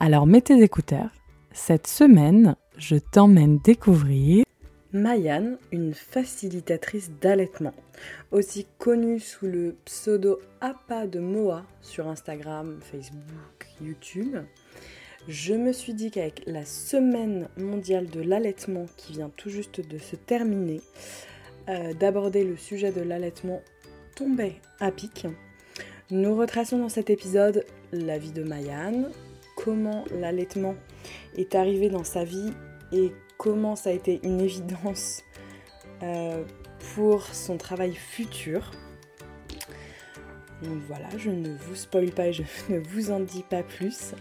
Alors mets tes écouteurs. Cette semaine, je t'emmène découvrir Mayan, une facilitatrice d'allaitement, aussi connue sous le pseudo APA de Moa sur Instagram, Facebook, YouTube. Je me suis dit qu'avec la semaine mondiale de l'allaitement qui vient tout juste de se terminer, euh, d'aborder le sujet de l'allaitement tombait à pic. Nous retraçons dans cet épisode la vie de Mayan, comment l'allaitement est arrivé dans sa vie et comment ça a été une évidence euh, pour son travail futur. Donc voilà, je ne vous spoil pas et je ne vous en dis pas plus.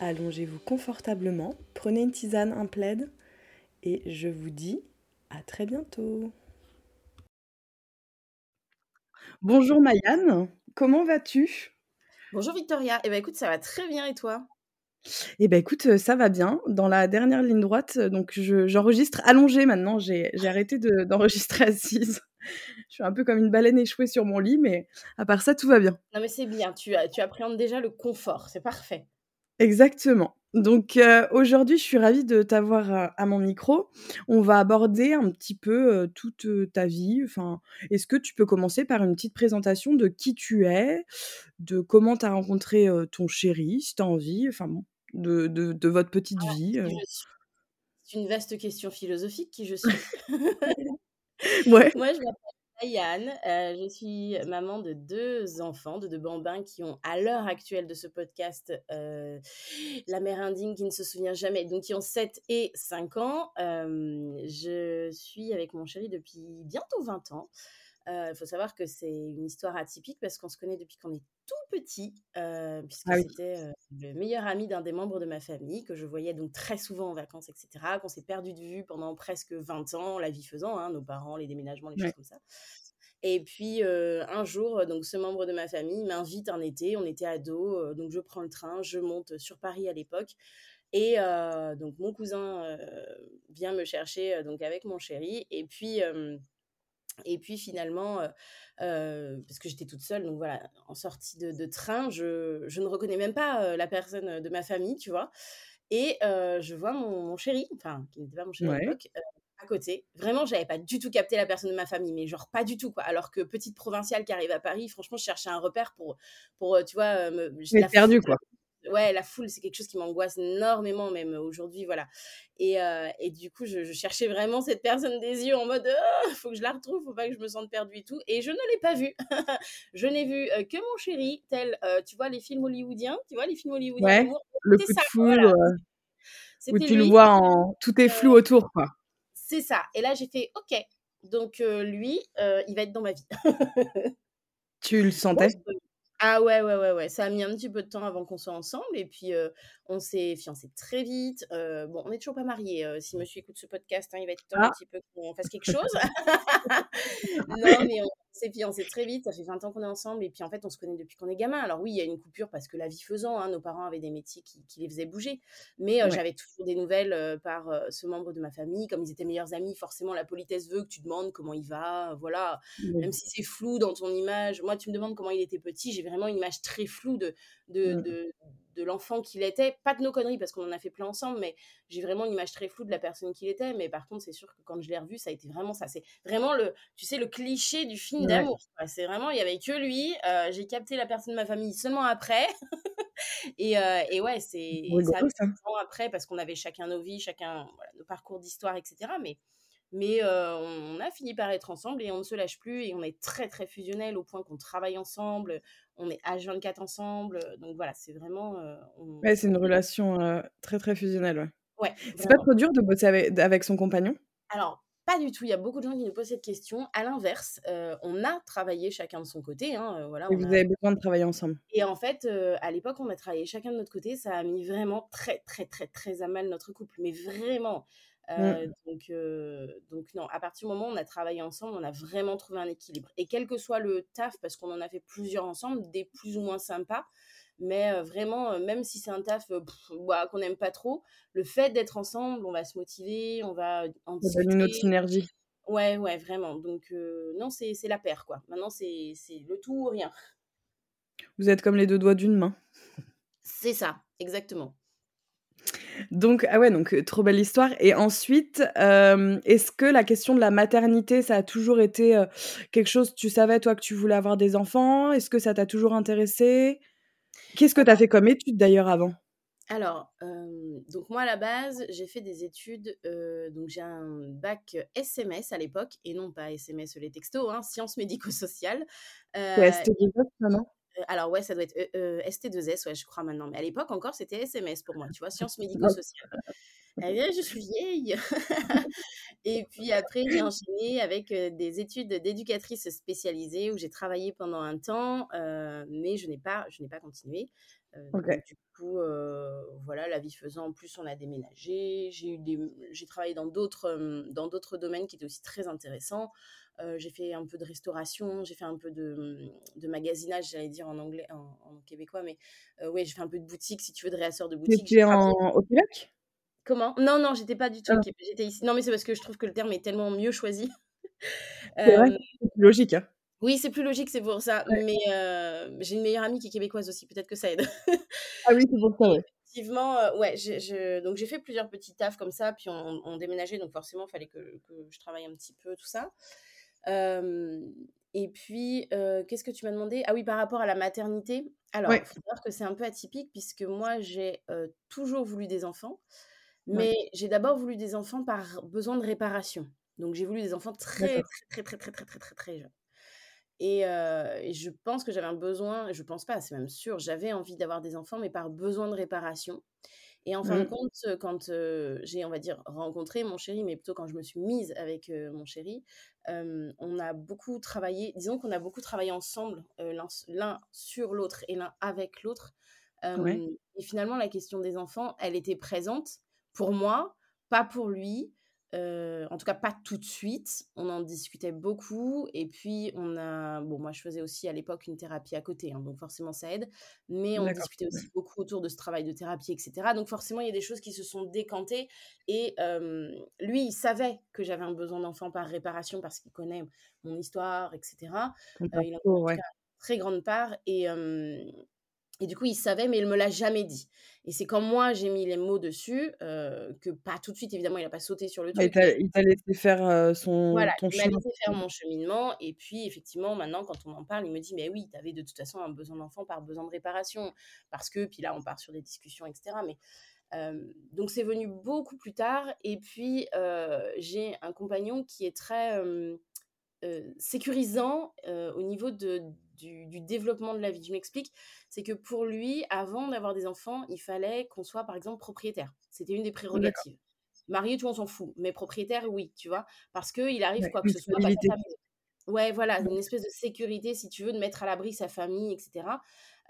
Allongez-vous confortablement, prenez une tisane, un plaid et je vous dis à très bientôt. Bonjour Mayan, comment vas-tu? Bonjour Victoria, eh ben écoute, ça va très bien et toi? Eh ben écoute, ça va bien. Dans la dernière ligne droite, donc j'enregistre allongée maintenant. J'ai arrêté d'enregistrer assise. Je suis un peu comme une baleine échouée sur mon lit, mais à part ça, tout va bien. Non mais c'est bien, tu, tu appréhendes déjà le confort, c'est parfait. Exactement. Donc aujourd'hui, je suis ravie de t'avoir à mon micro. On va aborder un petit peu toute ta vie. Enfin, est-ce que tu peux commencer par une petite présentation de qui tu es, de comment tu as rencontré ton chéri, si tu as envie, enfin de, de, votre petite vie. C'est une vaste question philosophique qui je suis? ouais. Moi, je m'appelle Yann, euh, je suis maman de deux enfants, de deux bambins qui ont à l'heure actuelle de ce podcast euh, la mère indigne qui ne se souvient jamais, donc qui ont 7 et 5 ans. Euh, je suis avec mon chéri depuis bientôt 20 ans. Il faut savoir que c'est une histoire atypique parce qu'on se connaît depuis qu'on est tout petit, puisque ah c'était le meilleur ami d'un des membres de ma famille, que je voyais donc très souvent en vacances, etc., qu'on s'est perdu de vue pendant presque 20 ans, la vie faisant, hein, nos parents, les déménagements, les choses comme ça. Et puis un jour, donc ce membre de ma famille m'invite un été, on était ados, donc je prends le train, je monte sur Paris à l'époque. Et donc mon cousin vient me chercher donc avec mon chéri. Et puis et puis finalement, euh, euh, parce que j'étais toute seule, donc voilà, en sortie de, train, je, je, ne reconnais même pas euh, la personne de ma famille, tu vois. Et je vois mon, chéri, enfin, qui n'était pas mon chéri à l'époque, à côté. Vraiment, j'avais pas du tout capté la personne de ma famille, mais genre pas du tout, quoi. Alors que petite provinciale qui arrive à Paris, franchement, je cherchais un repère pour, pour tu vois, me. perdu, quoi ouais, la foule, c'est quelque chose qui m'angoisse énormément, même aujourd'hui, voilà. Et, euh, et du coup, je, cherchais vraiment cette personne des yeux en mode, il «Oh, faut que je la retrouve, faut pas que je me sente perdue et tout. Et je ne l'ai pas vue. je n'ai vu euh, que mon chéri, tel, euh, tu vois, les films hollywoodiens, tu vois, les films hollywoodiens. Ouais, le coup de foule, où tu le vois en, tout est flou autour, quoi. C'est ça. Et là, j'ai fait, ok, donc lui, il va être dans ma vie. tu le sentais? Ah ouais, ouais, ouais, ouais. Ça a mis un petit peu de temps avant qu'on soit ensemble. Et puis, on s'est fiancés très vite. bon, on n'est toujours pas mariés. si monsieur écoute ce podcast, hein, il va être temps un ah! petit peu qu'on fasse quelque chose. non, mais on s'est fiancés très vite. Ça fait 20 ans qu'on est ensemble. Et puis, en fait, on se connaît depuis qu'on est gamin. Alors, oui, il y a une coupure parce que la vie faisant, hein, nos parents avaient des métiers qui, les faisaient bouger. Mais j'avais toujours des nouvelles par ce membre de ma famille. Comme ils étaient meilleurs amis, forcément, la politesse veut que tu demandes comment il va. Voilà. Même si c'est flou dans ton image. Moi, tu me demandes comment il était petit. J'ai vraiment une image très floue de, de, de, de l'enfant qu'il était. Pas de nos conneries parce qu'on en a fait plein ensemble, mais j'ai vraiment une image très floue de la personne qu'il était. Mais par contre, c'est sûr que quand je l'ai revu, ça a été vraiment ça. C'est vraiment le, tu sais, le cliché du film d'amour. C'est vraiment, il y avait que lui. Euh, j'ai capté la personne de ma famille seulement après. et, euh, et, ouais, c'est ça, après parce qu'on avait chacun nos vies, chacun nos parcours d'histoire, etc. Mais mais on a fini par être ensemble et on ne se lâche plus et on est très très fusionnel au point qu'on travaille ensemble, on est H24 ensemble. Donc voilà, c'est vraiment. Ouais, c'est une relation très très fusionnelle. Ouais. c'est pas trop dur de bosser avec, avec son compagnon? Alors, pas du tout. Il y a beaucoup de gens qui nous posent cette question. À l'inverse, on a travaillé chacun de son côté. Hein, voilà, et vous avez besoin de travailler ensemble. Et en fait, à l'époque, on a travaillé chacun de notre côté. Ça a mis vraiment très, très, très, très à mal notre couple. Mais vraiment. Mmh. donc, donc non, à partir du moment où on a travaillé ensemble, on a vraiment trouvé un équilibre. Et quel que soit le taf, parce qu'on en a fait plusieurs ensemble, des plus ou moins sympas, mais vraiment, même si c'est un taf bah, qu'on n'aime pas trop, le fait d'être ensemble, on va se motiver, on va en. Ça donne une autre synergie. Ouais, ouais, vraiment. Donc, non, c'est la paire, quoi. Maintenant, c'est le tout ou rien. Vous êtes comme les deux doigts d'une main. C'est ça, exactement. Donc, ah ouais, donc trop belle histoire. Et ensuite, est-ce que la question de la maternité, ça a toujours été quelque chose, tu savais, toi, que tu voulais avoir des enfants? Est-ce que ça t'a toujours intéressé? Qu'est-ce que tu as fait comme études d'ailleurs avant? Alors, donc moi à la base, j'ai fait des études, donc j'ai un bac SMS à l'époque, et non pas SMS les textos, hein, sciences médico-sociales. Euh, ST2S non? Alors ouais, ça doit être ST2S, ouais, je crois maintenant. Mais à l'époque encore, c'était SMS pour moi, tu vois, sciences médico-sociales. Eh je suis vieille. et puis après, j'ai enchaîné avec des études d'éducatrice spécialisée où j'ai travaillé pendant un temps, mais je n'ai pas, je n'ai pas continué. du coup, voilà, la vie faisant, en plus, on a déménagé. J'ai eu des, j'ai travaillé dans d'autres, dans d'autres domaines qui étaient aussi très intéressants. J'ai fait un peu de restauration, j'ai fait un peu de, de magasinage, j'allais dire en anglais, en, québécois, mais ouais, j'ai fait un peu de boutique, si tu veux, de réasseur de boutique. Tu en... au Québec Comment? Non, non, j'étais pas du tout. Ah. J'étais ici. Non, mais c'est parce que je trouve que le terme est tellement mieux choisi. C'est vrai, c'est plus logique. Hein. Oui, c'est plus logique, c'est pour ça. Mais j'ai une meilleure amie qui est québécoise aussi, peut-être que ça aide. ah oui, c'est pour ça, ouais. Effectivement, ouais, je, donc j'ai fait plusieurs petits tafs comme ça, puis on, déménageait, donc forcément, il fallait que, que, je travaille un petit peu, tout ça. Et puis, qu'est-ce que tu m'as demandé? Ah oui, par rapport à la maternité. Alors, il faut savoir que c'est un peu atypique, puisque moi, j'ai toujours voulu des enfants. Mais j'ai d'abord voulu des enfants par besoin de réparation. Donc j'ai voulu des enfants très, très, très, très, très, très, très, très, jeunes. Et, je pense que j'avais un besoin, je pense pas, c'est même sûr, j'avais envie d'avoir des enfants, mais par besoin de réparation. Et en fin de mmh. compte, quand j'ai, on va dire, rencontré mon chéri, mais plutôt quand je me suis mise avec mon chéri, on a beaucoup travaillé, disons qu'on a beaucoup travaillé ensemble, l'un sur l'autre et l'un avec l'autre. Et finalement, la question des enfants, elle était présente, pour moi, pas pour lui. En tout cas, pas tout de suite. On en discutait beaucoup. Et puis, on a. Bon, moi, je faisais aussi à l'époque une thérapie à côté. Hein, donc, forcément, ça aide. Mais on discutait aussi beaucoup autour de ce travail de thérapie, etc. Donc, forcément, il y a des choses qui se sont décantées. Et lui, il savait que j'avais un besoin d'enfant par réparation parce qu'il connaît mon histoire, etc. il a une très grande part. Et, et du coup, il savait, mais il me l'a jamais dit. Et c'est quand moi, j'ai mis les mots dessus, que pas tout de suite, évidemment, il n'a pas sauté sur le truc. Il t'a laissé faire son voilà, il m'a laissé faire mon cheminement. Et puis, effectivement, maintenant, quand on en parle, il me dit, mais oui, tu avais de toute façon un besoin d'enfant par besoin de réparation. Parce que, puis là, on part sur des discussions, etc. Mais donc, c'est venu beaucoup plus tard. Et puis, j'ai un compagnon qui est très sécurisant au niveau de du, développement de la vie. Je m'explique, c'est que pour lui, avant d'avoir des enfants, il fallait qu'on soit par exemple propriétaire. C'était une des prérogatives. Marié, tout on s'en fout, mais propriétaire, oui, tu vois, parce qu'il arrive quoi que ce soit. Ouais, voilà, une espèce de sécurité, si tu veux, de mettre à l'abri sa famille, etc.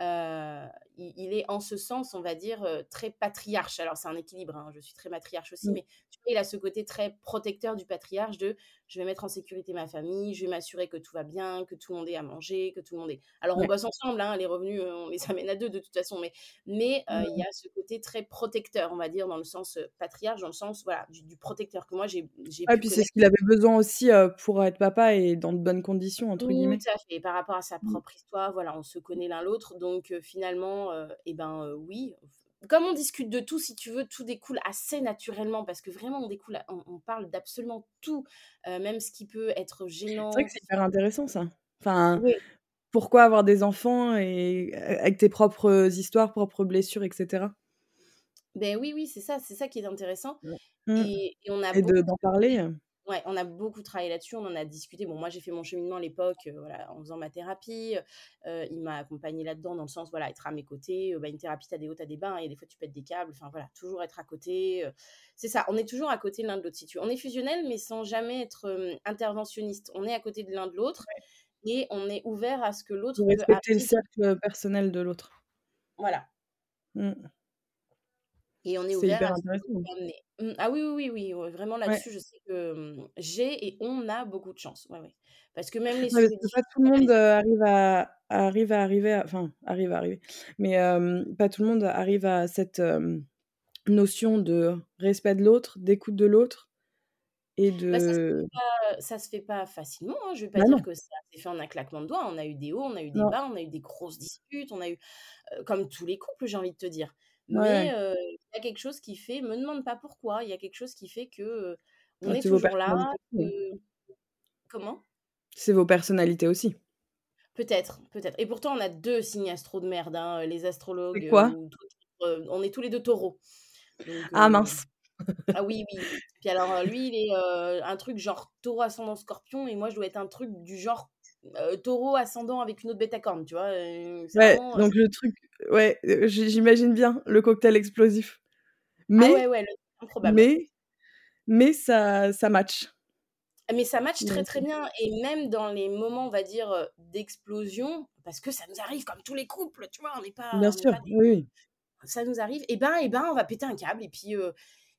Euh, il, est en ce sens, on va dire, euh, très patriarche. Alors, c'est un équilibre, hein, je suis très matriarche aussi, mmh. mais tu vois, il a ce côté très protecteur du patriarche de je vais mettre en sécurité ma famille, je vais m'assurer que tout va bien, que tout le monde est à manger, que tout le monde est. Alors, on bosse ensemble, hein, les revenus, euh, on les amène à deux de toute façon, mais, mais il y mmh. a ce côté très protecteur, on va dire, dans le sens patriarche, dans le sens voilà, du, protecteur que moi j'ai. Ah, puis c'est ce qu'il avait besoin aussi pour être papa et dans de bonnes conditions, entre guillemets. Tout à fait, par rapport à sa mmh. propre histoire, voilà, on se connaît l'un l'autre. Donc, finalement, eh ben oui, comme on discute de tout, si tu veux, tout découle assez naturellement parce que vraiment on découle, on, parle d'absolument tout, même ce qui peut être gênant. C'est vrai que c'est hyper intéressant ça. Enfin, pourquoi avoir des enfants et avec tes propres histoires, propres blessures, etc. Ben oui, oui, c'est ça, c'est ça qui est intéressant. Mmh. Et, on a d'en parler. Ouais, on a beaucoup travaillé là-dessus, on en a discuté. Bon, moi, j'ai fait mon cheminement à l'époque, euh, voilà, en faisant ma thérapie. Euh, il m'a accompagné là-dedans, dans le sens, voilà, être à mes côtés. Euh, bah, une thérapie, t'as des hauts, t'as des bas, et des fois, tu pètes des câbles. Enfin, voilà, toujours être à côté. c'est ça, on est toujours à côté l'un de l'autre. Si tu... On est fusionnel, mais sans jamais être interventionniste. On est à côté de l'un de l'autre, et on est ouvert à ce que l'autre... Respecter le cercle personnel de l'autre. Voilà. Mmh. Et on est ouvert à mmh, Ah oui, oui, oui, oui, vraiment là-dessus, je sais que mmh, j'ai et on a beaucoup de chance. Ouais, ouais. Parce que même les ouais, pas tout le monde arrive à arrive à arriver enfin arrive à arriver mais pas tout le monde arrive à cette notion de respect de l'autre d'écoute de l'autre et de bah, ça, se pas, ça se fait pas facilement hein. je vais pas bah dire que ça s'est fait en un claquement de doigts on a eu des hauts on a eu des bas on a eu des grosses disputes on a eu comme tous les couples j'ai envie de te dire mais il y a quelque chose qui fait, me demande pas pourquoi, il y a quelque chose qui fait que on est toujours là. Comment? C'est vos personnalités aussi. Peut-être, peut-être. Et pourtant, on a deux signes astro de merde, hein, les astrologues. quoi? On est tous les deux taureaux. ah mince. ah oui, oui. Puis alors, lui, il est un truc genre taureau ascendant scorpion, et moi, je dois être un truc du genre taureau ascendant avec une autre bêta corne, tu vois. ouais, donc le truc, ouais, j'imagine bien le cocktail explosif. Ah mais, ouais, ouais, improbable. Mais, mais ça, ça match. Mais ça match très très bien et même dans les moments, on va dire, d'explosion, parce que ça nous arrive comme tous les couples, tu vois, on n'est pas. Bien sûr, oui. Ça nous arrive. Et ben, et ben, on va péter un câble et puis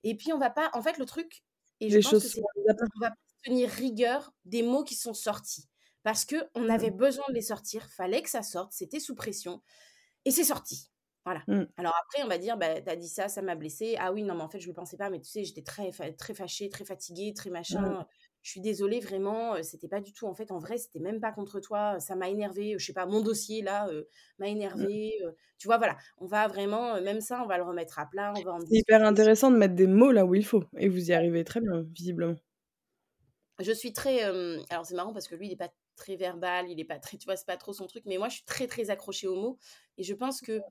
et puis on va pas. En fait, le truc. Et je les pense choses que c'est. On va pas tenir rigueur des mots qui sont sortis parce que on avait mmh. besoin de les sortir, fallait que ça sorte, c'était sous pression et c'est sorti. Voilà. Mmh. Alors après, on va dire, bah, t'as dit ça, ça m'a blessé. Ah oui, non, mais en fait, je ne le pensais pas, mais tu sais, j'étais très, très fâchée, très fatiguée, très machin. Mmh. Je suis désolée, vraiment, c'était pas du tout. En fait, en vrai, c'était même pas contre toi. Ça m'a énervé. Je sais pas, mon dossier là m'a énervé. tu vois, voilà. On va vraiment, même ça, on va le remettre à plat. On va C'est hyper intéressant de mettre des mots là où il faut. Et vous y arrivez très bien, visiblement. Je suis très. alors, c'est marrant parce que lui, il n'est pas très verbal, il est pas très, tu vois, c'est pas trop son truc. Mais moi, je suis très, très accrochée aux mots. Et je pense que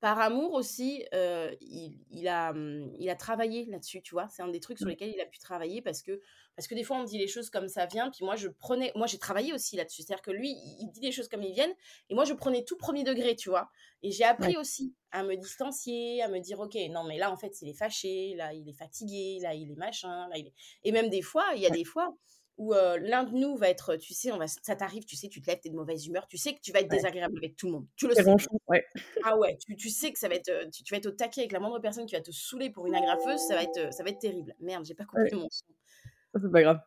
par amour aussi, euh, il, a, il a travaillé là-dessus, tu vois? C'est un des trucs sur mmh. lesquels il a pu travailler parce que, parce que des fois, on dit les choses comme ça vient. Puis moi, je prenais, moi, j'ai travaillé aussi là-dessus. C'est-à-dire que lui, il dit les choses comme ils viennent. Et moi, je prenais tout premier degré, tu vois? Et j'ai appris aussi à me distancier, à me dire, OK, non, mais là, en fait, il est fâché, là, il est fatigué, là, il est machin, là, il est... Et même des fois, il y a des fois où l'un de nous va être, tu sais, on va, ça t'arrive, tu sais, tu te lèves, t'es de mauvaise humeur, tu sais que tu vas être désagréable avec tout le monde. Tu le sais. ouais. Ah ouais, tu, tu, sais que ça va être, tu, vas être au taquet avec la moindre personne qui va te saouler pour une agrafeuse, ça va être, ça va être terrible. Merde, j'ai pas coupé mon son. C'est pas grave.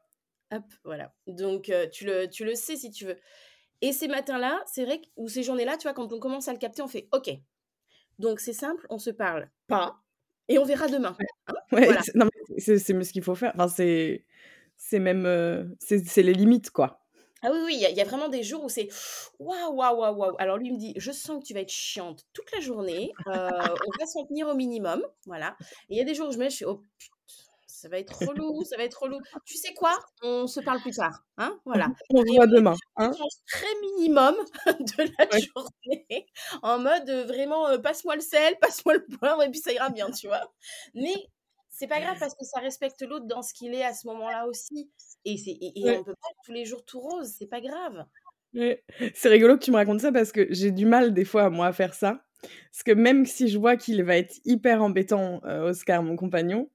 Hop, voilà. Donc tu, le, tu le sais si tu veux. Et ces matins-là, c'est vrai que, ou ces journées-là, tu vois, quand on commence à le capter, on fait OK. Donc c'est simple, on se parle pas et on verra demain. Hein? Voilà. c'est ce qu'il faut faire. Enfin, c'est c'est même euh, c'est les limites quoi. Ah oui, oui, il y, a vraiment des jours où c'est waouh, waouh, waouh, waouh. Alors lui me dit, je sens que tu vas être chiante toute la journée, euh, on va s'en tenir au minimum, voilà. Et il y a des jours où je me dis, je suis, oh putain, ça va être relou, ça va être relou. Tu sais quoi? On se parle plus tard, hein Voilà. On se voit demain. Hein très minimum de la journée, en mode euh, vraiment, passe-moi le sel, passe-moi le poivre, et puis ça ira bien, tu vois. Mais c'est pas grave parce que ça respecte l'autre dans ce qu'il est à ce moment-là aussi. Et, c'est, et, on peut pas être tous les jours tout rose, c'est pas grave. C'est rigolo que tu me racontes ça parce que j'ai du mal des fois, moi, à faire ça. Parce que même si je vois qu'il va être hyper embêtant, euh, Oscar, mon compagnon,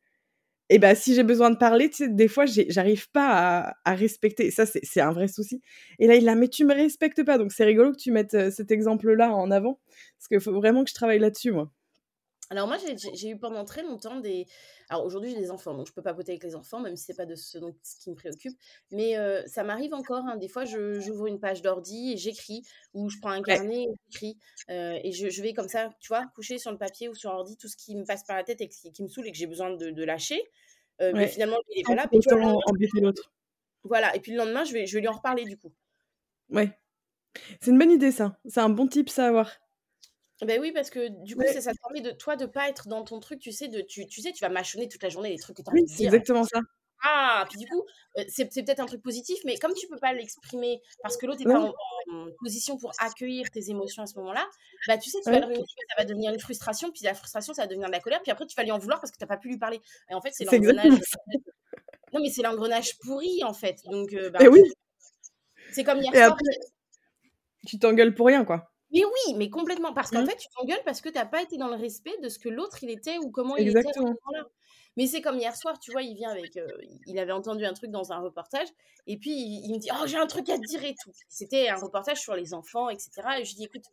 et ben si j'ai besoin de parler, des fois, j'arrive pas à, respecter. Ça, c'est un vrai souci. Et là, il a, mais tu me respectes pas. Donc, c'est rigolo que tu mettes euh, cet exemple-là en avant. Parce qu'il faut vraiment que je travaille là-dessus, moi. Alors moi, j'ai eu pendant très longtemps des... Alors aujourd'hui, j'ai des enfants, donc je peux pas poter avec les enfants, même si c'est pas de ce, donc, ce qui me préoccupe. Mais ça m'arrive encore. Hein, des fois, j'ouvre une page d'ordi et j'écris, ou je prends un carnet et j'écris. et je, vais comme ça, tu vois, coucher sur le papier ou sur l'ordi tout ce qui me passe par la tête et qui, me saoule et que j'ai besoin de, lâcher. Mais finalement, il est pas là. l'autre. Voilà, et puis le lendemain, je vais, je vais lui en reparler du coup. Ouais. C'est une bonne idée, ça. C'est un bon type à avoir. Ben oui, parce que du coup, ça, te permet de toi de pas être dans ton truc, tu sais, de tu, tu sais, tu vas mâchonner toute la journée les trucs que tu as Oui, c'est exactement ça. Ah, puis du coup, c'est peut-être un truc positif, mais comme tu peux pas l'exprimer parce que l'autre n'est pas en, position pour accueillir tes émotions à ce moment-là, bah tu sais, tu vas ça va devenir une frustration, puis la frustration, ça va devenir de la colère, puis après tu vas lui en vouloir parce que tu n'as pas pu lui parler. Et en fait, c'est l'engrenage. Non, mais c'est l'engrenage pourri, en fait. Donc, euh, bah, oui. c'est comme hier Et soir. après, tu t'engueules pour rien, quoi. Mais oui, mais complètement. Parce qu'en Mmh. fait, tu t'engueules parce que tu as pas été dans le respect de ce que l'autre, il était ou comment il était. Mais c'est comme hier soir, tu vois, il vient avec, il avait entendu un truc dans un reportage et puis il il me dit: «Oh, j'ai un truc à te dire et tout». C'était un reportage sur les enfants et cetera et je lui dis: «Écoute,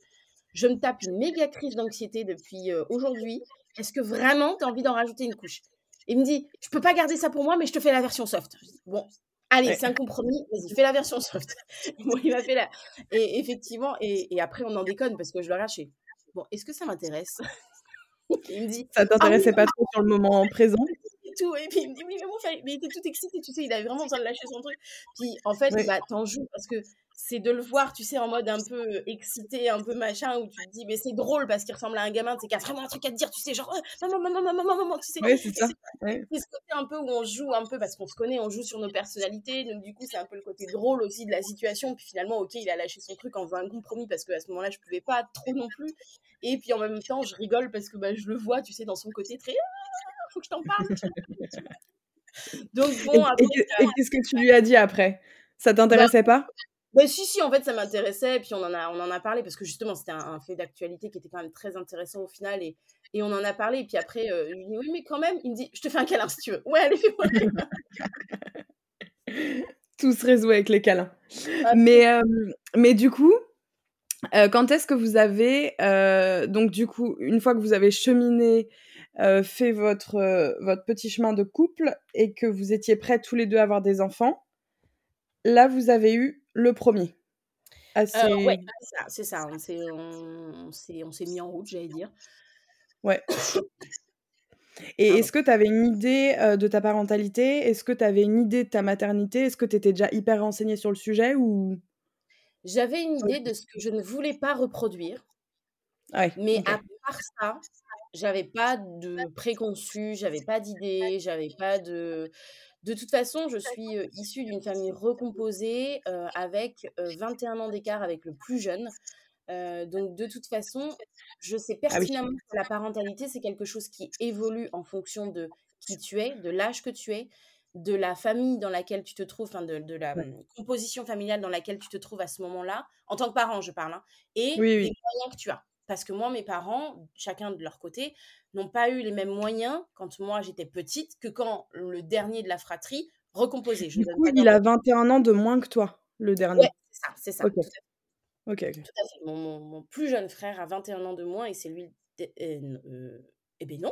je me tape une méga crise d'anxiété depuis, aujourd'hui. Est-ce que vraiment tu as envie d'en rajouter une couche?» il me dit: «Je peux pas garder ça pour moi, mais je te fais la version soft». Je dis: «Bon, allez, Ouais. c'est un compromis, vas-y, fais la version soft». Bon, il m'a fait la et effectivement et et après on en déconne parce que je le fais: «Bon, est-ce que ça m'intéresse?» il me dit: Ça «Ah t'intéressait pas trop sur le moment présent? Et tout et puis il me dit: «Oui, mais bon, fallait» mais il était tout excité, tu sais, il avait vraiment besoin de lâcher son truc. Puis en fait, Oui. bah, tu en joues parce que c'est de le voir, tu sais, en mode un peu excité, un peu machin, où tu te dis: «Mais c'est drôle parce qu'il ressemble à un gamin, tu sais, qui a vraiment un truc à te dire», tu sais, genre: «Heu, maman, maman, maman, maman, maman», tu sais? Ouais, c'est ça. c'est ce côté un peu où on joue un peu parce qu'on se connaît, on joue sur nos personnalités, donc du coup, c'est un peu le côté drôle aussi de la situation. Puis finalement, OK, il a lâché son truc en faisant un compromis parce qu'à ce moment-là, je pouvais pas trop non plus. Et puis en même temps, je rigole parce que, bah, je le vois, tu sais, dans son côté très: «Ah, faut que je t'en parle»? Donc bon, et qu'est-ce que tu lui as dit après? Ça bah t'intéressait pas? bah, si, si, en fait, ça m'intéressait et puis on en a on en a parlé parce que justement, c'était un un fait d'actualité qui était quand même très intéressant au final et et on en a parlé et puis après, je lui dis: «Oui, mais quand même», il me dit: «Je te fais un câlin si tu veux». «Ouais, allez, fais-moi un câlin». Tout se résout avec les câlins. Ah Mais hem, mais du coup, heu, quand est-ce que vous avez, heu, donc du coup, une fois que vous avez cheminé, heu, fait votre, heu, votre petit chemin de couple et que vous étiez prêts tous les 2 à avoir des enfants, là, vous avez eu le 1er? Heu, ouais, Assez c'est ça, c'est ça. On s'est mis en route, j'allais dire. Ouais. Et est-ce que tu avais une idée, heu, de ta parentalité? Est-ce que tu avais une idée de ta maternité? Est-ce que tu étais déjà hyper renseignée sur le sujet ou? J'avais une idée de ce que je ne voulais pas reproduire. Ouais, Mais à part ça, j'avais pas de préconçus, j'avais pas d'idées, j'avais pas de de toute façon, je suis, heu, issue d'une famille recomposée, heu, avec, heu, 21 ans d'écart avec le plus jeune. Donc de toute façon, je sais Ah oui. pertinemment que la parentalité, c'est quelque chose qui évolue en fonction de qui tu es, de l'âge que tu es, de la famille dans laquelle tu te trouves, de de la, Ouais. mmh, composition familiale dans laquelle tu te trouves à ce moment-là, en tant que parent, je parle, hein, et Oui, des moyens que tu as. Parce que moi, mes parents, chacun de leur côté, n'ont pas eu les mêmes moyens quand moi j'étais petite que quand le dernier de la fratrie recomposait. Je Du coup, il a d'ordre 21 ans de moins que toi, le Ouais, dernier? c'est ça, c'est ça, OK. tout à fait. OK, OK. Tout à fait. Mon mon mon plus jeune frère a 21 ans de moins et c'est lui d et n heu, et beh non!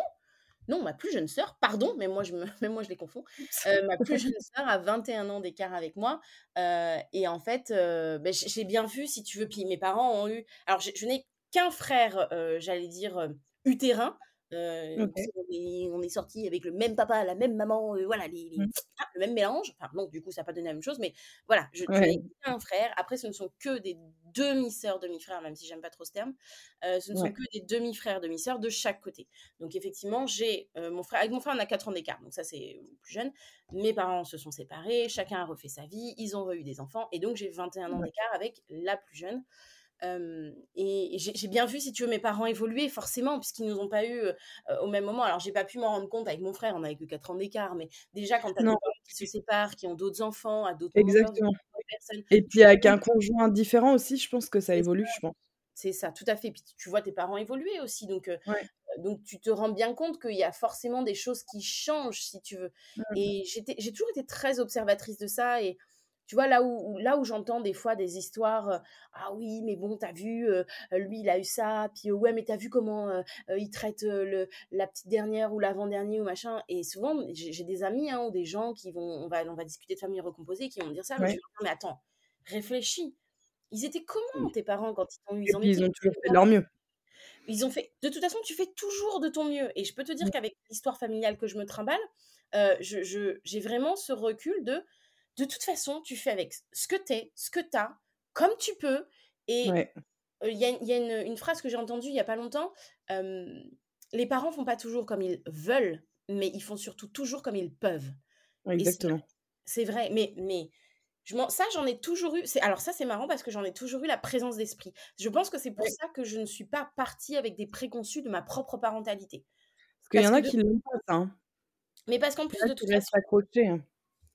Non, ma plus jeune sœur, pardon, même moi je me même moi je les confonds. Heu, ma plus jeune sœur a 21 ans d'écart avec moi, et en fait, beh, j'ai j'ai bien vu si tu veux, puis mes parents ont eu alors je je n'ai qu'un frère, j'allais dire, utérin, on est sortis avec le même papa, la même maman, voilà, les les Mmh. ah, le même mélange. Enfin non, du coup, ça a pas donné la même chose, mais voilà, je Ouais. n'ai qu'un frère. Après, ce ne sont que des demi-sœurs, demi-frères, même si j'aime pas trop ce terme. Ce ne sont que des demi-frères, demi-sœurs de chaque côté. Donc effectivement, j'ai, mon frère avec mon frère, on a 4 ans d'écart, donc ça, c'est plus jeune. Mes parents se sont séparés, chacun a refait sa vie, ils ont re-eu des enfants et donc j'ai 21 ans Ouais. d'écart avec la plus jeune. Et j'ai bien vu, si tu veux, mes parents évoluer forcément puisqu'ils nous ont pas eu, au même moment. Alors j'ai pas pu m'en rendre compte avec mon frère, on avait que 4 ans d'écart, mais déjà quand tu as Non. parents qui se séparent, qui ont d'autres enfants, à d'autres Exactement. personnes, Et puis avec un conjoint différent aussi, je pense que ça évolue, je pense. c'est ça, tout à fait. Puis tu vois tes parents évoluer aussi, donc Ouais. donc tu te rends bien compte qu'il y a forcément des choses qui changent, si tu veux. Mmh. Et j'ai toujours été très observatrice de ça et tu vois, là où où là où j'entends des fois des histoires, heu: «Ah oui, mais bon, tu as vu, heu, lui, il a eu ça, puis ouais, mais tu as vu comment, il traite, le la petite dernière ou l'avant-dernier ou machin» et souvent, j'ai j'ai des amis, hein, ou des gens qui vont on va on va discuter de famille recomposée, qui vont me dire ça, mais je Ouais. vais leur dire: «Mais attends, réfléchis, ils étaient comment Oui. tes parents quand ils t'ont eu? Ils puis ont toujours fait de comment?» leur mieux. Ils ont fait de toute façon, tu fais toujours de ton mieux et je peux te dire Mmh. qu'avec l'histoire familiale que je me trimballe, heu, je je j'ai vraiment ce recul de de toute façon, tu fais avec ce que tu es, ce que tu as, comme tu peux et Ouais. il y a il y a une une phrase que j'ai entendue il y a pas longtemps, «Les parents font pas toujours comme ils veulent, mais ils font surtout toujours comme ils peuvent» et c'est vrai. Exactement. C'est vrai, mais mais je m'en ça, j'en ai toujours eu alors ça, c'est marrant parce que j'en ai toujours eu la présence d'esprit. Je pense que c'est pour Ouais. ça que je ne suis pas partie avec des préconçus de ma propre parentalité. Parce qu'il y en a de qui l'aiment pas ça, hein. mais parce qu'en plus, de façon accrochés, hein.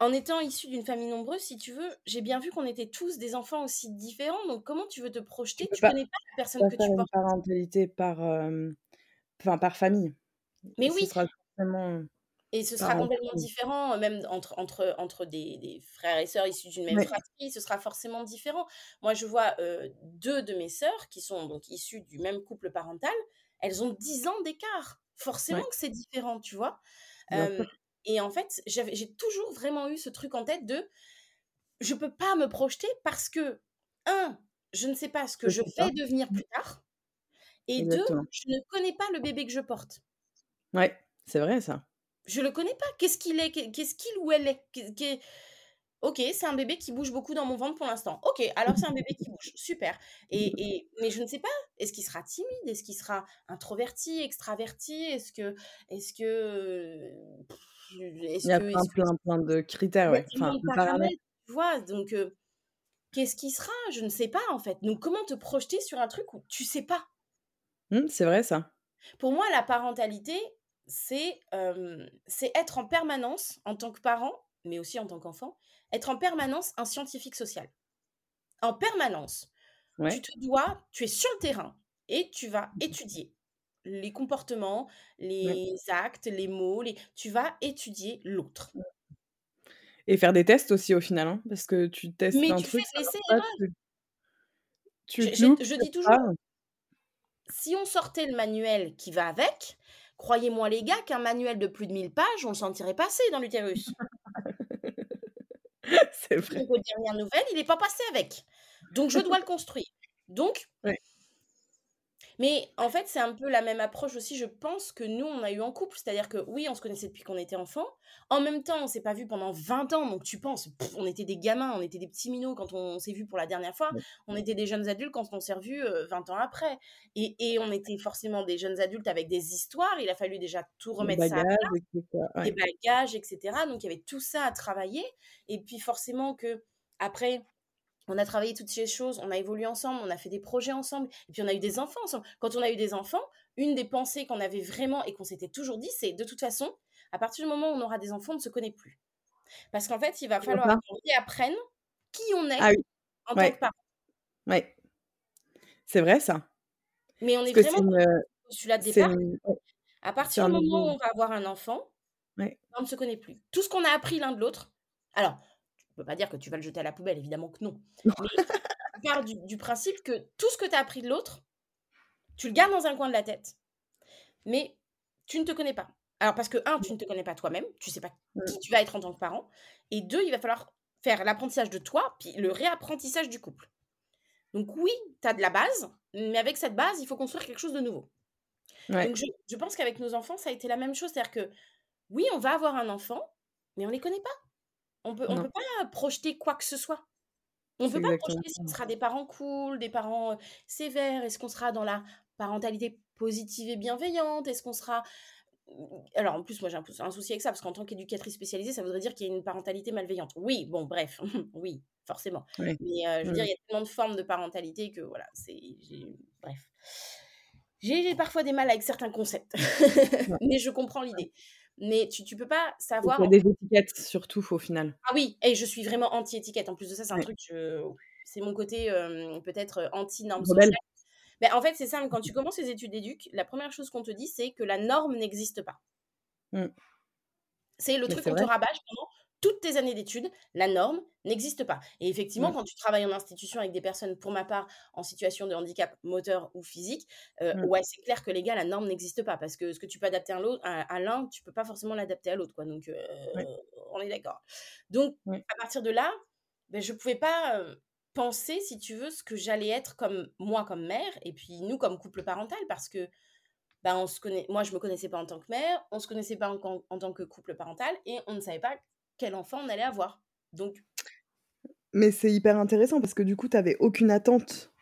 En étant issu d'une famille nombreuse, si tu veux, j'ai bien vu qu'on était tous des enfants aussi différents. Donc, comment tu veux te projeter? Tu, ne connais pas la personne que tu portes. parentalité par, enfin, par famille. Mais oui. sera Et ce sera par complètement différent, même entre, entre, entre des, des frères et sœurs issus d'une même fratrie, ce sera forcément différent. Moi, je vois euh, deux de mes sœurs qui sont donc issues du même couple parental, elles ont 10 ans d'écart. Forcément que c'est différent, tu vois? Euh. Et en fait, j'ai toujours vraiment eu ce truc en tête de je peux pas me projeter parce que, un, je ne sais pas ce que Je vais devenir plus tard, et deux, je ne connais pas le bébé que je porte. Ouais, c'est vrai ça. Je le connais pas. Qu'est-ce qu'il est? Qu'est- Qu'est-ce qu'il ou elle est? Ok, c'est un bébé qui bouge beaucoup dans mon ventre pour l'instant. Ok, alors c'est un bébé qui bouge. Super. Et, et- mais je ne sais pas. Est-ce qu'il sera timide? Est-ce qu'il sera introverti, extraverti? Est-ce que, est-ce que, Il y a plein, que- plein, plein de critères, ouais. Enfin, de paramètres. tu vois. Donc, euh, qu'est-ce qui sera Je ne sais pas en fait. Donc, comment te projeter sur un truc où tu sais pas? Mmh, c'est vrai ça. Pour moi, la parentalité, c'est euh, c'est être en permanence, en tant que parent, mais aussi en tant qu'enfant, être en permanence un scientifique social. En permanence. Tu te dois, tu es sur le terrain et tu vas étudier les comportements, Ouais. les actes, les mots, les... tu vas étudier l'autre. Et faire des tests aussi au final, hein, parce que tu testes Mais un tu fais truc, ça pas, l'essai-erreur. tu, tu Je, je- dis toujours, si on sortait le manuel qui va avec, croyez-moi les gars qu'un manuel de plus de 1000 pages, on le sentirait passer dans l'utérus. c'est vrai. Donc, aux dernières nouvelles, il n'est pas passé avec. Donc, je dois le construire. Donc, Ouais. Mais en fait, c'est un peu la même approche aussi, je pense, que nous, on a eu en couple. C'est-à-dire que oui, on se connaissait depuis qu'on était enfant. En même temps, on s'est pas vu pendant 20 ans. Donc, tu penses, pff, on était des gamins, on était des petits minots quand on s'est vu pour la dernière fois. On était des jeunes adultes quand on s'est revus euh, 20 ans après. Et, et on était forcément des jeunes adultes avec des histoires. Il a fallu déjà tout remettre ça à etc. des bagages, etc. Donc, il y avait tout ça à travailler. Et puis, forcément que après, on a travaillé toutes ces choses, on a évolué ensemble, on a fait des projets ensemble, et puis on a eu des enfants ensemble. Quand on a eu des enfants, une des pensées qu'on avait vraiment et qu'on s'était toujours dit, c'est de toute façon, à partir du moment où on aura des enfants, on ne se connaît plus. Parce qu'en fait, il va falloir qu'on réapprenne qui on est Ah oui, en tant ouais, que parent. ouais. C'est vrai ça. Mais on Parce est vraiment dans une, le postulat de départ. une- À partir du moment où on va avoir un enfant, Ouais. on ne se connaît plus. Tout ce qu'on a appris l'un de l'autre, alors, ne peux pas dire que tu vas le jeter à la poubelle, évidemment que non. Mais tu pars du, du principe que tout ce que tu as appris de l'autre, tu le gardes dans un coin de la tête, mais tu ne te connais pas. Alors, parce que, un, tu ne te connais pas toi-même, tu ne sais pas Ouais. qui tu vas être en tant que parent, et deux, il va falloir faire l'apprentissage de toi, puis le réapprentissage du couple. Donc oui, tu as de la base, mais avec cette base, il faut construire quelque chose de nouveau. Ouais. Donc je, je pense qu'avec nos enfants, ça a été la même chose. C'est-à-dire que oui, on va avoir un enfant, mais on ne les connaît pas. On peut, on Non, peut pas projeter quoi que ce soit. On ne peut pas projeter si on sera des parents cool, des parents euh, sévères, est-ce qu'on sera dans la parentalité positive et bienveillante, est-ce qu'on sera... Alors en plus, moi j'ai un, souci avec ça, parce qu'en tant qu'éducatrice spécialisée, ça voudrait dire qu'il y a une parentalité malveillante. Oui, bon, bref, oui, forcément. Mais euh, je veux dire, il y a tellement de formes de parentalité que voilà, c'est... Bref. J'ai parfois des mal avec certains concepts, mais je comprends l'idée. Mais tu, tu peux pas savoir... qu'il y a des étiquettes surtout au final. Ah oui, et je suis vraiment anti-étiquette. En plus de ça, c'est un Ouais. truc, je- c'est mon côté euh, peut-être euh, anti-norme sociale. Mais en fait, c'est simple, quand tu commences les études d'éduc, la première chose qu'on te dit, c'est que la norme n'existe pas. Mm. C'est le Mais truc qu'on te rabâche pendant toutes tes années d'études. La norme n'existe pas. Et effectivement, quand tu travailles en institution avec des personnes, pour ma part, en situation de handicap moteur ou physique, euh, ouais, c'est clair que les gars, la norme n'existe pas. Parce que ce que tu peux adapter à l'autre- à à l'un, tu peux pas forcément l'adapter à l'autre. quoi. Donc, euh, on est d'accord. Donc, à partir de là, ben, je pouvais pas euh, penser, si tu veux, ce que j'allais être comme moi comme mère, et puis nous comme couple parental, parce que ben, on se connaît, moi je me connaissais pas en tant que mère, on se connaissait pas en, en- en tant que couple parental, et on ne savait pas quel enfant on allait avoir. Donc, Mais c'est hyper intéressant parce que du coup, tu n'avais aucune attente.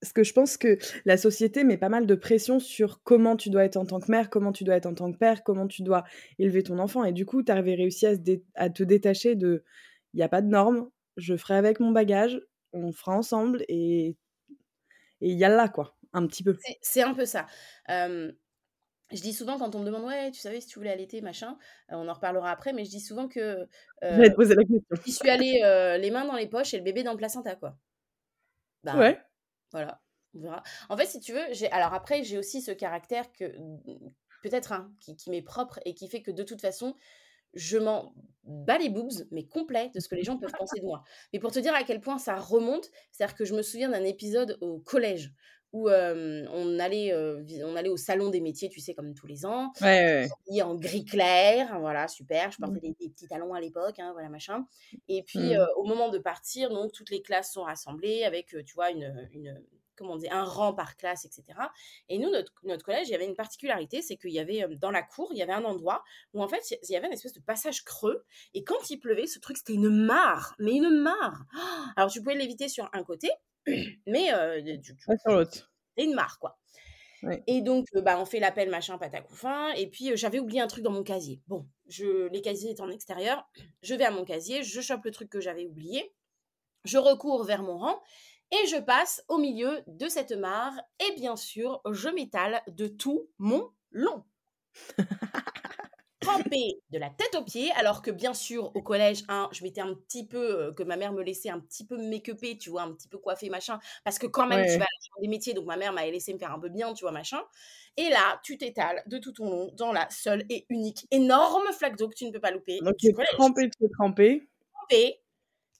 Parce que je pense que la société met pas mal de pression sur comment tu dois être en tant que mère, comment tu dois être en tant que père, comment tu dois élever ton enfant. Et du coup, tu avais réussi à, se dé- à te détacher de il n'y a pas de normes, je ferai avec mon bagage, on fera ensemble et et il y a là, quoi, un petit peu. c'est c'est un peu ça. Euh, je dis souvent quand on me demande ouais tu savais si tu voulais allaiter machin on en reparlera après mais je dis souvent que je vais te poser la question. je suis allée les mains dans les poches et le bébé dans le placenta quoi. Bah, ouais. voilà on verra. En fait si tu veux j'ai alors après j'ai aussi ce caractère que peut-être un qui, qui m'est propre et qui fait que de toute façon je m'en bats les boobs, mais complet, de ce que les gens peuvent penser de moi. Mais pour te dire à quel point ça remonte, c'est-à-dire que je me souviens d'un épisode au collège où on, allait, on allait au salon des métiers, tu sais, comme tous les ans. Ouais, En gris clair, voilà, super. Je portais mmh. des, petits talons à l'époque, hein, voilà, machin. Et puis, mmh. au moment de partir, donc, toutes les classes sont rassemblées avec, tu vois, une, une comment on un rang par classe, etc. Et nous, notre, notre collège, il y avait une particularité, c'est qu'il y avait, dans la cour, il y avait un endroit où, en fait, il y avait une espèce de passage creux. Et quand il pleuvait, ce truc, c'était une mare, mais une mare. Alors, tu pouvais l'éviter sur un côté, mais euh, l'autre. C'est une mare, quoi. Et donc, bah, on fait l'appel, machin, patacoufin. Et puis, j'avais oublié un truc dans mon casier. Bon, je, les casiers étant en extérieur, je vais à mon casier, je chope le truc que j'avais oublié, je recours vers mon rang et je passe au milieu de cette mare. Et bien sûr, je m'étale de tout mon long. trempée de la tête aux pieds, alors que bien sûr au collège, hein, je m'étais un petit peu, euh, que ma mère me laissait un petit peu make tu vois, un petit peu coiffée, machin, parce que quand même tu vas à des métiers, donc ma mère m'a laissé me faire un peu bien, tu vois, machin. Et là, tu t'étales de tout ton long dans la seule et unique énorme flaque d'eau que tu ne peux pas louper. Donc tu es trempé, tu es trempé. Trempé.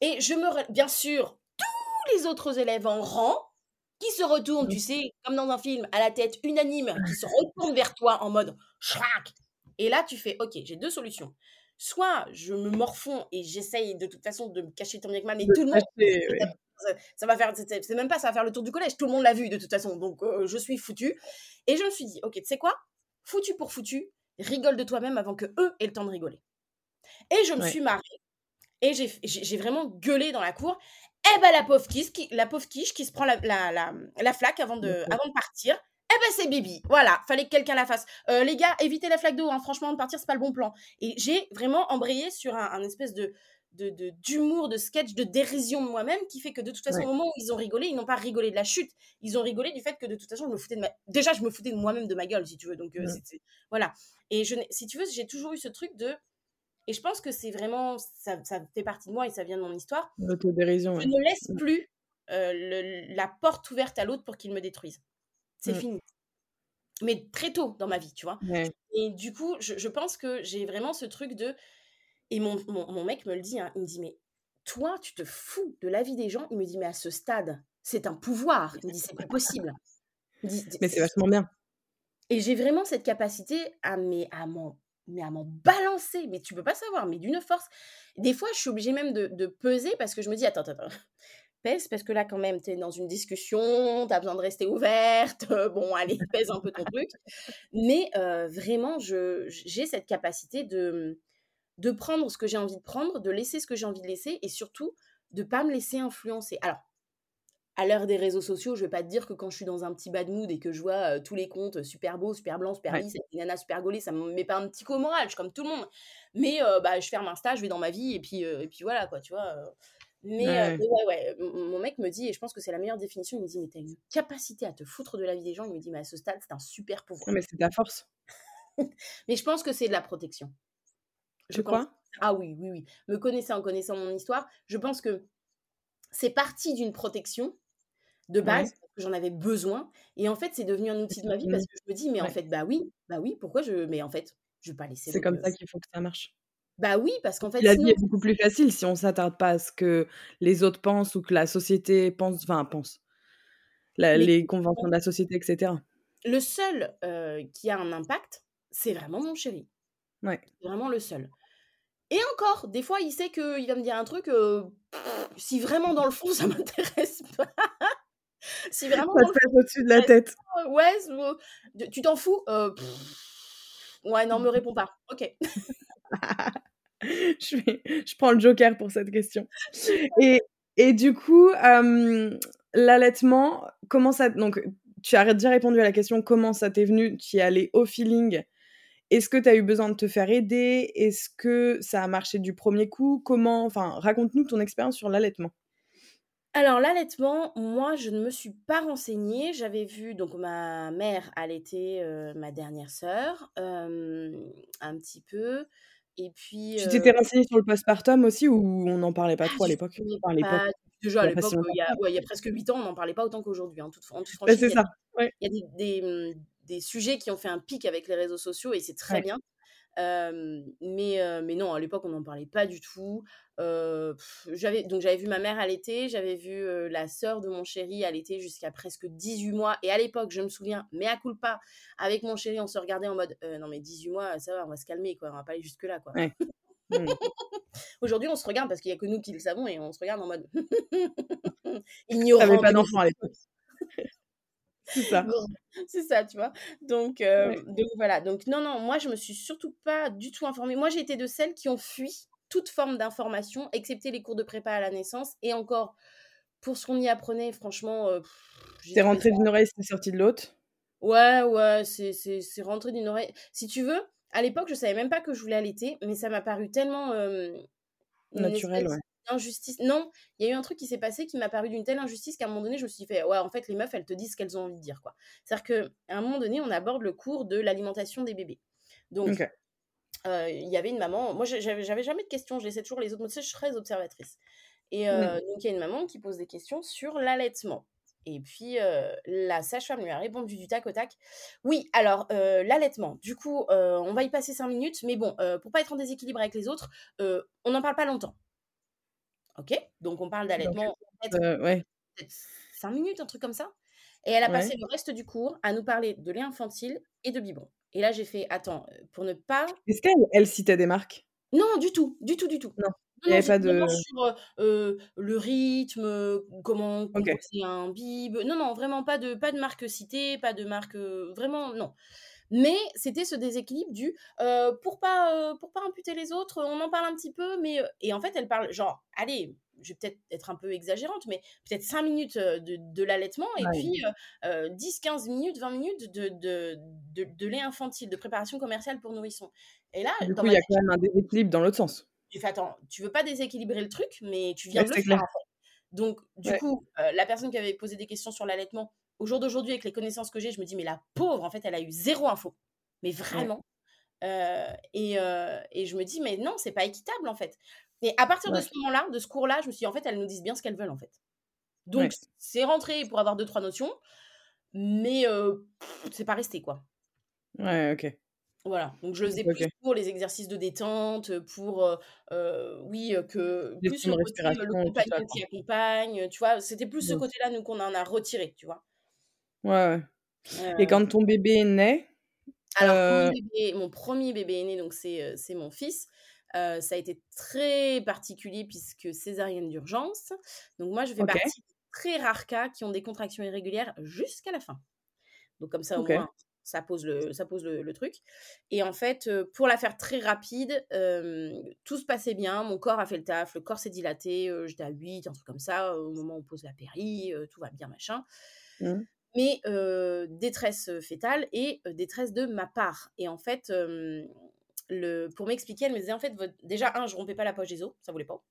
Et je me, bien sûr, tous les autres élèves en rang qui se retournent, tu sais, comme dans un film, à la tête unanime, qui se retournent vers toi en mode schrack, et là, tu fais, OK, j'ai deux solutions. Soit je me morfonds et j'essaye de toute façon de me cacher que mal, mais tout le monde. Ça, va faire, c'est même pas, ça va faire le tour du collège. Tout le monde l'a vu de toute façon, donc euh, je suis foutu. Et je me suis dit, ok, tu sais quoi? Foutu pour foutu, rigole de toi-même avant que eux aient le temps de rigoler. Et je me suis marrée. Et j'ai vraiment gueulé dans la cour. Eh ben la pauvre quiche qui, la pauvre quiche qui se prend la, la, la, la flaque avant de, avant de partir. Eh ben c'est Bibi, voilà, fallait que quelqu'un la fasse. Euh, les gars, évitez la flaque d'eau, hein. franchement, de partir, c'est pas le bon plan. Et j'ai vraiment embrayé sur un, espèce de d'humour, de, sketch, de dérision de moi-même qui fait que de toute façon, au moment où ils ont rigolé, ils n'ont pas rigolé de la chute, ils ont rigolé du fait que de toute façon, je me foutais de ma... Déjà, je me foutais de moi-même, de ma gueule, si tu veux. Donc, euh, voilà. Et je, si tu veux, j'ai toujours eu ce truc de... Et je pense que c'est vraiment... Ça, ça, fait partie de moi et ça vient de mon histoire. L'autodérision, Je ne laisse plus euh, la porte ouverte à l'autre pour qu'il me détruise. C'est mmh. fini. Mais très tôt dans ma vie, tu vois. Et du coup, je, pense que j'ai vraiment ce truc de. Et mon, mon, mec me le dit, hein, il me dit, mais toi, tu te fous de la vie des gens. Il me dit, mais à ce stade, c'est un pouvoir. Il me dit, c'est pas possible. mais c'est vachement bien. Et j'ai vraiment cette capacité à, à m'en mais à m'en balancer, mais tu peux pas savoir, mais d'une force. Des fois, je suis obligée même de, de, peser parce que je me dis, attends, attends, pèse parce que là quand même tu es dans une discussion, tu as besoin de rester ouverte, bon allez, pèse un peu ton truc. Mais vraiment, j'ai cette capacité de, de prendre ce que j'ai envie de prendre, de laisser ce que j'ai envie de laisser et surtout de pas me laisser influencer. Alors, à l'heure des réseaux sociaux, je vais pas te dire que quand je suis dans un petit bad mood et que je vois tous les comptes super beaux, super blancs, super lisses, nanas super gaulées, ça me met pas un petit coup au moral, je suis comme tout le monde. Mais bah, je ferme Insta, je vais dans ma vie et puis, et puis voilà quoi, tu vois. Mais, ouais. ouais, mon mec me dit, et je pense que c'est la meilleure définition, il me dit, mais t'as une capacité à te foutre de la vie des gens. Il me dit, mais à ce stade, c'est un super pouvoir. mais c'est de la force. mais je pense que c'est de la protection. Je, crois Ah oui, oui, oui. Me connaissant, en connaissant mon histoire, je pense que c'est parti d'une protection de base, que j'en avais besoin. Et en fait, c'est devenu un outil de ma vie parce que je me dis, mais en fait, bah oui, bah oui, pourquoi je. Mais en fait, je vais pas laisser. C'est comme ça qu'il faut que ça marche. Bah oui, parce qu'en fait. La vie est beaucoup plus facile si on s'attarde pas à ce que les autres pensent ou que la société pense, enfin, pense. les conventions de la société, etc. Le seul qui a un impact, c'est vraiment mon chéri. Ouais. Vraiment le seul. Et encore, des fois, il sait qu'il va me dire un truc, si vraiment dans le fond, ça m'intéresse pas. si vraiment. Ça te passe au-dessus de la tête. Ouais, tu t'en fous Ouais, non, me réponds pas. Ok. je, prends le joker pour cette question. Et, du coup, l'allaitement, comment ça. Donc, tu as déjà répondu à la question comment ça t'est venu Tu y allais au feeling. Est-ce que tu as eu besoin de te faire aider? Est-ce que ça a marché du premier coup? Comment Enfin, raconte-nous ton expérience sur l'allaitement. Alors l'allaitement, moi je ne me suis pas renseignée. J'avais vu donc ma mère allaiter, ma dernière sœur, un petit peu et puis, Tu t'étais heu renseignée sur le postpartum aussi ou on n'en parlait pas Ah trop à l'époque? à l'époque, pas déjà à il y a l'époque, il y ouais, il y a presque 8 ans, on n'en parlait pas autant qu'aujourd'hui, hein. En toute fran en toute Bah franchise, il y a ça, ouais. il y a des des, mmh, des sujets qui ont fait un pic avec les réseaux sociaux et c'est très Ouais. bien. Mais mais non, à l'époque, on n'en parlait pas du tout. Heu, j'avais donc j'avais vu ma mère allaiter, j'avais vu, heu, la sœur de mon chéri allaiter jusqu'à presque 18 mois et à l'époque, je me souviens, mea culpa, avec mon chéri, on se regardait en mode: «Heu, non mais 18 mois, ça va, on va se calmer quoi, on va pas aller jusque là quoi». Ouais. Mmh. Aujourd'hui, on se regarde parce qu'il y a que nous qui le savons et on se regarde en mode ignorant pas de d'enfant à l'époque. C'est ça. c'est ça, tu vois? Donc Ouais. heu, donc voilà, donc non, non, moi je me suis surtout pas du tout informée. Moi, j'ai été de celles qui ont fui toute forme d'information, excepté les cours de prépa à la naissance et encore, pour ce qu'on y apprenait, franchement, j'ai C'est rentré d'une oreille, c'est sorti de l'autre? Ouais, ouais, c'est rentré d'une oreille si tu veux, à l'époque, je savais même pas que je voulais allaiter, mais ça m'a paru tellement, une Naturel, ouais. non, il y a eu un truc qui s'est passé qui m'a paru d'une telle injustice qu'à un moment donné, je me suis fait: «Ouais, en fait, les meufs, elles te disent ce qu'elles ont envie de dire, quoi». C'est-à-dire qu'à un moment donné, on aborde le cours de l'alimentation des bébés. Donc. Heu, il y avait une maman moi, j'avais jamais de questions, je laissais toujours les autres, moi, je suis très observatrice. Et heu, donc il y a une maman qui pose des questions sur l'allaitement. Et puis, heu, la sage-femme lui a répondu du tac au tac: «Oui, alors, l'allaitement, du coup, on va y passer 5 minutes, mais bon, pour pas être en déséquilibre avec les autres, on n'en parle pas longtemps». OK, donc on parle d'allaitement ouais. 5 minutes, un truc comme ça. Et elle a Ouais. passé le reste du cours à nous parler de lait infantile et de biberon et là, j'ai fait: «Attends, heu, pour ne pas» Est-ce qu'elle elle citait des marques? Non, du tout, du tout, du tout. Non, il Non, y non, avait pas de sur, heu heu, le rythme, comment composer un bib, non, non, vraiment pas de pas de marque citée, pas de marque, vraiment non. Mais c'était ce déséquilibre du, pour pas, pour pas imputer les autres, on en parle un petit peu, mais et en fait, elle parle genre, allez, je vais peut-être être un peu exagérante, mais peut-être 5 minutes, de de l'allaitement et Ouais. puis, heu heu, 10-15 minutes, 20 minutes de de de de lait infantile, de préparation commerciale pour nourrissons et là, Du coup, il y a quand même un déséquilibre dans l'autre sens? j'ai fait: «Attends, tu veux pas déséquilibrer le truc, mais tu viens Ouais, de le faire, clair. en fait». Donc du Ouais. coup, la personne qui avait posé des questions sur l'allaitement, au jour d'aujourd'hui, avec les connaissances que j'ai, je me dis: «Mais la pauvre, en fait, elle a eu 0 info». Mais Ouais. vraiment, heu et heu et je me dis: «Mais non, c'est pas équitable, en fait» et à partir de ce moment-là, de ce cours-là, je me suis dit: «En fait, elles nous disent bien ce qu'elles veulent, en fait». Donc Ouais. c'est rentré pour avoir 2-3 notions, mais heu, c'est pas resté, quoi. Ouais, OK. Voilà, donc je le faisais plus pour les exercices de détente, pour, heu, oui, que plus le côté, le compagnon qui accompagne, tu vois? C'était plus ce Mmh. côté-là, nous, qu'on en a retiré, tu vois? Ouais, ouais et Heu quand ton bébé est né, Alors mon bébé mon 1er bébé est né, donc c'est, c'est mon fils. Ça a été très particulier puisque césarienne d'urgence. Donc moi, je fais partie des très rares cas qui ont des contractions irrégulières jusqu'à la fin. Donc comme ça, au moins, ça pose le ça pose le le truc et en fait, pour la faire très rapide, tout se passait bien. Mon corps a fait le taf, le corps s'est dilaté, heu, j'étais à 8, un truc comme ça, au moment où on pose la péri, tout va bien, machin. Mmh. Mais détresse, heu, fœtale et détresse de ma part et en fait, le pour m'expliquer, elle me disait: «En fait, votre» déjà 1, je rompais pas la poche des os, ça voulait pas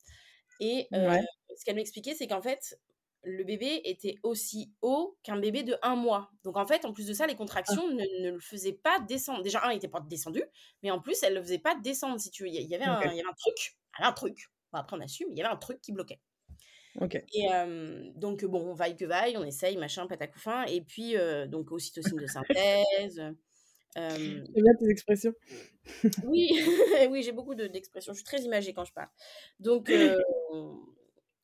et Ouais. ce qu'elle m'expliquait, c'est qu'en fait, le bébé était aussi haut qu'un bébé de 1 mois. Donc en fait, en plus de ça, les Ah. contractions ne ne le faisaient pas descendre. Déjà 1, il était pas descendu, mais en plus, elle le faisait pas descendre, si tu veux. Il y avait un OK. il y avait un truc, un truc. Bon après on assume, il y avait un truc qui bloquait Et donc bon, vaille que vaille, on essaye, machin, patacouffin et puis, heu, donc ocytocine de synthèse, heu, hem J'aime bien tes expressions. Oui, oui, j'ai beaucoup de d'expressions. Je suis très imagée quand je parle. Donc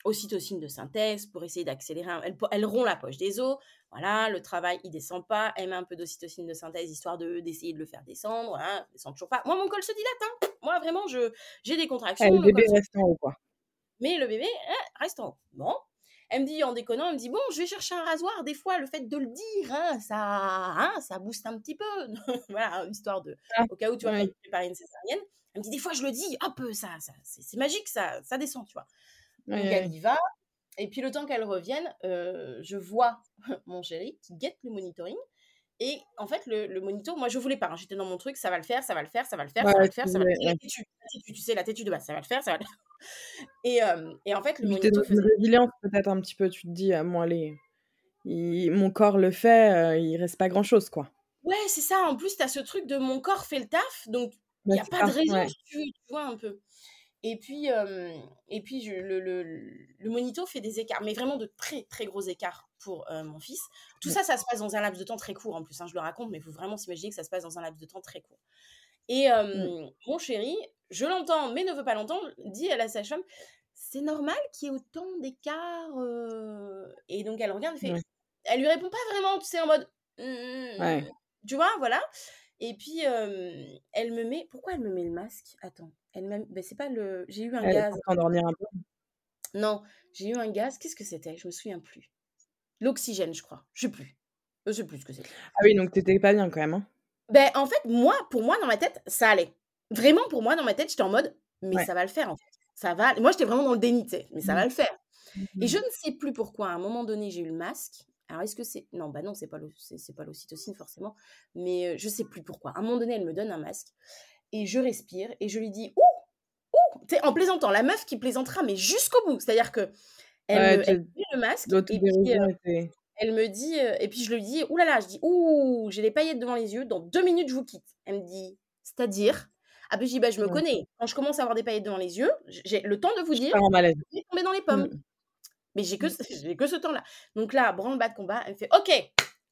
ocytocine de synthèse pour essayer d'accélérer un elle elle rompt la poche des os. Voilà, le travail, il descend pas. Elle met un peu d'ocytocine de synthèse histoire de d'essayer de le faire descendre. Voilà, descend toujours pas. Moi, mon col se dilate, hein. Moi, vraiment, j'ai des Ah, contractions, le bébé col se reste en haut, quoi. Mais le bébé, hein, reste en. Bon, elle me dit en déconnant, elle me dit: «Bon, je vais chercher un rasoir». Des fois, le fait de le dire, hein, ça hein, ça booste un petit peu. Voilà, histoire de Ah, au cas où, tu vois, oui. j'avais préparé une césarienne. Elle me dit: «Des fois, je le dis, hop, ça ça c'est magique, ça ça descend», tu vois? Donc elle y va et puis le temps qu'elle revienne, heu, je vois mon chéri qui guette le monitoring Et en fait, le, le monito, moi, je voulais pas. hein. J'étais dans mon truc, ça va le faire, ça va le faire, ça va le faire, ça va le faire, ça va le faire. Tu sais, la têtu de base, ça va le faire, ça va le faire. Et, euh, et en fait, le dans monito une faisait. résilience peut-être un petit peu, tu te dis: «Ah moi allez, il mon corps le fait, heu, il reste pas grand-chose quoi». Ouais, c'est ça. En plus, tu as ce truc de mon corps fait le taf, donc il Bah, n'y a c'est pas de raison, ouais. si tu veux, tu vois un peu. Et puis, euh, et puis je, le, le, le monito fait des écarts, mais vraiment de très très gros écarts pour euh, mon fils. Tout Mmh. ça, ça se passe dans un laps de temps très court en plus. hein, je le raconte, mais il faut vraiment s'imaginer que ça se passe dans un laps de temps très court. Et Mmh. mon chéri, je l'entends, mais ne veut pas l'entendre, dit à la sage-femme C'est normal qu'il y ait autant d'écarts. euh Et donc elle regarde, elle fait. Elle lui répond pas vraiment, tu sais, en mode. Ouais. Mmh, tu vois, voilà. Et puis, elle me met. Pourquoi elle me met le masque? Attends. Elle m'a... Ben, c'est pas le. J'ai eu un gaz. un peu. Non, j'ai eu un gaz. Qu'est-ce que c'était? Je me souviens plus. L'oxygène, je crois. Je sais plus. Je sais plus ce que c'est. Ah oui, donc tu étais pas bien quand même, hein? Ben, en fait, moi, pour moi, dans ma tête, ça allait. Vraiment, pour moi, dans ma tête, j'étais en mode, mais Ouais. ça va le faire, en fait. Ça va. Moi, j'étais vraiment dans le déni, tu sais, mais ça Mmh. va le faire. Et je Mmh. ne sais plus pourquoi, à un moment donné, j'ai eu le masque. Alors, est-ce que c'est. Non, bah non, c'est pas l'ocytocine, forcément. Mais euh, je sais plus pourquoi. À un moment donné, elle me donne un masque. Et je respire. Et je lui dis Ouh Ouh Tu en plaisantant. La meuf qui plaisantera, mais jusqu'au bout. C'est-à-dire que. Elle, Ouais, me, elle le masque. Et puis, euh, était elle me dit. euh, et puis, je lui dis là là. Je dis Ouh, j'ai les paillettes devant les yeux. Dans deux minutes, je vous quitte. Elle me dit C'est-à-dire? Ah, ben, je dis Bah, je me Ouais. connais. Quand je commence à avoir des paillettes devant les yeux, j'ai le temps de vous Je dire. Je vais tomber dans les pommes. Mmh. Mais j'ai que, Mmh. j'ai que ce temps-là. Donc là, branle-bas de combat, elle me fait OK,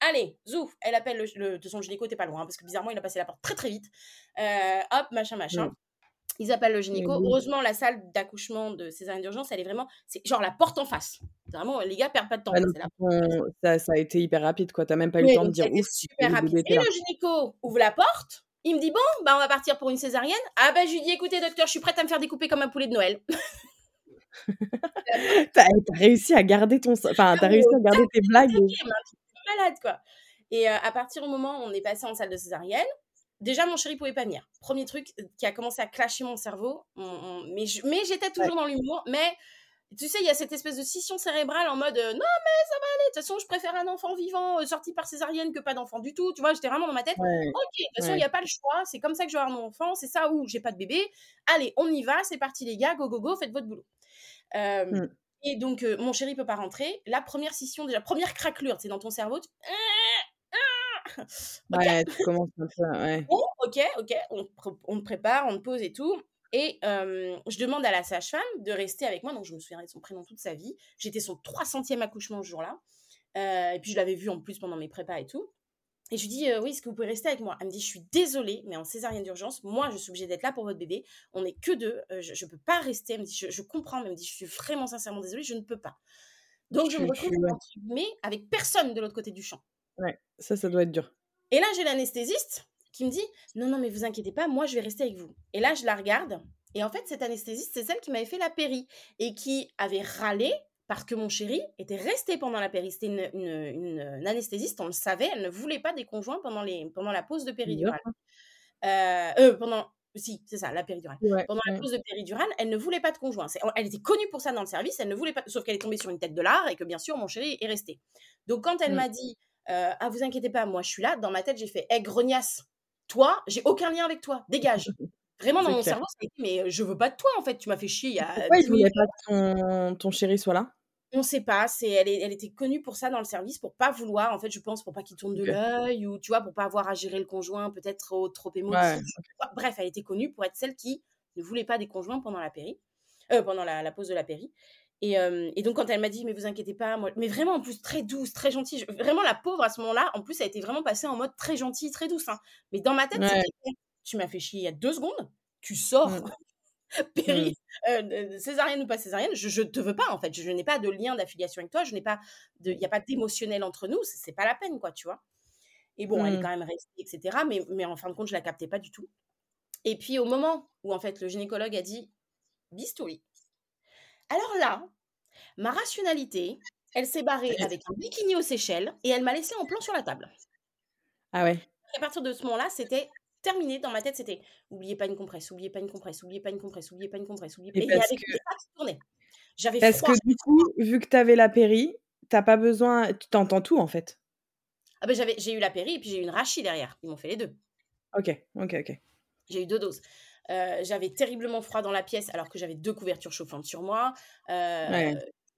allez, zouf. Elle appelle le. le de le gynéco, t'es pas loin, hein, parce que bizarrement, il a passé la porte très très vite. Euh, hop, machin, machin. Mmh. Ils appellent le gynéco. Heureusement, la salle d'accouchement de césarienne d'urgence, elle est vraiment. C'est genre la porte en face. Vraiment, les gars perdent pas de temps. La ton ça ça a été hyper rapide quoi, tu as même pas eu le temps de dire: été «Ouf, super rapide. Et là». le gynéco ouvre la porte. Il me dit Bon, bah, on va partir pour une césarienne. Ah, bah, je lui dis Écoutez, docteur, je suis prête à me faire découper comme un poulet de Noël. Tu as tu as réussi à garder ton enfin, Ah, tu as mais réussi à garder tes blagues malade, quoi. Et euh, à partir du moment où on est passé en salle de césarienne, déjà mon chéri pouvait pas venir. Premier truc euh, qui a commencé à clasher mon cerveau, on- on- mais j'étais Ouais. toujours dans l'humour. Mais tu sais, il y a cette espèce de scission cérébrale en mode euh, non mais ça va aller. De toute façon, je préfère un enfant vivant euh, sorti par césarienne que pas d'enfant du tout. Tu vois, j'étais vraiment dans ma tête. Ouais, Ok, de toute façon, il ouais. n'y a pas le choix. C'est comme ça que je vais avoir mon enfant. C'est ça ou j'ai pas de bébé. Allez, on y va. C'est parti les gars. Go go go. Faites votre boulot. Euh, Mmh. et donc, mon chéri peut pas rentrer. La première scission, déjà, première craquelure, c'est dans ton cerveau. tu- Ok, Ouais, tu commences un peu ouais. bon, ok, ok, on, te prépare, on te pose et tout. Et euh, je demande à la sage-femme de rester avec moi. Donc, je me souviendrai de son prénom toute sa vie. J'étais son 300e accouchement ce jour-là. Euh, et puis, je l'avais vu en plus pendant mes prépas et tout. Et je lui dis, euh, oui, est-ce que vous pouvez rester avec moi? Elle me dit, je suis désolée, mais en césarienne d'urgence, moi, je suis obligée d'être là pour votre bébé. On n'est que deux. je ne peux pas rester. Elle me dit, je, je comprends. mais Elle me dit, je suis vraiment sincèrement désolée, je ne peux pas. Donc, je me retrouve, guillemets, avec personne de l'autre côté du champ. Ouais, ça, ça doit être dur. Et là, j'ai l'anesthésiste qui me dit Non, non, mais vous inquiétez pas, moi, je vais rester avec vous. Et là, je la regarde. Et en fait, cette anesthésiste, c'est celle qui m'avait fait la péri et qui avait râlé parce que mon chéri était resté pendant la péri. C'était une, une- une- une anesthésiste, on le savait, elle ne voulait pas des conjoints pendant, les, pendant la pause de péridurale. Euh, euh, pendant. Si, c'est ça, la péridurale. Ouais, Pendant la pause de péridurale, elle ne voulait pas de conjoint. Elle était connue pour ça dans le service, elle ne voulait pas. Sauf qu'elle est tombée sur une tête de lard et que bien sûr, mon chéri est resté. Donc, quand elle Mmh. m'a dit Ah, vous inquiétez pas, moi je suis là, dans ma tête, j'ai fait Hé, grognasse, toi, j'ai aucun lien avec toi, dégage. Vraiment, dans mon clair. cerveau, été Mais euh, je veux pas de toi, en fait, tu m'as fait chier il y a Pourquoi ils 10 minutes. voulaient pas que ton ton chéri soit là? On sait pas, c'est elle, est- elle était connue pour ça dans le service, pour pas vouloir, en fait, je pense, pour pas qu'il tourne de OK. l'œil, ou tu vois, pour pas avoir à gérer le conjoint, peut-être trop, trop Ouais, émotif. Bref, elle était connue pour être celle qui ne voulait pas des conjoints pendant la péri, euh, pendant la, la pause de la péri. Et, euh, et donc, quand elle m'a dit, mais vous inquiétez pas, moi, mais vraiment, en plus, très douce, très gentille, je- vraiment, la pauvre, à ce moment-là, en plus, elle était vraiment passée en mode très gentille, très douce. hein. Mais dans ma tête, Ouais. tu m'as fait chier il y a deux secondes, tu sors, Mmh. péri, Mmh. euh, césarienne ou pas césarienne, je, je te veux pas en fait, je, je n'ai pas de lien d'affiliation avec toi, je n'ai pas de, il y a pas d'émotionnel entre nous, c'est pas la peine quoi, tu vois. Et bon, elle est Mmh. quand même restée, etc. Mais, mais en fin de compte, je la captais pas du tout. Et puis au moment où en fait le gynécologue a dit bistouri, alors là, ma rationalité, elle s'est barrée avec un bikini aux Seychelles et elle m'a laissé en plan sur la table. Ah ouais. à partir de ce moment-là, c'était terminé. Dans ma tête, c'était oubliez pas une compresse, oubliez pas une compresse, oubliez pas une compresse, oubliez pas une compresse, oubliez pas. Et Et il y parce que. J'avais parce froid. que du coup, vu que tu avais la péri, tu as pas besoin tu entends tout en fait. Ah ben j'avais, j'ai eu la péri et puis j'ai eu une rachie derrière. Ils m'ont fait les deux. Ok, ok, ok. J'ai eu deux doses. Euh, j'avais terriblement froid dans la pièce alors que j'avais deux couvertures chauffantes sur moi. Euh,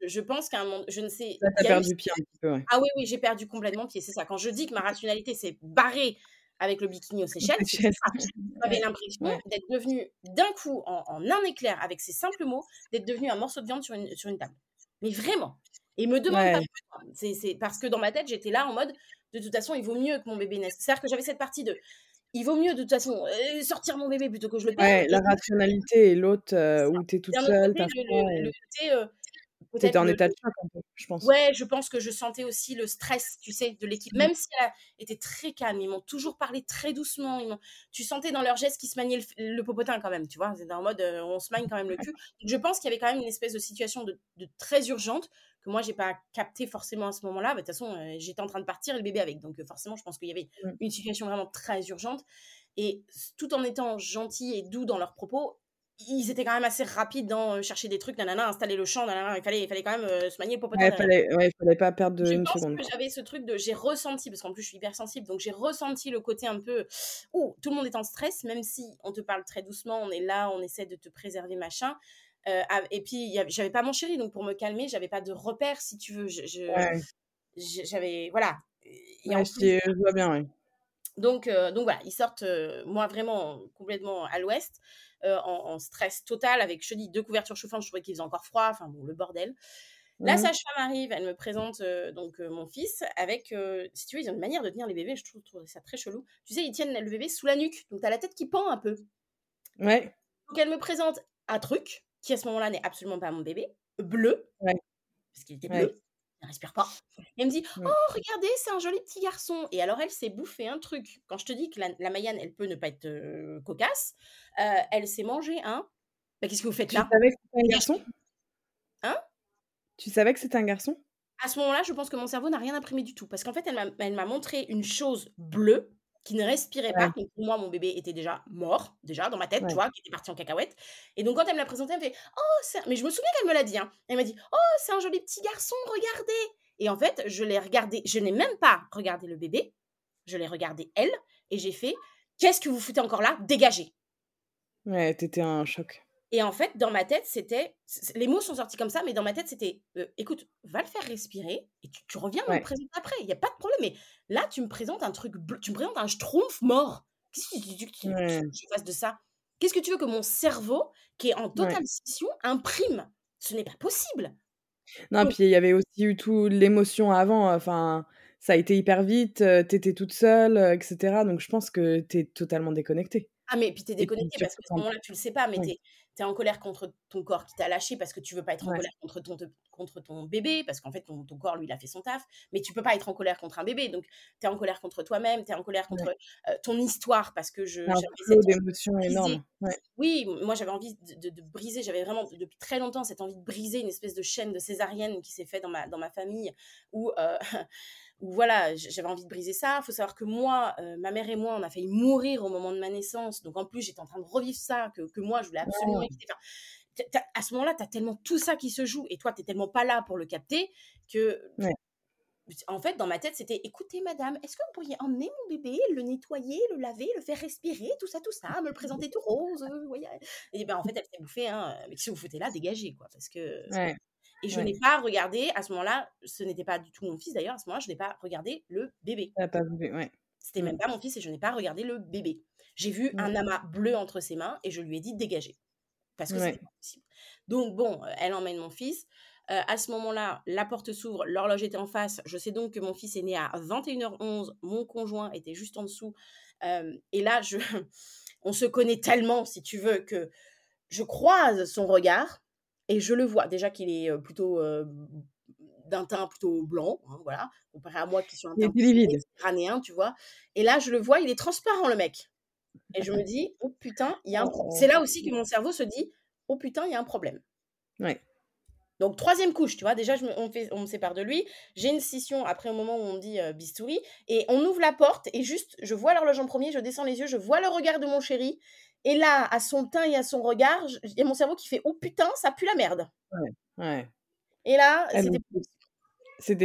je pense qu'à un moment, je ne sais. Là, t'as perdu pied un petit peu, ouais. Ah oui, oui, j'ai perdu complètement pied, c'est ça. Quand je dis que ma rationalité s'est barrée avec le bikini aux Seychelles, j'avais l'impression d'être devenue d'un coup, en, un éclair, avec ces simples mots, d'être devenue un morceau de viande sur une, sur une table. Mais vraiment. Et me demande pas. C'est parce que dans ma tête, j'étais là en mode, de toute façon, il vaut mieux que mon bébé naisse. C'est-à-dire que j'avais cette partie de, il vaut mieux de toute façon euh, sortir mon bébé plutôt que je le perde. Ouais, la rationalité et l'autre euh, où tu es toute seule, t'as côté, euh, T'étais en état de choc un peu, je pense. Ouais, je pense que je sentais aussi le stress, tu sais, de l'équipe. Mmh. Même si elle était très calme, ils m'ont toujours parlé très doucement. Ils tu sentais dans leurs gestes qu'ils se maniaient le, popotin quand même, tu vois? C'était en mode, on se manie quand même le cul. Donc, je pense qu'il y avait quand même une espèce de situation de, très urgente que moi, j'ai pas capté forcément à ce moment-là. Bah, de toute façon, j'étais en train de partir et le bébé avec. Donc, forcément, je pense qu'il y avait mmh. une situation vraiment très urgente. Et tout en étant gentil et doux dans leurs propos, ils étaient quand même assez rapides dans chercher des trucs, nanana, installer le champ, nanana, il fallait, il fallait quand même se manier pour ouais, fallait, ouais, fallait pas perdre de, une seconde. J'avais ce truc de, j'ai ressenti, parce qu'en plus je suis hypersensible, donc j'ai ressenti le côté un peu, où tout le monde est en stress, même si on te parle très doucement, on est là, on essaie de te préserver, machin. Euh, et puis j'avais pas mon chéri, donc pour me calmer, j'avais pas de repère, si tu veux. Je, j'avais, voilà. Et je vois bien, oui. Donc, donc voilà, ils sortent, moi vraiment complètement à l'ouest. Euh, en, stress total avec, je dis, deux couvertures chauffantes, je trouvais qu'il faisait encore froid, enfin bon, le bordel. La mmh. sage-femme arrive, elle me présente euh, donc euh, mon fils avec, si tu veux, ils ont une manière de tenir les bébés, je trouve, ça très chelou. Tu sais, ils tiennent le bébé sous la nuque, donc tu as la tête qui pend un peu. Ouais. Donc elle me présente un truc qui à ce moment-là n'est absolument pas mon bébé, bleu, ouais. parce qu'il était bleu ne respire pas. Et elle me dit Oh, regardez, c'est un joli petit garçon. Et alors, elle s'est bouffé un truc. Quand je te dis que la, la Mayenne, elle peut ne pas être euh, cocasse, euh, elle s'est mangé un. Bah, Qu'est-ce que vous faites là? Tu savais que c'était un garçon? Hein? Tu savais que c'était un garçon? À ce moment-là, je pense que mon cerveau n'a rien imprimé du tout. Parce qu'en fait, elle m'a montré une chose bleue qui ne respirait pas. Donc pour moi, mon bébé était déjà mort, déjà dans ma tête, tu vois, qui était parti en cacahuète. Et donc quand elle me l'a présenté, elle me fait Oh, mais je me souviens qu'elle me l'a dit. Hein. Elle m'a dit Oh, c'est un joli petit garçon, regardez. Et en fait, je l'ai regardé, je n'ai même pas regardé le bébé, je l'ai regardé elle, et j'ai fait Qu'est-ce que vous foutez encore là? Dégagez. Ouais, t'étais un choc. Et en fait, dans ma tête, c'était. Les mots sont sortis comme ça, mais dans ma tête, c'était euh, écoute, va le faire respirer et tu, reviens me présenter après. Il n'y a pas de problème. Mais là, tu me présentes un truc. Tu me présentes un schtroumpf mort. Qu'est-ce que tu veux que je fasse de ça? Qu'est-ce que tu veux que mon cerveau, qui est en totale scission, imprime? Ce n'est pas possible. Non, puis il y avait aussi eu tout l'émotion avant. Enfin, ça a été hyper vite. T'étais toute seule, etc. Donc je pense que t'es totalement déconnectée. Ah, mais puis t'es déconnecté parce qu'à ce moment-là, tu le sais pas, mais t'es tu es en colère contre ton corps qui t'a lâché parce que tu veux pas être en colère contre ton, contre ton bébé, parce qu'en fait, ton, ton, corps, lui, il a fait son taf, mais tu peux pas être en colère contre un bébé. Donc, tu es en colère contre toi-même, tu es en colère contre euh, ton histoire, parce que je. D'émotions énorme. Oui, moi, j'avais envie de, de, briser, j'avais vraiment, depuis très longtemps, cette envie de briser une espèce de chaîne de césarienne qui s'est fait dans ma, dans ma famille, où. Euh, où voilà, j'avais envie de briser ça. Il faut savoir que moi, euh, ma mère et moi, on a failli mourir au moment de ma naissance. Donc en plus, j'étais en train de revivre ça, que, que moi, je voulais absolument éviter. à ce moment-là, tu as tellement tout ça qui se joue et toi, tu n'es tellement pas là pour le capter que. En fait, dans ma tête, c'était écoutez, madame, est-ce que vous pourriez emmener mon bébé, le nettoyer, le laver, le faire respirer, tout ça, tout ça, me le présenter tout rose voyez? Et ben en fait, elle s'est bouffée, hein, mais si vous foutez là, dégagez, quoi, parce que. Et je n'ai pas regardé, à ce moment-là, ce n'était pas du tout mon fils d'ailleurs, à ce moment-là, je n'ai pas regardé le bébé. pas ouais. C'était même pas mon fils et je n'ai pas regardé le bébé. J'ai vu un amas bleu entre ses mains et je lui ai dit dégager. Parce que c'était pas possible. Donc bon, euh, elle emmène mon fils. Euh, à ce moment-là, la porte s'ouvre, l'horloge était en face. Je sais donc que mon fils est né à 21h11, mon conjoint était juste en dessous. Euh, et là, je... on se connaît tellement, si tu veux, que je croise son regard et je le vois déjà qu'il est plutôt d'un teint plutôt blanc, hein, voilà, comparé à moi qui suis un teint méditerranéen, tu vois. Et là, je le vois, il est transparent le mec. Et je me dis, oh putain, il y a un. Oh. C'est là aussi que mon cerveau se dit, oh putain, il y a un problème. Ouais. Donc troisième couche, tu vois, déjà je me, on, fait, on me sépare de lui, j'ai une scission après au moment où on me dit bistouri, et on ouvre la porte, et juste, je vois l'horloge en premier, je descends les yeux, je vois le regard de mon chéri, et là, à son teint et à son regard, il y a mon cerveau qui fait Oh putain, ça pue la merde. Ouais, ouais. Et là, C'était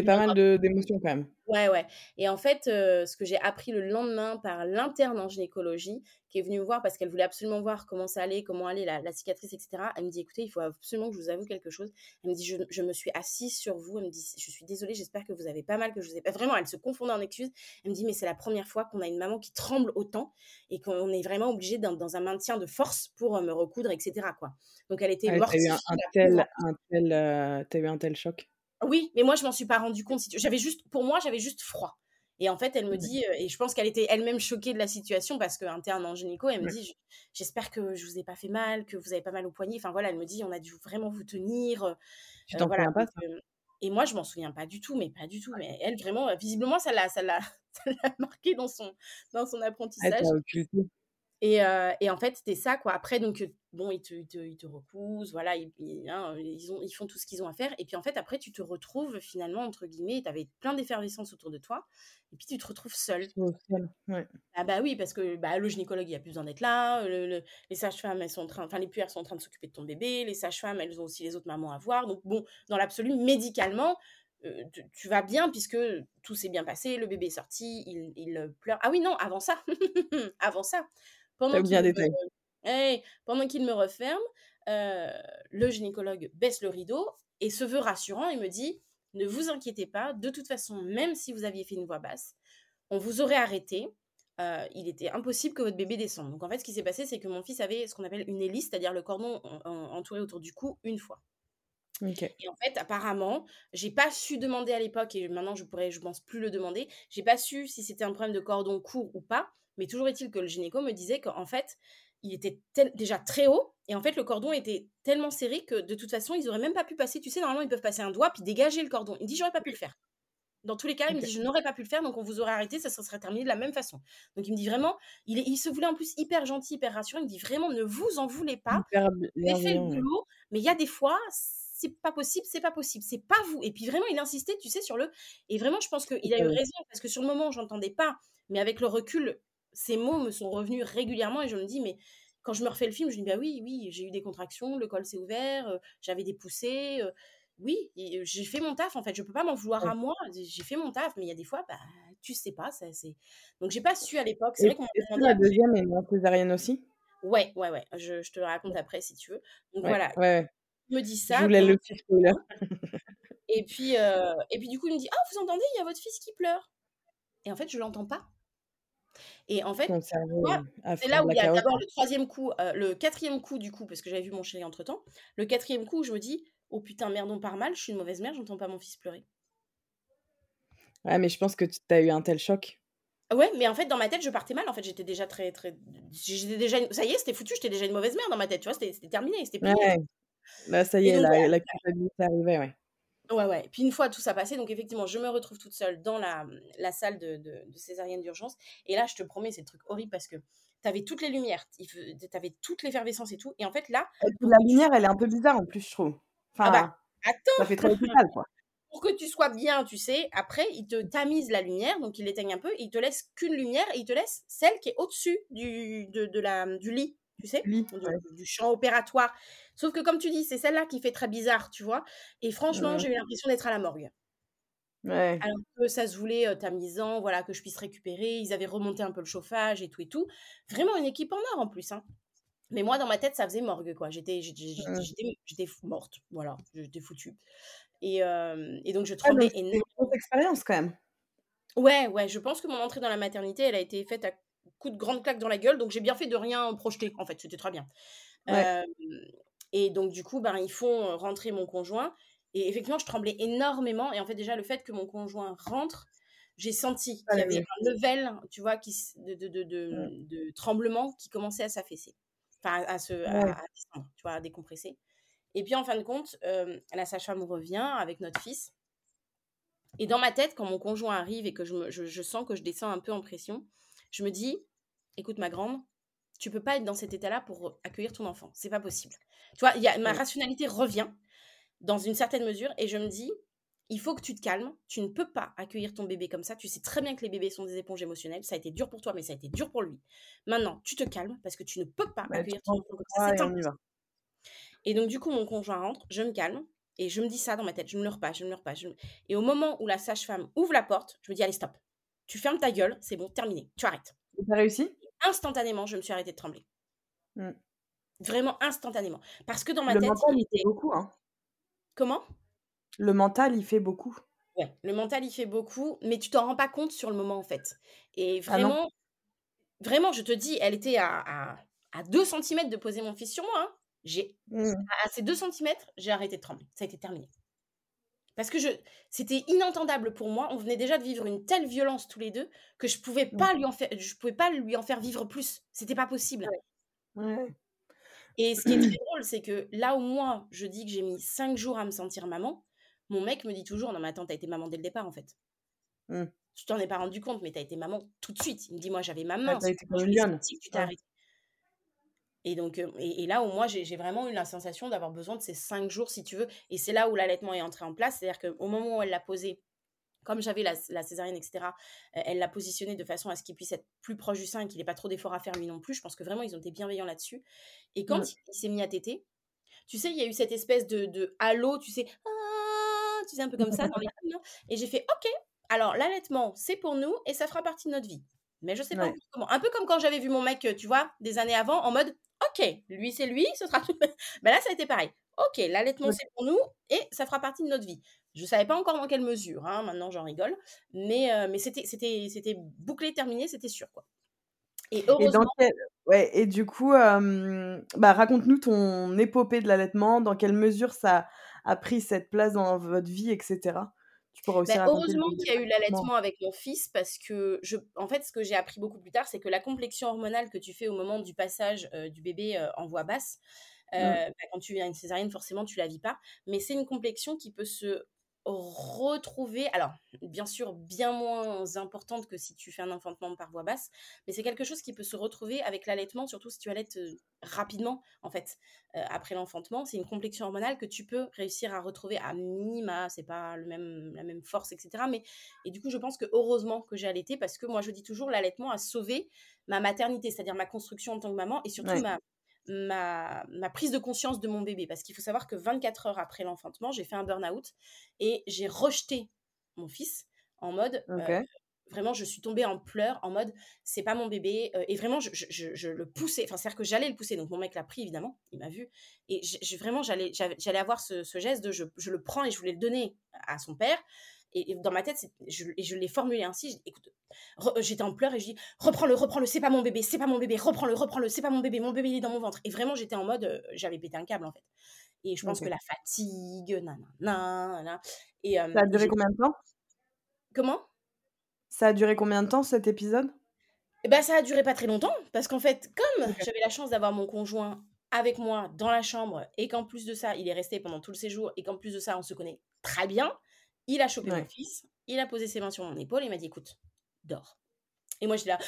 pas mal d'émotions quand même. Ouais, ouais. Et en fait, ce que j'ai appris le lendemain par l'interne en gynécologie, qui est venue me voir parce qu'elle voulait absolument voir comment ça allait, comment allait la, cicatrice, etc. Elle me dit, écoutez, il faut absolument que je vous avoue quelque chose. Elle me dit, je, me suis assise sur vous. Elle me dit, je suis désolée, j'espère que vous avez pas mal, que je vous ai pas... Vraiment, elle se confondait en excuses. Elle me dit, mais c'est la première fois qu'on a une maman qui tremble autant et qu'on est vraiment obligé dans, dans, un maintien de force pour me recoudre, etc. Quoi. Donc, elle était morte. T'as eu un, tel, un tel, as eu un tel choc oui, mais moi, je m'en suis pas rendu compte. J'avais juste, pour moi, j'avais juste froid. Et en fait, elle me dit, et je pense qu'elle était elle-même choquée de la situation parce qu'interne en gynéco, elle me dit, j'espère que je vous ai pas fait mal, que vous avez pas mal au poignet. Enfin voilà, elle me dit, on a dû vraiment vous tenir. Tu t'en souviens pas Et moi, je m'en souviens pas du tout, mais pas du tout. Mais elle, vraiment, visiblement, ça l'a, ça l'a, marqué dans son, dans son apprentissage. Et, et, en fait, c'était ça, quoi. Après, donc, bon, ils te, ils te, ils te recousent, voilà, ils, hein, ils, ont, ils font tout ce qu'ils ont à faire. Et puis, en fait, après, tu te retrouves finalement, entre guillemets, tu avais plein d'effervescence autour de toi. Et puis, tu te retrouves seule. Ouais. Ah, bah oui, parce que bah, le gynécologue, il a plus besoin d'être là. Le, les sages-femmes, elles sont en train, enfin, les puères sont en train de s'occuper de ton bébé. Les sages-femmes, elles ont aussi les autres mamans à voir. Donc, bon, dans l'absolu, médicalement, tu, tu, vas bien puisque tout s'est bien passé, le bébé est sorti, il, il pleure. Ah oui, non, avant ça, avant ça, pendant qu'il me, pendant qu'il me referme, euh, le gynécologue baisse le rideau et se veut rassurant et me dit Ne vous inquiétez pas, de toute façon, même si vous aviez fait une voix basse, on vous aurait arrêté. Euh, il était impossible que votre bébé descende. Donc en fait, ce qui s'est passé, c'est que mon fils avait ce qu'on appelle une hélice, c'est-à-dire le cordon entouré autour du cou une fois. Et en fait, apparemment, j'ai pas su demander à l'époque, et maintenant je pourrais, je pense plus le demander, j'ai pas su si c'était un problème de cordon court ou pas, mais toujours est-il que le gynéco me disait qu'en fait, il était déjà très haut et en fait le cordon était tellement serré que de toute façon ils auraient même pas pu passer. Tu sais, normalement ils peuvent passer un doigt puis dégager le cordon. Il me dit j'aurais pas pu le faire. Dans tous les cas, il me dit je n'aurais pas pu le faire donc on vous aurait arrêté, ça se serait terminé de la même façon. Donc il me dit vraiment, il, il se voulait en plus hyper gentil, hyper rassurant. Il me dit vraiment ne vous en voulez pas. J'ai fait le boulot, mais il y a des fois c'est pas possible, c'est pas possible, c'est pas vous. Et puis vraiment, il insistait, tu sais, sur le. Et vraiment, je pense qu'il a eu raison parce que sur le moment, j'entendais pas, mais avec le recul, ces mots me sont revenus régulièrement et je me dis, mais quand je me refais le film, je me dis, bah oui, oui, j'ai eu des contractions, le col s'est ouvert, euh, j'avais des poussées. Euh, oui, euh, j'ai fait mon taf en fait. Je peux pas m'en vouloir à moi. J'ai fait mon taf, mais il y a des fois, bah, tu sais pas. Ça, c'est... Donc j'ai pas su à l'époque. C'est vrai qu'on la deuxième est non césarienne aussi? Ouais, ouais, ouais. Je, je, te le raconte après si tu veux. Donc voilà. Ouais, me dit ça. Je voulais le petit spoiler. et puis, et puis du coup, il me dit, ah, vous entendez, il y a votre fils qui pleure. Et en fait, je l'entends pas. Et en fait, c'est là où il y a d'abord le troisième coup, euh, le quatrième coup du coup, parce que j'avais vu mon chéri entre temps. Le quatrième coup, je me dis, oh putain, merde, on part mal, je suis une mauvaise mère, j'entends pas mon fils pleurer. Ouais, mais je pense que tu as eu un tel choc. Ouais, mais en fait, dans ma tête, je partais mal. En fait, j'étais déjà très, très. J'étais déjà. Ça y est, c'était foutu, j'étais déjà une mauvaise mère dans ma tête, tu vois, c'était terminé, c'était plié. Ouais. Là, ça y est, la, ouais. Ouais, ouais. Puis une fois tout ça passé, donc effectivement, je me retrouve toute seule dans la, la salle de, de, césarienne d'urgence. Et là, je te promets, c'est le truc horrible parce que tu avais toutes les lumières, tu avais toute l'effervescence et tout. Et en fait, là. la lumière, elle est un peu bizarre en plus, je trouve. ah bah, attends Ça fait trop hôpital, quoi. Pour que tu sois bien, tu sais, après, ils te tamisent la lumière, donc ils l'éteignent un peu, et ils te laissent qu'une lumière, et ils te laissent celle qui est au-dessus du, de, de la, du lit tu sais, du, champ opératoire. Sauf que comme tu dis, c'est celle-là qui fait très bizarre, tu vois. Et franchement, j'ai eu l'impression d'être à la morgue. Ouais. Alors que ça se voulait euh, tamisant, voilà, que je puisse récupérer. Ils avaient remonté un peu le chauffage et tout et tout. Vraiment une équipe en or en plus. Hein. Mais moi, dans ma tête, ça faisait morgue, quoi. J'étais, j'étais, morte, voilà. J'étais foutue. Et, euh, et donc, je tremblais énormément. une grosse expérience, quand même. Ouais, ouais. Je pense que mon entrée dans la maternité, elle a été faite à coup de grande claque dans la gueule. Donc j'ai bien fait de rien projeter, en fait, c'était très bien. et donc du coup, ben, ils font rentrer mon conjoint. Et effectivement, je tremblais énormément. Et en fait, déjà, le fait que mon conjoint rentre, j'ai senti qu'il y avait un level, tu vois, qui, de, de, de, de, tremblement qui commençait à s'affaisser. Enfin, à, se, à, descendre, tu vois, à décompresser. Et puis, en fin de compte, la sage-femme revient avec notre fils. Et dans ma tête, quand mon conjoint arrive et que je, je, je, sens que je descends un peu en pression, je me dis, écoute ma grande, tu peux pas être dans cet état-là pour accueillir ton enfant. C'est pas possible. Tu vois, y a, ma rationalité revient dans une certaine mesure et je me dis, il faut que tu te calmes. Tu ne peux pas accueillir ton bébé comme ça. Tu sais très bien que les bébés sont des éponges émotionnelles. Ça a été dur pour toi, mais ça a été dur pour lui. Maintenant, tu te calmes parce que tu ne peux pas accueillir ton enfant comme ça. Et, et donc, du coup, mon conjoint rentre, je me calme. Et je me dis ça dans ma tête, je ne me pas, je ne me pas. Et au moment où la sage-femme ouvre la porte, je me dis, allez, stop. Tu fermes ta gueule, c'est bon, terminé, tu arrêtes. Tu as réussi? Instantanément, je me suis arrêtée de trembler. Mmh. Vraiment instantanément. Parce que dans ma le tête. Mental, il fait beaucoup, hein. Comment? Le mental, il fait beaucoup. Ouais, le mental, il fait beaucoup, mais tu t'en rends pas compte sur le moment, en fait. Et ah vraiment, vraiment, je te dis, elle était à, à, 2 cm de poser mon fils sur moi. Hein. J'ai, mmh. À ces 2 cm, j'ai arrêté de trembler. Ça a été terminé. Parce que je, c'était inentendable pour moi. On venait déjà de vivre une telle violence tous les deux que je pouvais mmh. pas lui en faire, je pouvais pas lui en faire vivre plus. C'était pas possible. Et ce qui est très drôle, c'est que là où moi, je dis que j'ai mis 5 jours à me sentir maman, mon mec me dit toujours, non mais attends, t'as été maman dès le départ en fait. Mmh. Tu t'en es pas rendu compte, mais t'as été maman tout de suite. Il me dit, moi j'avais ma main. Ah, été tu t'es. Et donc, et, là où moi, j'ai vraiment eu la sensation d'avoir besoin de ces cinq jours, si tu veux. Et c'est là où l'allaitement est entré en place. C'est-à-dire qu'au moment où elle l'a posé, comme j'avais la, césarienne, etc., elle l'a positionné de façon à ce qu'il puisse être plus proche du sein et qu'il n'ait pas trop d'efforts à faire lui non plus. Je pense que vraiment, ils ont été bienveillants là-dessus. Et quand mmh. il, s'est mis à téter, tu sais, il y a eu cette espèce de, de halo, tu sais, ah, tu sais, un peu comme ça dans les films. Et j'ai fait, OK, alors l'allaitement, c'est pour nous et ça fera partie de notre vie. Mais je sais pas comment. Un peu comme quand j'avais vu mon mec, tu vois, des années avant, en mode Ok, lui c'est lui, ce sera tout. ben là, ça a été pareil. Ok, l'allaitement c'est pour nous et ça fera partie de notre vie. Je savais pas encore dans quelle mesure, hein, maintenant j'en rigole, mais, euh, mais c'était, c'était, c'était bouclé, terminé, c'était sûr. Quoi. Et, heureusement... ouais, et du coup, bah, raconte-nous ton épopée de l'allaitement, dans quelle mesure ça a pris cette place dans votre vie, etc. Bah, heureusement qu'il y a eu l'allaitement avec mon fils parce que, je, en fait, ce que j'ai appris beaucoup plus tard, c'est que la complexion hormonale que tu fais au moment du passage euh, du bébé euh, en voix basse, mmh. bah, quand tu viens une césarienne, forcément, tu la vis pas. Mais c'est une complexion qui peut se retrouver, alors bien sûr bien moins importante que si tu fais un enfantement par voix basse, mais c'est quelque chose qui peut se retrouver avec l'allaitement, surtout si tu allaites rapidement en fait euh, après l'enfantement. C'est une complexion hormonale que tu peux réussir à retrouver à minima, c'est pas le même, la même force, etc. Mais et du coup je pense que heureusement que j'ai allaité parce que moi je dis toujours l'allaitement a sauvé ma maternité, c'est-à-dire ma construction en tant que maman et surtout ma ma, prise de conscience de mon bébé. Parce qu'il faut savoir que 24 heures après l'enfantement, j'ai fait un burn-out et j'ai rejeté mon fils en mode. Euh, vraiment, je suis tombée en pleurs, en mode, c'est pas mon bébé. Euh, et vraiment, je, je, le poussais. Enfin, c'est-à-dire que j'allais le pousser. Donc, mon mec l'a pris, évidemment. Il m'a vu. Et vraiment, j'allais, j'allais avoir ce, ce, geste de je, je, le prends et je voulais le donner à son père. Et, dans ma tête, je, je l'ai formulé ainsi. Écoute, j'étais en pleurs et je dis reprends-le, reprends-le, c'est pas mon bébé, c'est pas mon bébé, reprends-le, reprends-le, c'est pas mon bébé, mon bébé il est dans mon ventre. Et vraiment, j'étais en mode, euh, j'avais pété un câble en fait. Et je pense que la fatigue, nanana. Et, euh, Ça a duré combien de temps? Comment? Ça a duré combien de temps cet épisode? Eh ben, ça a duré pas très longtemps parce qu'en fait, comme j'avais la chance d'avoir mon conjoint avec moi dans la chambre et qu'en plus de ça, il est resté pendant tout le séjour et qu'en plus de ça, on se connaît très bien, il a chopé mon fils, il a posé ses mains sur mon épaule et il m'a dit écoute, dors. Et moi, j'étais là,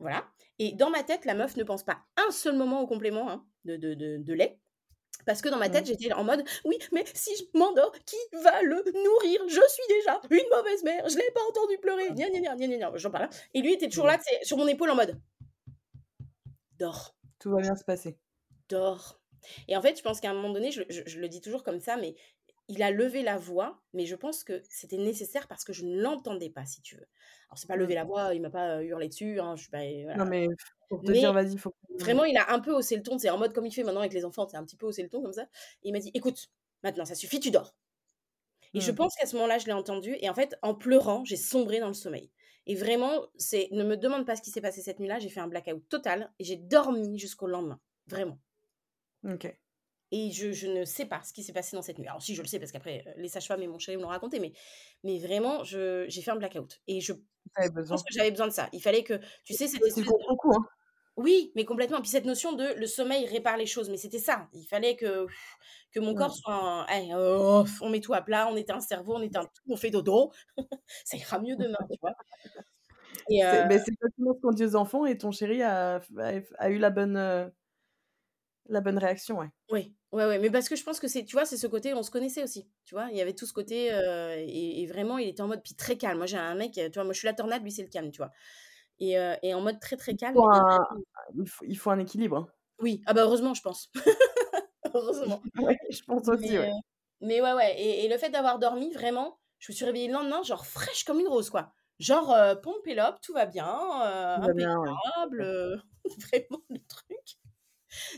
voilà. Et dans ma tête, la meuf ne pense pas un seul moment au complément hein, de, de, de, lait. Parce que dans ma tête, j'étais en mode, oui, mais si je m'endors, qui va le nourrir? Je suis déjà une mauvaise mère, je l'ai pas entendu pleurer. J'en parle. Et lui était toujours là, sur mon épaule en mode, dors. Tout va bien se passer. Dors. Et en fait, je pense qu'à un moment donné, je, je, le dis toujours comme ça, mais il a levé la voix, mais je pense que c'était nécessaire parce que je ne l'entendais pas, si tu veux. Alors, c'est pas lever la voix, il m'a pas hurlé dessus, hein, je suis pas. Non, mais pour te dire, vas-y, faut. Vraiment, il a un peu haussé le ton, c'est en mode comme il fait maintenant avec les enfants, c'est un petit peu haussé le ton comme ça. Et il m'a dit écoute, maintenant, ça suffit, tu dors. Et je mmh. pense qu'à ce moment-là, je l'ai entendu, et en fait, en pleurant, j'ai sombré dans le sommeil. Et vraiment, c'est ne me demande pas ce qui s'est passé cette nuit-là, j'ai fait un blackout total, et j'ai dormi jusqu'au lendemain. Vraiment. Ok. Et je, je, ne sais pas ce qui s'est passé dans cette nuit. Alors si, je le sais, parce qu'après, euh, les sages-femmes et mon chéri me l'ont raconté, mais, mais vraiment, j'ai fait un blackout. Et je pense que j'avais besoin de ça. Il fallait que, tu sais, c'était... beaucoup, hein. Oui, mais complètement. Puis cette notion de le sommeil répare les choses, mais c'était ça. Il fallait que, que mon corps soit... on met tout à plat, on éteint un cerveau, on éteint tout, on fait dodo. ça ira mieux demain, tu vois. C'est euh exactement ce qu'on dit aux enfants et ton chéri a, a, eu la bonne... Euh, la bonne réaction, ouais. Oui, ouais, ouais, mais parce que je pense que c'est, tu vois, c'est ce côté, on se connaissait aussi, tu vois, il y avait tout ce côté, euh, et, vraiment, il était en mode, puis très calme. Moi, j'ai un mec, tu vois, moi, je suis la tornade, lui, c'est le calme, tu vois? Et, euh, et en mode très, très calme. Il faut un, équilibre. Hein. Oui, ah bah heureusement, je pense. heureusement. ouais, je pense aussi, ouais. mais ouais, ouais. Et, et le fait d'avoir dormi, vraiment, je me suis réveillée le lendemain, genre fraîche comme une rose, quoi. Genre, euh, pompe et lobe, tout va bien, euh, ouais. impeccable, euh, vraiment le truc.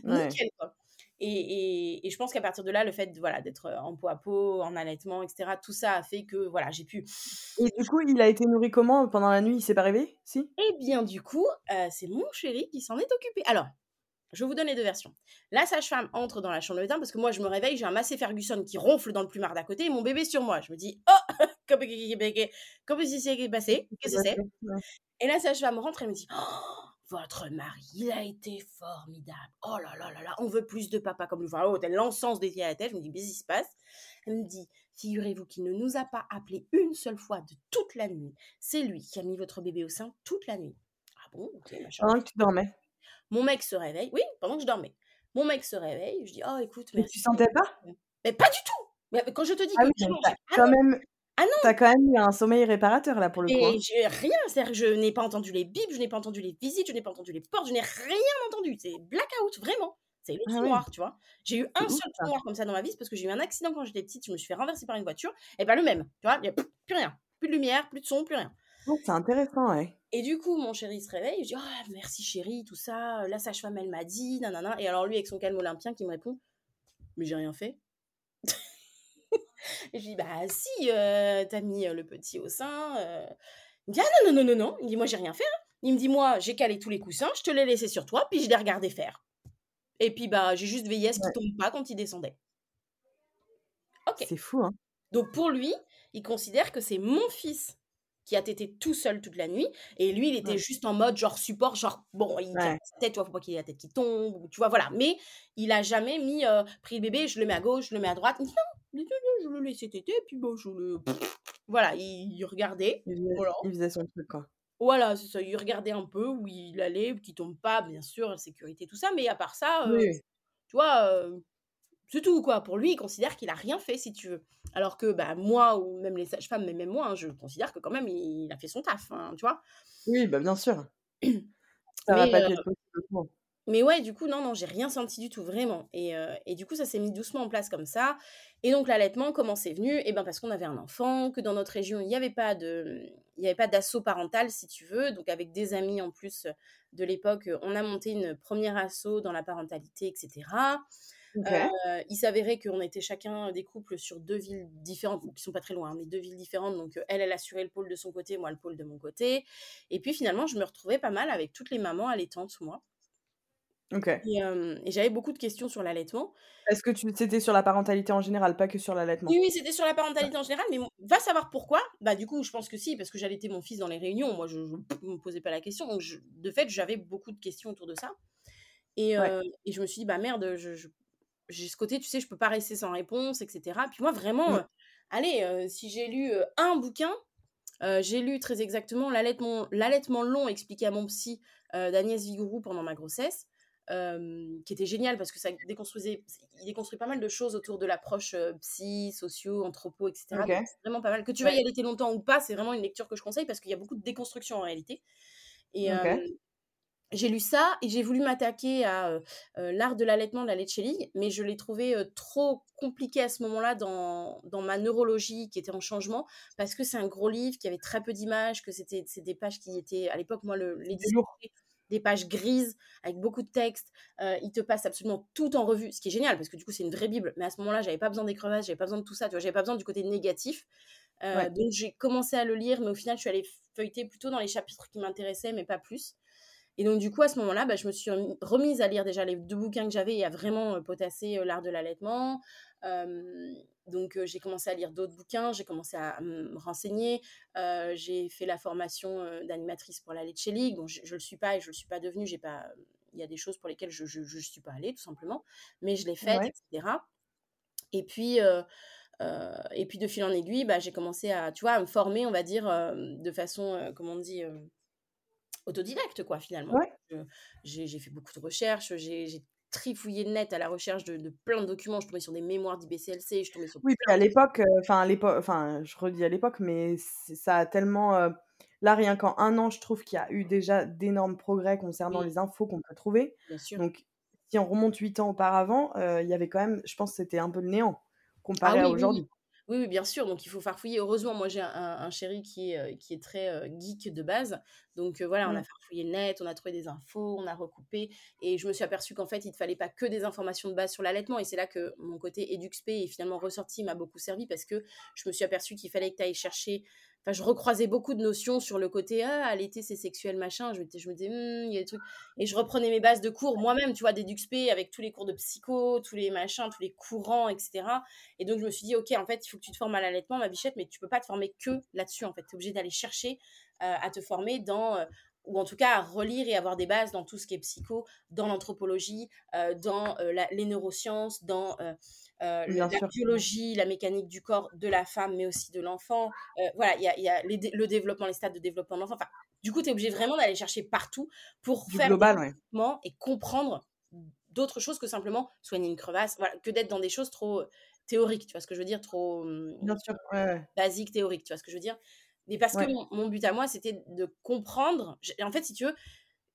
Nickel, quoi. Et, et, et je pense qu'à partir de là, le fait voilà, d'être en peau à peau, en allaitement, etc., tout ça a fait que voilà, j'ai pu. Et du coup, il a été nourri comment pendant la nuit? Il s'est pas réveillé? Si? Eh bien, du coup, euh, c'est mon chéri qui s'en est occupé. Alors, je vous donner deux versions. La sage-femme entre dans la chambre de médecin parce que moi, je me réveille, j'ai un Massé Ferguson qui ronfle dans le plumard d'à côté et mon bébé sur moi. Je me dis, oh, comment s'est passé? Qu'est-ce que c'est. Et la sage-femme rentre et me dit, oh, votre mari, il a été formidable. Oh là là là là, on veut plus de papa comme lui. Enfin, oh, tel l'encens dédié à la tête. Je me dis, qu'est-ce qui se passe? Elle me dit, figurez-vous qu'il ne nous a pas appelé une seule fois de toute la nuit. C'est lui qui a mis votre bébé au sein toute la nuit. Ah bon? Pendant que tu dormais. Mon mec se réveille. Oui, pendant que je dormais. Mon mec se réveille. Je dis, oh, écoute, Mais merci. tu sentais pas? Mais pas du tout Mais Quand je te dis Ah que oui, quand même, ah non, t'as quand même eu un sommeil réparateur là pour le coup. hein. et j'ai rien. C'est-à-dire que je n'ai pas entendu les bips, je n'ai pas entendu les visites, je n'ai pas entendu les portes, je n'ai rien entendu. C'est blackout, vraiment. C'est le Ah ouais. noir, tu vois. J'ai eu un seul trou noir comme ça dans ma vie, c'est parce que j'ai eu un accident quand j'étais petite, je me suis fait renverser par une voiture, et pas le même, tu vois, il n'y a plus rien. Plus de lumière, plus de son, plus rien. Oh, c'est intéressant, ouais. Et du coup, mon chéri se réveille, je dis oh, merci chéri, tout ça. La sage-femme, elle m'a dit, nanana. Et alors lui, avec son calme olympien, qui me répond Mais j'ai rien fait. Et je lui dis Bah si, euh, t'as mis euh, le petit au sein. euh. Il me dit Ah non, non, non, non, non. Il me dit Moi, j'ai rien fait. hein. Il me dit Moi, j'ai calé tous les coussins, je te l'ai laissé sur toi, puis je l'ai regardé faire. Et puis, bah, j'ai juste veillé à ce qu'il Ouais. tombe pas quand il descendait. Ok. C'est fou, hein. Donc pour lui, il considère que c'est mon fils qui a été tout seul toute la nuit. Et lui, il était Ouais. juste en mode genre support, genre bon, il Ouais. tient sa tête, tu vois, faut pas qu'il ait la tête qui tombe, tu vois, voilà. Mais il a jamais mis, euh, pris le bébé, je le mets à gauche, je le mets à droite. Il dit, non, je le laissais téter, puis bon, je le. Voilà, il, il regardait. Il faisait, Voilà. il faisait son truc, quoi. Voilà, c'est ça. Il regardait un peu où il allait, qu'il tombe pas, bien sûr, sécurité, tout ça. Mais à part ça, euh, Oui, tu vois, euh, c'est tout, quoi. Pour lui, il considère qu'il a rien fait, si tu veux. Alors que, bah, moi, ou même les sages-femmes, mais même moi, hein, je considère que quand même, il a fait son taf, hein, tu vois. Oui, bah bien sûr. Ça va pas euh, être possible. Mais ouais, du coup, non, non, j'ai rien senti du tout, vraiment. Et, euh, et du coup, ça s'est mis doucement en place comme ça. Et donc, l'allaitement, comment c'est venu? Eh ben parce qu'on avait un enfant, que dans notre région, il n'y avait pas de... Il n'y avait pas d'assaut parental, si tu veux. Donc, avec des amis en plus de l'époque, on a monté une première assaut dans la parentalité, etc. Euh, il s'avérait qu'on était chacun des couples sur deux villes différentes, qui sont pas très loin, hein, mais deux villes différentes. Donc, elle, elle assurait le pôle de son côté, moi, le pôle de mon côté. Et puis, finalement, je me retrouvais pas mal avec toutes les mamans allaitantes, moi. Ok. Et, euh, et j'avais beaucoup de questions sur l'allaitement. Est-ce que tu c'était sur la parentalité en général, pas que sur l'allaitement? Oui, oui, c'était sur la parentalité en général, mais va savoir pourquoi. Bah, du coup, je pense que si, parce que j'allaitais mon fils dans les réunions. Moi, je ne me posais pas la question. Donc, je- de fait, j'avais beaucoup de questions autour de ça. Et, Ouais. euh, et je me suis dit, bah merde, je, je- j'ai ce côté, tu sais, je peux pas rester sans réponse, etc. Puis moi, vraiment, Mm. euh, allez, si j'ai lu un bouquin, j'ai lu très exactement l'allaitement, l'allaitement long expliqué à mon psy d'Agnès Vigourou pendant ma grossesse, euh, qui était génial parce que ça déconstruisait, il déconstruit pas mal de choses autour de l'approche euh, psy, socio, anthropo, etc. C'est vraiment pas mal. Que tu veuilles y allaiter longtemps ou pas, c'est vraiment une lecture que je conseille parce qu'il y a beaucoup de déconstruction en réalité. Et j'ai lu ça et j'ai voulu m'attaquer à l'art de l'allaitement de la Lecheling, mais je l'ai trouvé trop compliqué à ce moment-là dans, dans ma neurologie qui était en changement parce que c'est un gros livre qui avait très peu d'images, que c'était des pages qui étaient à l'époque moi l'édition des pages grises avec beaucoup de texte, euh, il te passe absolument tout en revue, ce qui est génial parce que du coup c'est une vraie bible, mais à ce moment-là j'avais pas besoin des crevasses, j'avais pas besoin de tout ça, tu vois, j'avais pas besoin du côté négatif. Euh, Ouais. Donc j'ai commencé à le lire, mais au final je suis allée feuilleter plutôt dans les chapitres qui m'intéressaient, mais pas plus. Et donc, du coup, à ce moment-là, bah, je me suis remi- remise à lire déjà les deux bouquins que j'avais et à vraiment euh, potasser l'art de l'allaitement. Euh, donc, euh, j'ai commencé à lire d'autres bouquins, j'ai commencé à me renseigner. Euh, j'ai fait la formation d'animatrice pour la Lecce League. Bon, je ne le suis pas et je ne le suis pas devenue. J'ai pas... Il y a des choses pour lesquelles je ne je, je suis pas allée, tout simplement. Mais je l'ai faite, Ouais. etc. Et puis, euh, et puis, de fil en aiguille, bah, j'ai commencé à, tu vois, à me former, on va dire, euh, de façon, euh, comment on dit, autodidacte, quoi, finalement. Ouais. J'ai fait beaucoup de recherches, j'ai trifouillé net à la recherche de, de plein de documents. Je tombais sur des mémoires d'IBCLC, je tombais sur Oui, puis à l'époque, euh, enfin à l'époque, enfin je redis à l'époque, mais ça a tellement euh, là rien qu'en un an, je trouve qu'il y a eu déjà d'énormes progrès concernant Oui. les infos qu'on peut trouver. bien sûr. Donc si on remonte huit ans auparavant, euh, il y avait quand même, je pense, que c'était un peu le néant comparé à aujourd'hui. Oui, oui, bien sûr. Donc, il faut farfouiller. Heureusement, moi, j'ai un, chéri qui est, euh, qui est très euh, geek de base. Donc, euh, voilà, on a mmh. farfouillé le net, on a trouvé des infos, on a recoupé. Et je me suis aperçue qu'en fait, il ne fallait pas que des informations de base sur l'allaitement. Et c'est là que mon côté EduxP est finalement ressorti, m'a beaucoup servi parce que je me suis aperçue qu'il fallait que tu ailles chercher je recroisais beaucoup de notions sur le côté ah, l'été c'est sexuel, machin. Je, je me disais, «Mmh, il y a des trucs. Et je reprenais mes bases de cours moi-même, tu vois, des DuxP avec tous les cours de psycho, tous les machins, tous les courants, etc. Et donc, je me suis dit, ok, en fait, il faut que tu te formes à l'allaitement, ma bichette, mais tu peux pas te former que là-dessus, en fait. Tu es obligé d'aller chercher euh, à te former dans. Euh, ou en tout cas à relire et avoir des bases dans tout ce qui est psycho, dans l'anthropologie, euh, dans les neurosciences, dans la biologie, la mécanique du corps de la femme, mais aussi de l'enfant. Euh, voilà, il y a, le développement, les stades de développement de l'enfant. Enfin, du coup, tu es obligé vraiment d'aller chercher partout pour faire global, et comprendre d'autres choses que simplement soigner une crevasse, voilà, que d'être dans des choses trop euh, théoriques, tu vois ce que je veux dire, trop hum, Bien sûr, basiques, théoriques, tu vois ce que je veux dire. Mais parce que mon, but à moi, c'était de comprendre. En fait, si tu veux,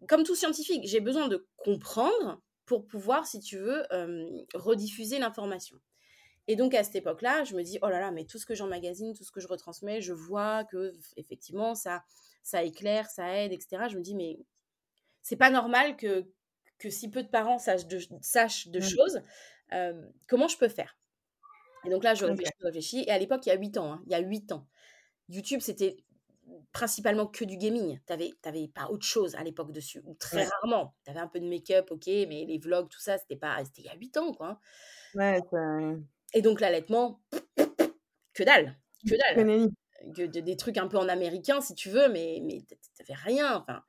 comme tout scientifique, j'ai besoin de comprendre pour pouvoir, si tu veux, rediffuser l'information. Et donc à cette époque-là, je me dis oh là là, mais tout ce que j'emmagasine, tout ce que je retransmets, je vois que effectivement ça ça éclaire, ça aide, etc. Je me dis mais c'est pas normal que que si peu de parents sachent de, sachent de mmh. choses, comment je peux faire? Et donc là, je réfléchis, Et à l'époque, il y a 8 ans, hein, il y a 8 ans, YouTube, c'était principalement que du gaming. Tu n'avais pas autre chose à l'époque dessus, ou très rarement. Tu avais un peu de make-up, ok, mais les vlogs, tout ça, c'était pas c'était il y a 8 ans, quoi. Ouais, Et donc l'allaitement, que dalle, que dalle. Que, des trucs un peu en américain, si tu veux, mais, mais n'avais rien. Enfin.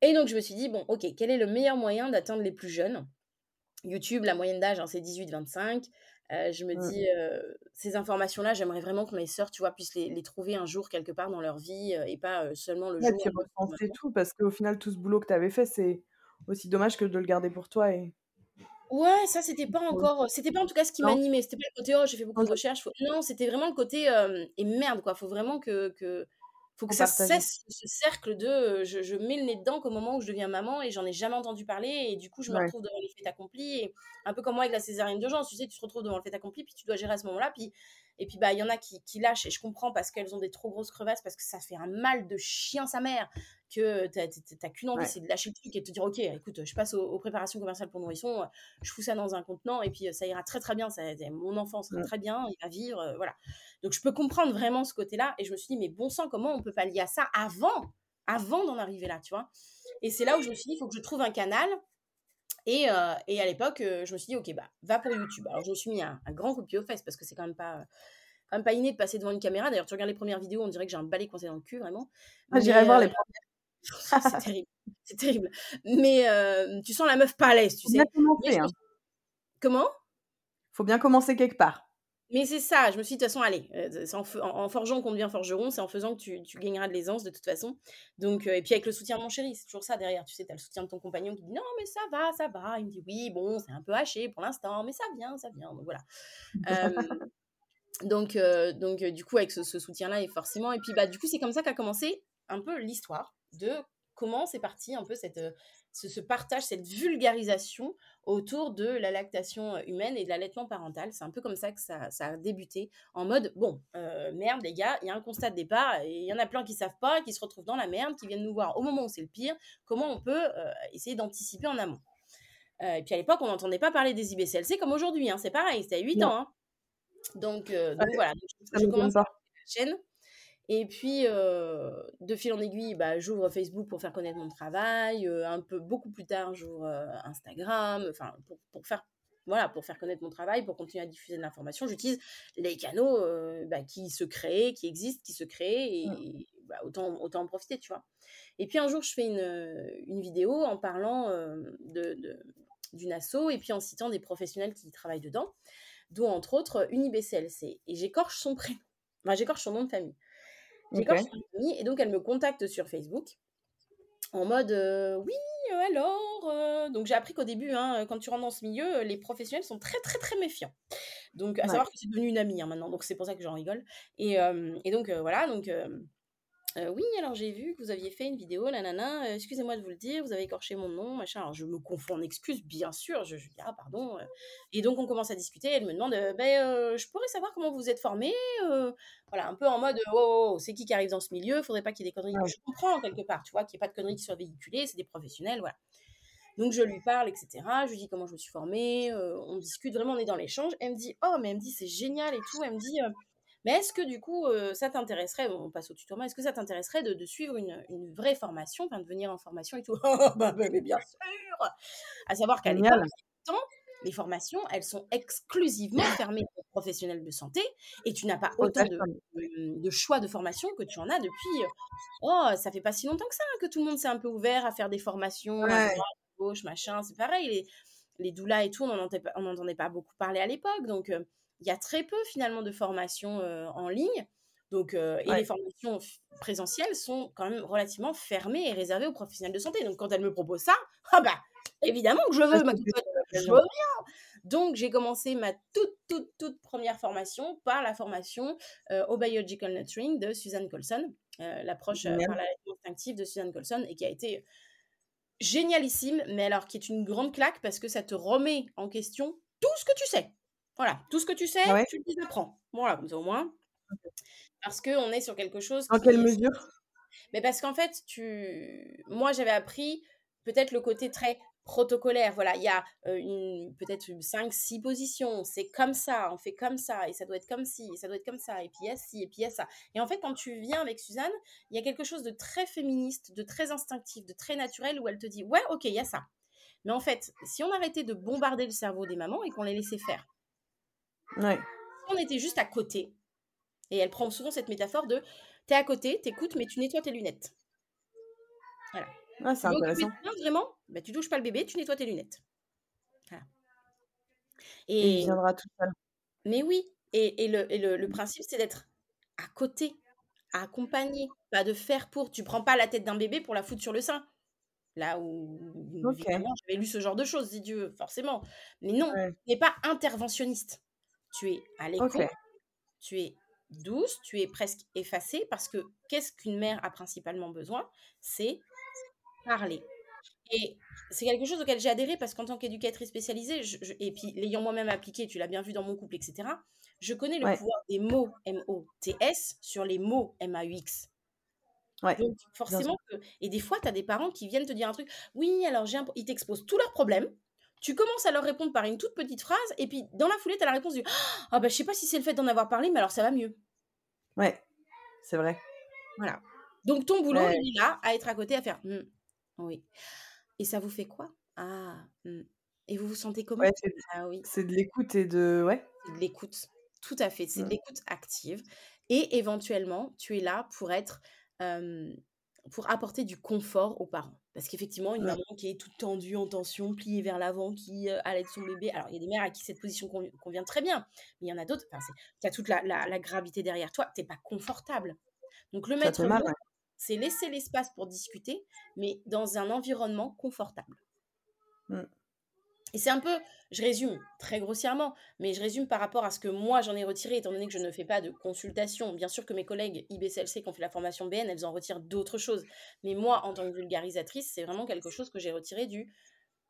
Et donc je me suis dit, bon, ok, quel est le meilleur moyen d'atteindre les plus jeunes? YouTube, la moyenne d'âge, hein, c'est 18-25. Euh, je me mmh. dis, euh, ces informations-là, j'aimerais vraiment que mes sœurs, tu vois, puissent les, trouver un jour quelque part dans leur vie euh, et pas seulement le jour. Tu et tout, parce qu'au final, tout ce boulot que tu avais fait, c'est aussi dommage que de le garder pour toi. Et... Ouais, ça, c'était pas encore. C'était pas en tout cas ce qui m'animait. C'était pas le côté, oh, j'ai fait beaucoup de recherches. Non, c'était vraiment le côté, et merde, quoi. Faut vraiment que, que, faut que ça cesse ce cercle de je, mets le nez dedans qu'au moment où je deviens maman et j'en ai jamais entendu parler et du coup je me retrouve devant les faits accomplis et un peu comme moi avec la césarienne d'urgence tu sais tu te retrouves devant le fait accompli puis tu dois gérer à ce moment-là puis et puis bah il y en a qui, qui, lâchent et je comprends parce qu'elles ont des trop grosses crevasses parce que ça fait un mal de chien sa mère que t'as qu'une envie, c'est de lâcher le truc et de te dire ok, écoute, je passe aux, préparations commerciales pour nourrissons, je fous ça dans un contenant et puis ça ira très très bien, ça, mon enfant sera très bien, il va vivre, euh, voilà. Donc je peux comprendre vraiment ce côté-là et je me suis dit mais bon sang, comment on peut pas lier à ça avant, avant d'en arriver là, tu vois? Et c'est là où je me suis dit il faut que je trouve un canal et, euh, et, à l'époque, euh, je me suis dit, ok, bah, va pour YouTube. Alors, je me suis mis un, grand coup de pied aux fesses parce que c'est quand même pas, quand même pas inné de passer devant une caméra. D'ailleurs, tu regardes les premières vidéos, on dirait que j'ai un balai coincé dans le cul, vraiment. Ah, j'irai voir les premières c'est terrible. C'est terrible. Mais euh, tu sens la meuf pas à l'aise, tu sais. Commencer, hein. Comment? Faut bien commencer quelque part. Mais c'est ça, je me suis dit, de toute façon, allez, euh, en, forgeant qu'on devient forgeron, c'est en faisant que tu, tu gagneras de l'aisance de toute façon. Donc, euh, et puis avec le soutien de mon chéri, c'est toujours ça derrière, tu sais, tu as le soutien de ton compagnon qui dit non, mais ça va, ça va. Il me dit oui, bon, c'est un peu haché pour l'instant, mais ça vient, ça vient. Donc voilà. donc, donc du coup, avec ce, ce soutien-là, et forcément, et puis bah, du coup, c'est comme ça qu'a commencé un peu l'histoire de comment c'est parti un peu cette, euh, ce, partage, cette vulgarisation autour de la lactation euh, humaine et de l'allaitement parental. C'est un peu comme ça que ça, a débuté, en mode, bon, euh, merde les gars, il y a un constat de départ, et il y en a plein qui savent pas, qui se retrouvent dans la merde, qui viennent nous voir au moment où c'est le pire, comment on peut essayer d'anticiper en amont? et puis à l'époque, on n'entendait pas parler des IBCLC comme aujourd'hui, hein, c'est pareil, c'était à 8 ans. Hein. Donc, donc voilà, je, commence à la chaîne. Et puis, de fil en aiguille, bah, j'ouvre Facebook pour faire connaître mon travail. un peu beaucoup plus tard, j'ouvre Instagram, enfin pour, pour, faire voilà pour faire connaître mon travail, pour continuer à diffuser de l'information. J'utilise les canaux bah, qui se créent, qui existent, qui se créent, et, mmh. bah, autant autant en profiter, tu vois. Et puis un jour, je fais une, une vidéo en parlant de, d'une asso et puis en citant des professionnels qui travaillent dedans, dont entre autres une IBCLC. Et j'écorche son prénom, enfin, j'écorche son nom de famille. J'écorche et donc elle me contacte sur Facebook en mode oui alors donc j'ai appris qu'au début hein, quand tu rentres dans ce milieu les professionnels sont très très très méfiants. Donc à savoir que c'est devenu une amie hein, maintenant. Donc c'est pour ça que j'en rigole. Et, et donc voilà. Donc Euh, oui, alors j'ai vu que vous aviez fait une vidéo, nanana, euh, excusez-moi de vous le dire, vous avez écorché mon nom, machin. Alors je me confonds en excuses, bien sûr, je, je dis, ah pardon. euh. Et donc on commence à discuter, elle me demande, euh, ben, je pourrais savoir comment vous êtes formé Voilà, un peu en mode, oh, oh, oh, c'est qui qui arrive dans ce milieu, faudrait pas qu'il y ait des conneries. Ouais. Je comprends quelque part, tu vois, qu'il n'y ait pas de conneries qui soient véhiculées, c'est des professionnels, voilà. Donc je lui parle, etc. Je lui dis comment je me suis formée, on discute, vraiment on est dans l'échange. Elle me dit, oh mais elle me dit c'est génial et tout. Elle me dit, mais est-ce que du coup euh, ça t'intéresserait, on passe au tutoiement, est-ce que ça t'intéresserait de, de suivre une, une vraie formation, enfin de venir en formation et tout? Oh, bah, mais bien sûr À savoir qu'à l'époque, les formations, elles sont exclusivement fermées aux professionnels de santé et tu n'as pas autant de, de- de choix de formation que tu en as depuis. euh, Oh, ça fait pas si longtemps que ça hein, que tout le monde s'est un peu ouvert à faire des formations Ouais. à gauche, machin. C'est pareil, les, les doulas et tout, on n'en entendait, pas beaucoup parler à l'époque. Donc, euh, il y a très peu finalement de formations euh, en ligne. Donc, euh, et Ouais. les formations présentielles sont quand même relativement fermées et réservées aux professionnels de santé. Donc, quand elle me propose ça, ah bah, évidemment que je veux, ma je veux bien. Donc, j'ai commencé ma toute, toute, toute première formation par la formation euh, au Biological Nurturing de Suzanne Colson, euh, l'approche par la instinctive de Suzanne Colson, et qui a été génialissime, mais alors qui est une grande claque parce que ça te remet en question tout ce que tu sais. Voilà, tout ce que tu sais, ouais tu les apprends. Voilà, comme ça au moins. Parce qu'on est sur quelque chose qui quelle est- mesure? Mais parce qu'en fait, tu... moi, j'avais appris peut-être le côté très protocolaire. Voilà, il y a euh, une, peut-être 5-6 positions. C'est comme ça, on fait comme ça, et ça doit être comme ci, et ça doit être comme ça, et puis il y a ci, et puis il y a ça. Et en fait, quand tu viens avec Suzanne, il y a quelque chose de très féministe, de très instinctif, de très naturel, où elle te dit, ouais, ok, il y a ça. Mais en fait, si on arrêtait de bombarder le cerveau des mamans et qu'on les laissait faire, Ouais. on était juste à côté, et elle prend souvent cette métaphore de, t'es à côté, t'écoutes, mais tu nettoies tes lunettes. Voilà. Ah, c'est intéressant. toi, vraiment bah, Tu touches pas le bébé, tu nettoies tes lunettes. Voilà. Et il viendra tout seul. mais oui, et, et le, et le, le principe, c'est d'être à côté, à accompagner, pas de faire pour. Tu prends pas la tête d'un bébé pour la foutre sur le sein. Là où, Ok. évidemment, j'avais lu ce genre de choses, si Dieu, forcément. Mais non, Ouais. tu n'es pas interventionniste. Tu es à l'écoute, tu es douce, tu es presque effacée, parce que qu'est-ce qu'une mère a principalement besoin? C'est parler. Et c'est quelque chose auquel j'ai adhéré parce qu'en tant qu'éducatrice spécialisée, je- je- et puis l'ayant moi-même appliqué, tu l'as bien vu dans mon couple, etc., je connais le Ouais. pouvoir des mots M-O-T-S sur les mots M-A-U-X. Ouais. Donc forcément, que- et des fois, tu as des parents qui viennent te dire un truc, oui, alors j'ai un... ils t'exposent tous leurs problèmes, tu commences à leur répondre par une toute petite phrase, et puis dans la foulée, tu as la réponse du, ah bah je sais pas si c'est le fait d'en avoir parlé, mais alors ça va mieux. Ouais. C'est vrai. Voilà. Donc ton boulot, Ouais. il est là, à être à côté, à faire Hmm, oui. Et ça vous fait quoi? Ah. hmm. Et vous vous sentez comment? Ouais, c'est Ah oui, c'est de l'écoute et de. Ouais. c'est de l'écoute. Tout à fait, c'est de l'écoute active. Et éventuellement, tu es là pour être, euh, pour apporter du confort aux parents. Parce qu'effectivement, une maman qui est toute tendue, en tension, pliée vers l'avant, qui euh, allait son bébé. Alors, il y a des mères à qui cette position conv- convient très bien, mais il y en a d'autres. Enfin, tu as toute la, la- la gravité derrière toi. Tu n'es pas confortable. Donc, le maître mot, c'est laisser l'espace pour discuter, mais dans un environnement confortable. Mm. Et c'est un peu, je résume très grossièrement, mais je résume par rapport à ce que moi j'en ai retiré, étant donné que je ne fais pas de consultation. Bien sûr que mes collègues IBCLC qui ont fait la formation BN, elles en retirent d'autres choses. Mais moi, en tant que vulgarisatrice, c'est vraiment quelque chose que j'ai retiré du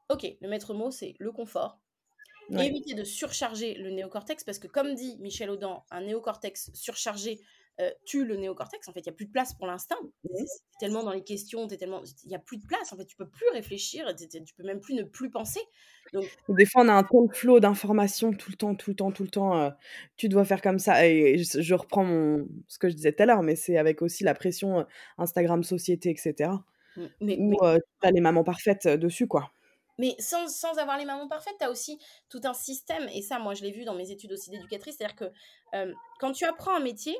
Ok, le maître mot, c'est le confort. Ouais. Éviter de surcharger le néocortex, parce que comme dit Michel Audin, un néocortex surchargé euh, tue le néocortex. En fait, il n'y a plus de place pour l'instinct. C'est tellement dans les questions, tellement... il n'y a plus de place. En fait, tu peux plus réfléchir, t'es- t'es- tu peux même plus ne plus penser. Donc, Des fois, on a un tel flot d'informations tout le temps, tout le temps, tout le temps. euh, tu dois faire comme ça. Et je, je reprends mon, ce que je disais tout à l'heure, mais c'est avec aussi la pression euh, Instagram, société, etc. mm, mais, Où mais as les mamans parfaites dessus, quoi. Mais sans, sans avoir les mamans parfaites, tu as aussi tout un système, et ça, moi, je l'ai vu dans mes études aussi d'éducatrice, c'est-à-dire que euh, quand tu apprends un métier,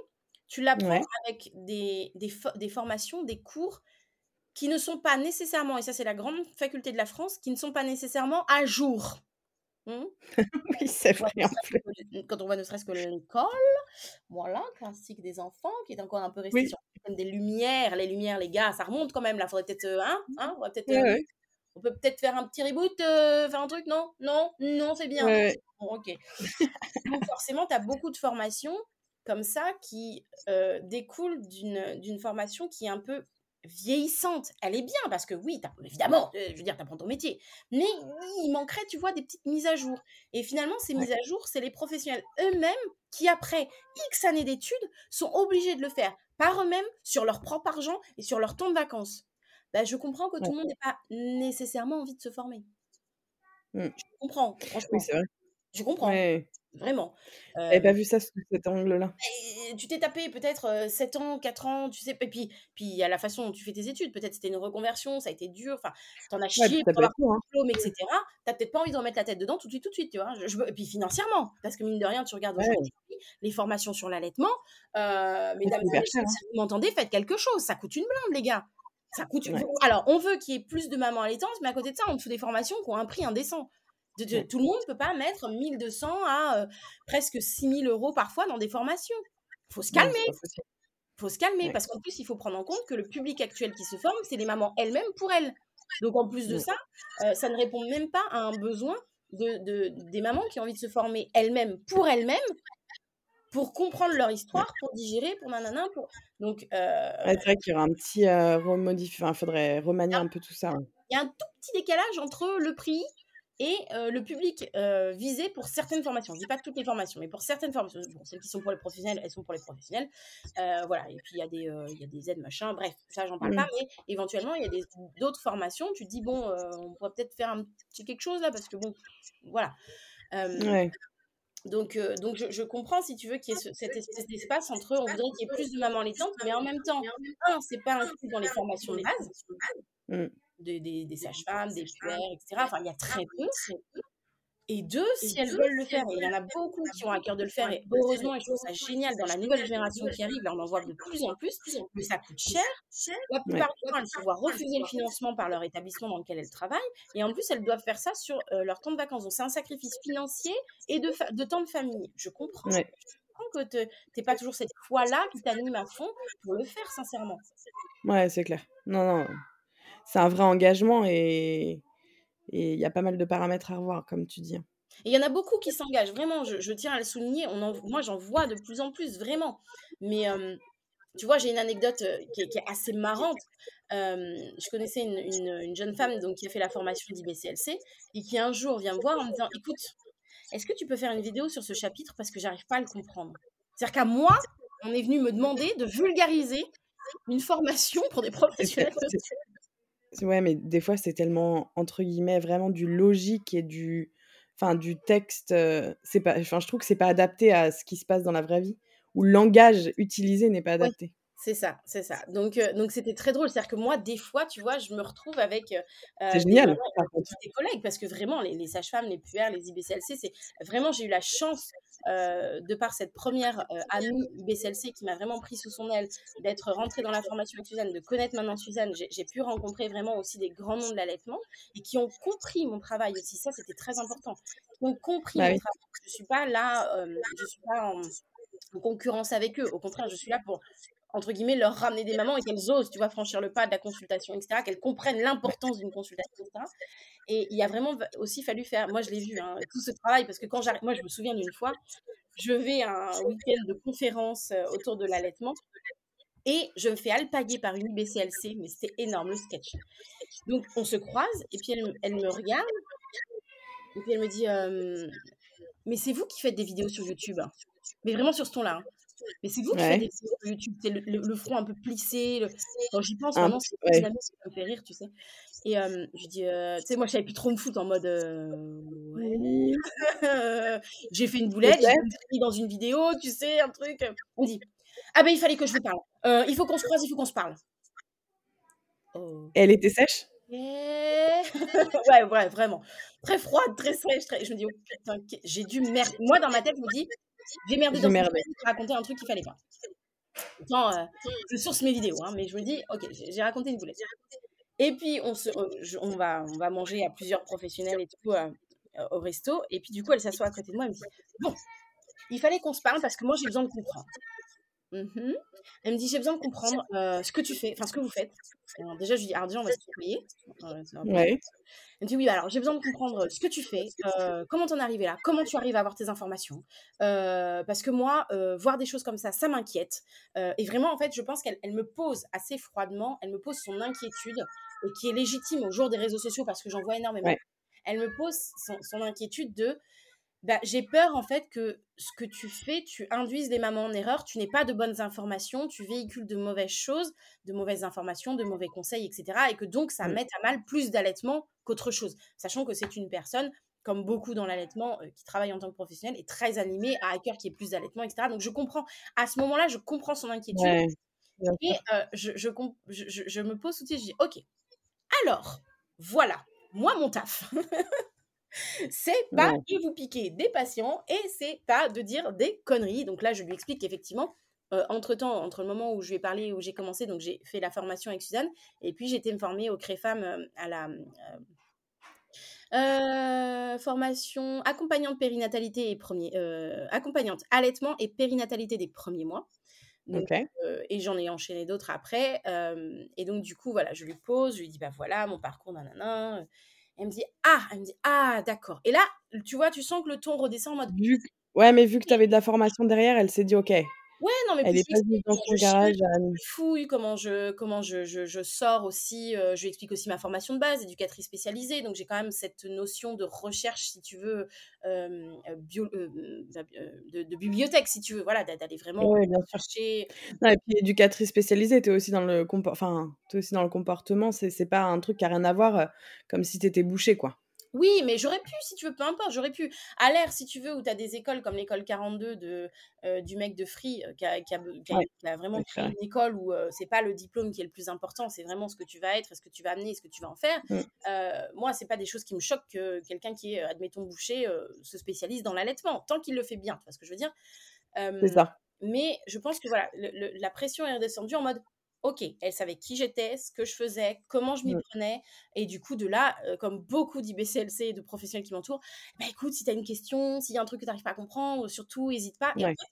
tu l'apprends Ouais. avec des, des, fo- des formations, des cours qui ne sont pas nécessairement, et ça c'est la grande faculté de la France, qui ne sont pas nécessairement à jour. Hmm Oui, c'est Quand on voit vrai. en quand on voit ne serait-ce que l'école, voilà, classique des enfants, qui est encore un peu resté Oui. sur le des lumières. Les lumières, les gars, ça remonte quand même, là, faudrait peut-être, euh, hein, hein, on va peut-être... Ouais, euh, on peut peut-être faire un petit reboot, euh, faire un truc, non? Non, non, c'est bien. Bon, ok. Donc forcément, tu as beaucoup de formations comme ça qui découle d'une formation qui est un peu vieillissante. Elle est bien parce que oui, évidemment, je veux dire, tu apprends ton métier. Mais il manquerait, tu vois, des petites mises à jour. Et finalement, ces mises à jour, c'est les professionnels eux-mêmes qui, après X années d'études, sont obligés de le faire par eux-mêmes sur leur propre argent et sur leur temps de vacances. Bah, je comprends que tout le monde n'ait pas nécessairement envie de se former. Mmh. Je comprends, franchement. Oui, vrai. Je comprends. Vraiment. J'avais pas vu ça sous cet angle-là? Tu t'es tapé peut-être 7 ans, 4 ans, tu sais, et puis puis il y a la façon dont tu fais tes études, peut-être c'était une reconversion, ça a été dur, enfin, t'en as chié pour avoir ton hein. diplôme, etc. T'as peut-être pas envie de remettre la tête dedans tout de suite, tout de suite, tu vois. et puis financièrement, parce que mine de rien, tu regardes aujourd'hui les formations sur l'allaitement, euh, mesdames et messieurs, hein. si vous m'entendez, faites quelque chose, ça coûte une blinde, les gars. Ça coûte. Alors, on veut qu'il y ait plus de mamans allaitantes, mais à côté de ça, on fait des formations qui ont un prix indécent. Tout le monde ne peut pas mettre 1200 à euh, presque 6000 euros parfois dans des formations. Il faut se calmer. Il faut se calmer parce qu'en plus, il faut prendre en compte que le public actuel qui se forme, c'est les mamans elles-mêmes pour elles. Donc, en plus de ça, euh, ça ne répond même pas à un besoin de, des mamans qui ont envie de se former elles-mêmes pour elles-mêmes pour comprendre leur histoire, pour digérer, pour nanana. Pour... Donc, euh... c'est vrai qu'il y aura un petit euh, il faudrait remanier un peu tout ça. Hein. Il y a un tout petit décalage entre le prix et euh, le public euh, visé pour certaines formations. Je ne dis pas toutes les formations, mais pour certaines formations. Bon, celles qui sont pour les professionnels, elles sont pour les professionnels. Euh, voilà. Et puis, il y, a des, il y a des aides, machin. Bref, ça, j'en parle mmh. pas. Mais éventuellement, il y a d'autres formations. Tu te dis, bon, on pourrait peut-être faire un petit quelque chose là, parce que bon, voilà. ouais. Donc, euh, donc je, comprends, si tu veux, qu'il y ait ce, cet espèce d'espace entre eux. On voudrait qu'il y ait plus de mamans allaitantes, mais en même temps, un, c'est pas inclus dans les formations de base, mmh. Des, des sages-femmes, des puères, etc. Enfin, il y a très peu. Et deux, si elles veulent le faire, et il y en a beaucoup qui ont à cœur de le faire, et heureusement, et je trouve ça génial dans la nouvelle génération qui arrive, là on en voit de plus en plus, mais ça coûte cher. La plupart du temps, elles se voient refuser le financement par leur établissement dans lequel elles travaillent, et en plus, elles doivent faire ça sur euh, leur temps de vacances. Donc c'est un sacrifice financier et de, de temps de famille. Je comprends. Je comprends que tu n'es pas toujours cette foi-là qui t'anime à fond pour le faire, sincèrement. Ouais, c'est clair. Non, non. C'est un vrai engagement et il y a pas mal de paramètres à revoir, comme tu dis. Et il y en a beaucoup qui s'engagent, vraiment, je, tiens à le souligner. On moi, j'en vois de plus en plus, vraiment. Mais tu vois, j'ai une anecdote qui est, assez marrante. je connaissais une, jeune femme donc, qui a fait la formation d'IBCLC et qui un jour vient me voir en me disant Écoute, est-ce que tu peux faire une vidéo sur ce chapitre parce que j'arrive pas à le comprendre? C'est-à-dire qu'à moi, on est venu me demander de vulgariser une formation pour des professionnels. Ouais, mais des fois, c'est tellement, entre guillemets, vraiment du logique et du, enfin, du texte. c'est pas, enfin, je trouve que c'est pas adapté à ce qui se passe dans la vraie vie, ou le langage utilisé n'est pas adapté. C'est ça, c'est ça. Donc, donc c'était très drôle. C'est-à-dire que moi, des fois, tu vois, je me retrouve avec c'est génial. Des, collègues parce que vraiment, les, les sages-femmes, les puères, les IBCLC, c'est vraiment, j'ai eu la chance de par cette première amie IBCLC qui m'a vraiment pris sous son aile, d'être rentrée dans la formation avec Suzanne, de connaître maintenant Suzanne, j'ai pu rencontrer vraiment aussi des grands noms de l'allaitement et qui ont compris mon travail aussi. Ça, c'était très important. Qui ont compris bah mon travail. Je suis pas là, je suis pas en concurrence avec eux. Au contraire, je suis là pour entre guillemets, leur ramener des mamans et qu'elles osent, tu vois, franchir le pas de la consultation, etc., qu'elles comprennent l'importance d'une consultation, etc. Et il a vraiment aussi fallu faire, moi je l'ai vu, hein, tout ce travail, parce que quand j'arrive, moi je me souviens d'une fois, je vais à un week-end de conférence euh, autour de l'allaitement, et je me fais alpaguer par une IBCLC, mais c'était énorme le sketch. Donc on se croise, et puis elle, me regarde, et puis elle me dit, mais c'est vous qui faites des vidéos sur YouTube, hein. mais vraiment sur ce ton-là. Hein. Mais c'est vous qui faites des vidéos sur YouTube, c'est le, front un peu plissé. Le... Quand j'y pense, vraiment, c'est ouais. ça me fait rire, tu sais. Et je dis, tu sais, moi, je savais plus trop me foutre en mode. Ouais. j'ai fait une boulette, j'ai mis dans une vidéo, tu sais, un truc. On dit, ah ben, il fallait que je vous parle. il faut qu'on se croise, il faut qu'on se parle. Oh. Elle était sèche? Ouais, ouais, vraiment. Très froide, très sèche. Très... Je me dis, oh, putain, j'ai dû merde. Moi, dans ma tête, je me dis, j'ai merdé dans merdé. raconté un truc qu'il fallait pas. Euh, je source mes vidéos, hein, mais je me dis, ok, j'ai raconté une boulette. Et puis, on, se, on, va, on va manger à plusieurs professionnels et tout euh, au resto. Et puis, du coup, elle s'assoit à côté de moi et me dit, bon, il fallait qu'on se parle parce que moi, j'ai besoin de comprendre. Mmh Elle me dit: «J'ai besoin de comprendre, heu, ce que tu fais, enfin ce que vous faites». Alors déjà, je lui dis: «Alors déjà, on va se tutoyer». Ouais. Elle me dit: «Oui, alors j'ai besoin de comprendre, ce que tu fais, heu, comment tu en es arrivé là? Comment tu arrives à avoir tes informations? Parce que moi, voir des choses comme ça, ça m'inquiète». Et vraiment, en fait, je pense qu'elle elle me pose assez froidement, elle me pose son inquiétude et qui est légitime au jour des réseaux sociaux parce que j'en vois énormément. Ouais. Elle me pose son son inquiétude de bah, j'ai peur en fait que ce que tu fais, tu induises les mamans en erreur, tu n'aies pas de bonnes informations, tu véhicules de mauvaises choses, de mauvaises informations, de mauvais conseils, etc. Et que donc ça mette à mal plus d'allaitement qu'autre chose. Sachant que c'est une personne, comme beaucoup dans l'allaitement, euh, qui travaille en tant que professionnelle, est très animée, a à cœur qu'il y ait plus d'allaitement, etc. Donc je comprends, à ce moment-là, je comprends son inquiétude Ouais, et euh, je- je me pose tout de suite, je dis, ok, alors, voilà, moi mon taf. c'est pas Ouais. de vous piquer des patients et c'est pas de dire des conneries. Donc là, je lui explique qu'effectivement, euh, entre-temps, entre le moment où je lui ai parlé, où j'ai commencé, donc j'ai fait la formation avec Suzanne, et puis j'ai été me former au CREFAM euh, à la euh, euh, formation accompagnante périnatalité et premier, euh, accompagnante allaitement et périnatalité des premiers mois. Donc, euh, et j'en ai enchaîné d'autres après. et donc, du coup, voilà, je lui pose, je lui dis, bah voilà, mon parcours, nanana. Elle me dit, ah, elle me dit, ah, d'accord. Et là, tu vois, tu sens que le ton redescend en mode, Vu ouais, mais vu que tu avais de la formation derrière, elle s'est dit: «OK, Ouais, non, mais puis elle je lui pas explique dans comment je cherche, garage à comment je fouille, comment je, comment je, je, je sors aussi. euh, je lui explique aussi ma formation de base, éducatrice spécialisée. Donc, j'ai quand même cette notion de recherche, si tu veux, euh, euh, bio, euh, euh, de, de bibliothèque, si tu veux. Voilà, d'a- d'aller vraiment ouais, bien sûr. chercher. Non et puis éducatrice spécialisée, tu es aussi dans le compor enfin, aussi dans le comportement, c'est c'est pas un truc qui a rien à voir, comme si tu étais bouchée, quoi. Oui, mais j'aurais pu, si tu veux, peu importe, j'aurais pu. À l'air, si tu veux, où tu as des écoles comme l'école 42 de, euh, du mec de Free, euh, qui, a, qui a- qui a- Ouais, qui a vraiment créé une école où euh, c'est pas le diplôme qui est le plus important, c'est vraiment ce que tu vas être, ce que tu vas amener, ce que tu vas en faire. Mmh. Euh, moi, c'est pas des choses qui me choquent que quelqu'un qui est, admettons, bouché, euh, se spécialise dans l'allaitement, tant qu'il le fait bien, tu vois ce que je veux dire? C'est ça. mais je pense que voilà, le- le- la pression est redescendue en mode Ok, elle savait qui j'étais, ce que je faisais, comment je m'y Mmh. prenais. Et du coup, de là, euh, comme beaucoup d'IBCLC et de professionnels qui m'entourent, bah écoute, si tu as une question, s'il y a un truc que tu n'arrives pas à comprendre, surtout, n'hésite pas. Et en fait,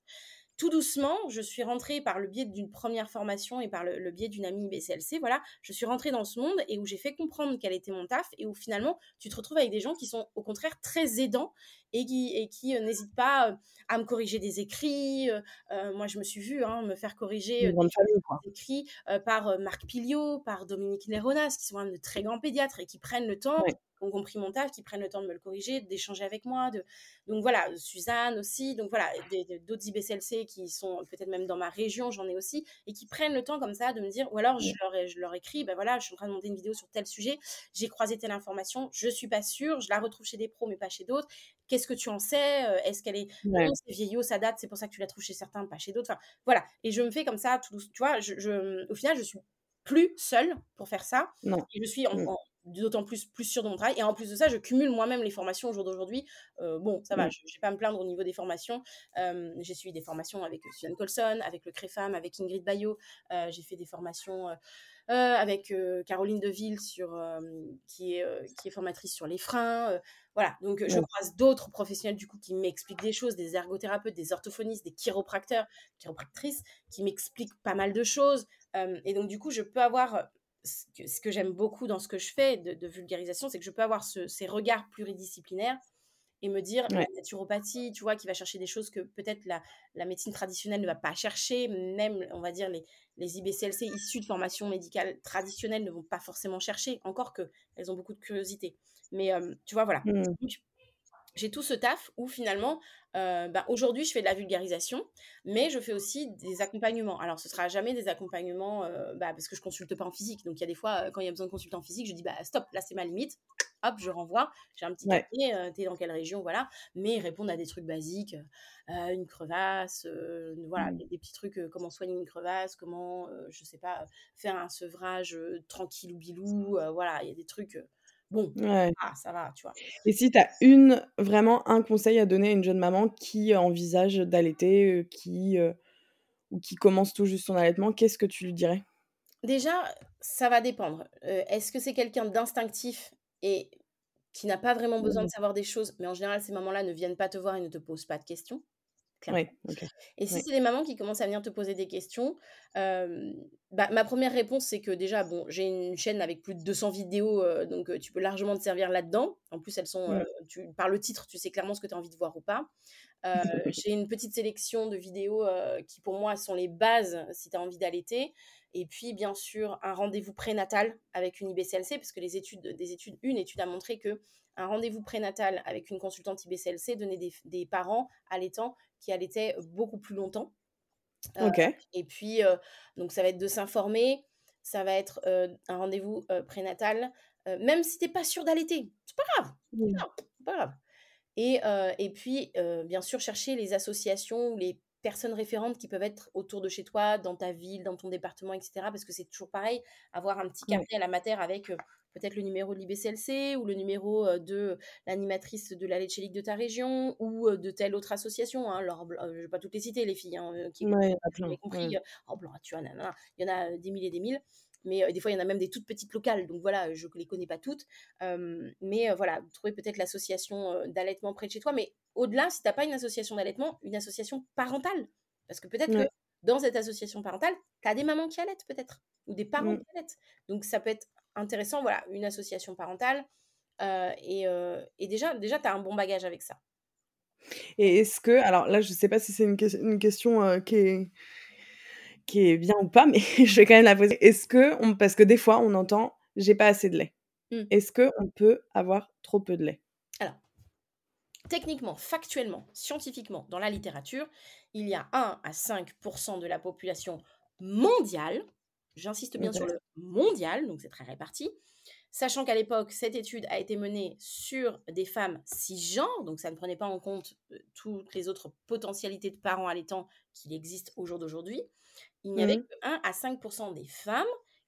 tout doucement, je suis rentrée par le biais d'une première formation et par le, le biais d'une amie IBCLC, voilà, je suis rentrée dans ce monde et où j'ai fait comprendre quel était mon taf et où finalement, tu te retrouves avec des gens qui sont au contraire très aidants et qui, et qui euh, n'hésitent pas euh, à me corriger des écrits. euh, moi, je me suis vue hein, me faire corriger famille, des écrits par Marc Piliot, par Dominique Léronas, qui sont même de très grands pédiatres et qui prennent le temps, qui ont compris mon taf, qui prennent le temps de me le corriger, d'échanger avec moi. De... Donc voilà, Suzanne aussi, donc voilà, d'autres IBCLC qui sont peut-être même dans ma région, j'en ai aussi, et qui prennent le temps comme ça de me dire, ou alors je leur, ai- je leur écris, ben voilà, je suis en train de monter une vidéo sur tel sujet, j'ai croisé telle information, je suis pas sûre, je la retrouve chez des pros mais pas chez d'autres. Qu'est-ce que tu en sais Est-ce qu'elle est Ouais. non, c'est vieillot, ça date, c'est pour ça que tu la trouves chez certains, pas chez d'autres. Enfin, voilà. Et je me fais comme ça, tout douce. Tu vois, je, je- au final, je suis plus seule pour faire ça. Non. Et je suis en- Mmh. en- d'autant plus, plus sûre de mon travail. Et en plus de ça, je cumule moi-même les formations au jour d'aujourd'hui. Euh, bon, ça va, je ne vais pas me plaindre au niveau des formations. Euh, j'ai suivi des formations avec Suzanne Colson, avec le CREFAM, avec Ingrid Bayo. Euh, j'ai fait des formations avec Caroline Deville, sur, qui, est, qui est formatrice sur les freins. Voilà, donc euh, je croise d'autres professionnels du coup qui m'expliquent des choses, des ergothérapeutes, des orthophonistes, des chiropracteurs, chiropractrices, qui m'expliquent pas mal de choses. Euh, et donc du coup, je peux avoir, ce que, j'aime beaucoup dans ce que je fais de, de vulgarisation, c'est que je peux avoir ce- ces regards pluridisciplinaires et me dire Ouais. la naturopathie, tu vois, qui va chercher des choses que peut-être la, la médecine traditionnelle ne va pas chercher, même, on va dire, les, les IBCLC issus de formation médicale traditionnelle ne vont pas forcément chercher, encore que elles ont beaucoup de curiosité. Mais euh, tu vois, voilà. Mmh. Donc, j'ai tout ce taf où finalement, euh, bah, aujourd'hui, je fais de la vulgarisation, mais je fais aussi des accompagnements. Alors, ce sera jamais des accompagnements euh, bah, parce que je consulte pas en physique. Donc, il y a des fois, euh, quand il y a besoin de consulter en physique, je dis bah stop, là c'est ma limite. Hop, je renvoie. J'ai un petit Ouais. papier, euh, t'es dans quelle région, voilà. Mais répondre à des trucs basiques, euh, une crevasse, euh, voilà, Mmh. des, des petits trucs, comment soigner une crevasse, comment, je sais pas, faire un sevrage tranquille ou bilou, voilà, il y a des trucs. bon, Ouais. ah, ça va, tu vois. Et si tu as une vraiment un conseil à donner à une jeune maman qui envisage d'allaiter, qui, ou qui commence tout juste son allaitement, qu'est-ce que tu lui dirais? Déjà, ça va dépendre. Est-ce que c'est quelqu'un d'instinctif et qui n'a pas vraiment besoin Mmh. de savoir des choses? Mais en général, ces mamans-là ne viennent pas te voir et ne te posent pas de questions. Et si c'est des mamans qui commencent à venir te poser des questions, bah, ma première réponse, c'est que déjà, bon, j'ai une chaîne avec plus de 200 vidéos, donc tu peux largement te servir là-dedans. En plus, elles sont, tu, par le titre, tu sais clairement ce que tu as envie de voir ou pas. j'ai une petite sélection de vidéos qui, pour moi, sont les bases si tu as envie d'allaiter. Et puis, bien sûr, un rendez-vous prénatal avec une IBCLC, parce que les études, des études, une étude a montré que un rendez-vous prénatal avec une consultante IBCLC donnait des, des parents allaitants qui allaitaient beaucoup plus longtemps. Euh, ok. Et puis, euh, donc, ça va être de s'informer, ça va être euh, un rendez-vous prénatal, même si tu n'es pas sûr d'allaiter. C'est pas grave. Mmh. pas grave. Et, et puis, bien sûr, chercher les associations ou les personnes référentes qui peuvent être autour de chez toi, dans ta ville, dans ton département, etc. Parce que c'est toujours pareil, avoir un petit carnet à la matière avec peut-être le numéro de l'IBCLC ou le numéro de l'animatrice de la Lecce de ta région ou de telle autre association. Hein, je ne vais pas toutes les citer, les filles, hein, qui ouais, compris. Oh, tu vois, il y en a des milliers et des mille mais des fois il y en a même des toutes petites locales, donc voilà, je ne les connais pas toutes. mais voilà, trouver peut-être l'association d'allaitement près de chez toi, mais au-delà, si tu n'as pas une association d'allaitement, une association parentale. Parce que peut-être que dans cette association parentale, tu as des mamans qui allaitent peut-être, ou des parents qui allaitent. Donc ça peut être intéressant, voilà, une association parentale. Euh, et, euh, et, déjà, déjà tu as un bon bagage avec ça. Et est-ce que, alors là, je ne sais pas si c'est une, une, question euh, qui, est, qui est bien ou pas, mais je vais quand même la poser. Est-ce que, on, parce que des fois, on entend j'ai pas assez de lait. Mmh. Est-ce qu'on peut avoir trop peu de lait? Alors, techniquement, factuellement, scientifiquement, dans la littérature, il y a 1 à 5% de la population mondiale J'insiste bien sur le mondial, donc c'est très réparti. Sachant qu'à l'époque, cette étude a été menée sur des femmes cisgenres, donc ça ne prenait pas en compte euh, toutes les autres potentialités de parents allaitants qui existent au jour d'aujourd'hui. Il n'y avait mmh que 1 à 5% des femmes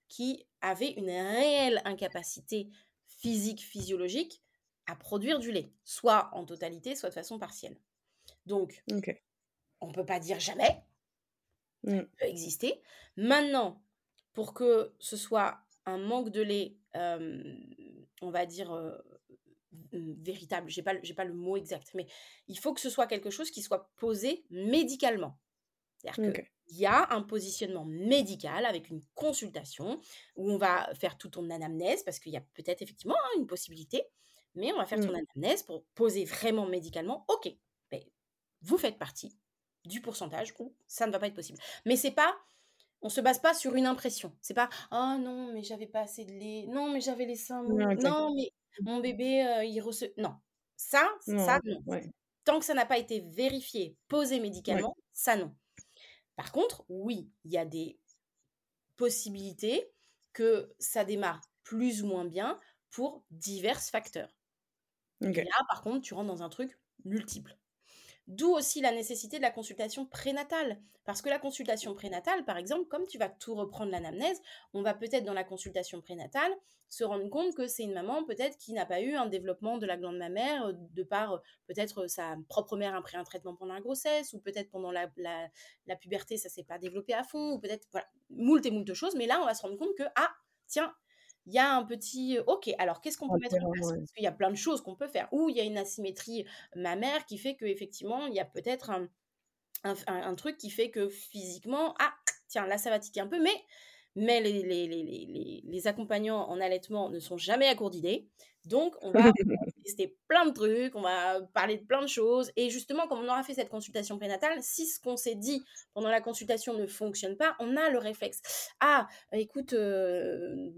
qui avaient une réelle incapacité physique, physiologique à produire du lait, soit en totalité, soit de façon partielle. Donc, on ne peut pas dire jamais, ça mmh. peut exister. Maintenant, pour que ce soit un manque de lait, on va dire, véritable, je n'ai pas, pas le mot exact, mais il faut que ce soit quelque chose qui soit posé médicalement. C'est-à-dire qu'il y a un positionnement médical avec une consultation où on va faire tout ton anamnèse, parce qu'il y a peut-être effectivement hein, une possibilité, mais on va faire ton mmh. anamnèse pour poser vraiment médicalement, ok, ben, vous faites partie du pourcentage où ça ne va pas être possible. Mais c'est pas on se base pas sur une impression. C'est pas oh non mais j'avais pas assez de lait, non mais j'avais les seins non mais mon bébé euh, il reçoit non ça ça non. Tant que ça n'a pas été vérifié, posé médicalement, ça non. Par contre, oui, il y a des possibilités que ça démarre plus ou moins bien pour divers facteurs. là, par contre, tu rentres dans un truc multiple. D'où aussi la nécessité de la consultation prénatale. Parce que la consultation prénatale, par exemple, comme tu vas tout reprendre l'anamnèse, on va peut-être dans la consultation prénatale se rendre compte que c'est une maman peut-être qui n'a pas eu un développement de la glande mammaire euh, de par euh, peut-être sa propre mère après un traitement pendant la grossesse ou peut-être pendant la, la, puberté ça s'est pas développé à fond ou peut-être voilà, moult et moult choses. Mais là, on va se rendre compte que, ah, tiens, il y a un petit OK, alors qu'est-ce qu'on peut mettre en place? Parce qu'il y a plein de choses qu'on peut faire. Ou il y a une asymétrie mammaire qui fait qu'effectivement, il y a peut-être un, un, truc qui fait que physiquement, ah, tiens, là, ça va tiquer un peu, mais, mais les, les, les, les accompagnants en allaitement ne sont jamais à court d'idées. Donc, on va tester plein de trucs, on va parler de plein de choses. Et justement, comme on aura fait cette consultation prénatale, si ce qu'on s'est dit pendant la consultation ne fonctionne pas, on a le réflexe. Ah, écoute, euh,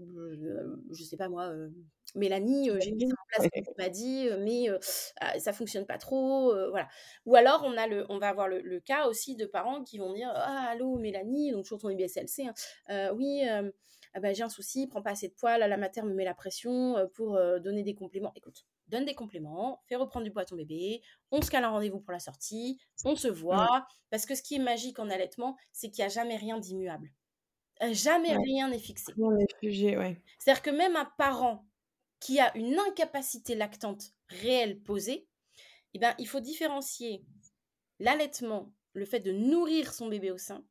je sais pas moi, euh, Mélanie, euh, j'ai mis ça en place tu m'as dit, mais ah, ça fonctionne pas trop, voilà. Ou alors on a le, on va avoir le, cas aussi de parents qui vont dire, ah allô Mélanie, donc toujours ton IBSLC, hein, oui. Ah bah, j'ai un souci, prends pas assez de poids, la mater me met la pression pour donner des compléments. Écoute, donne des compléments, fais reprendre du poids à ton bébé, on se cale un rendez-vous pour la sortie, on se voit. Parce que ce qui est magique en allaitement, c'est qu'il n'y a jamais rien d'immuable. Jamais rien n'est fixé. C'est-à-dire que même un parent qui a une incapacité lactante réelle posée, eh ben, il faut différencier l'allaitement, le fait de nourrir son bébé au sein,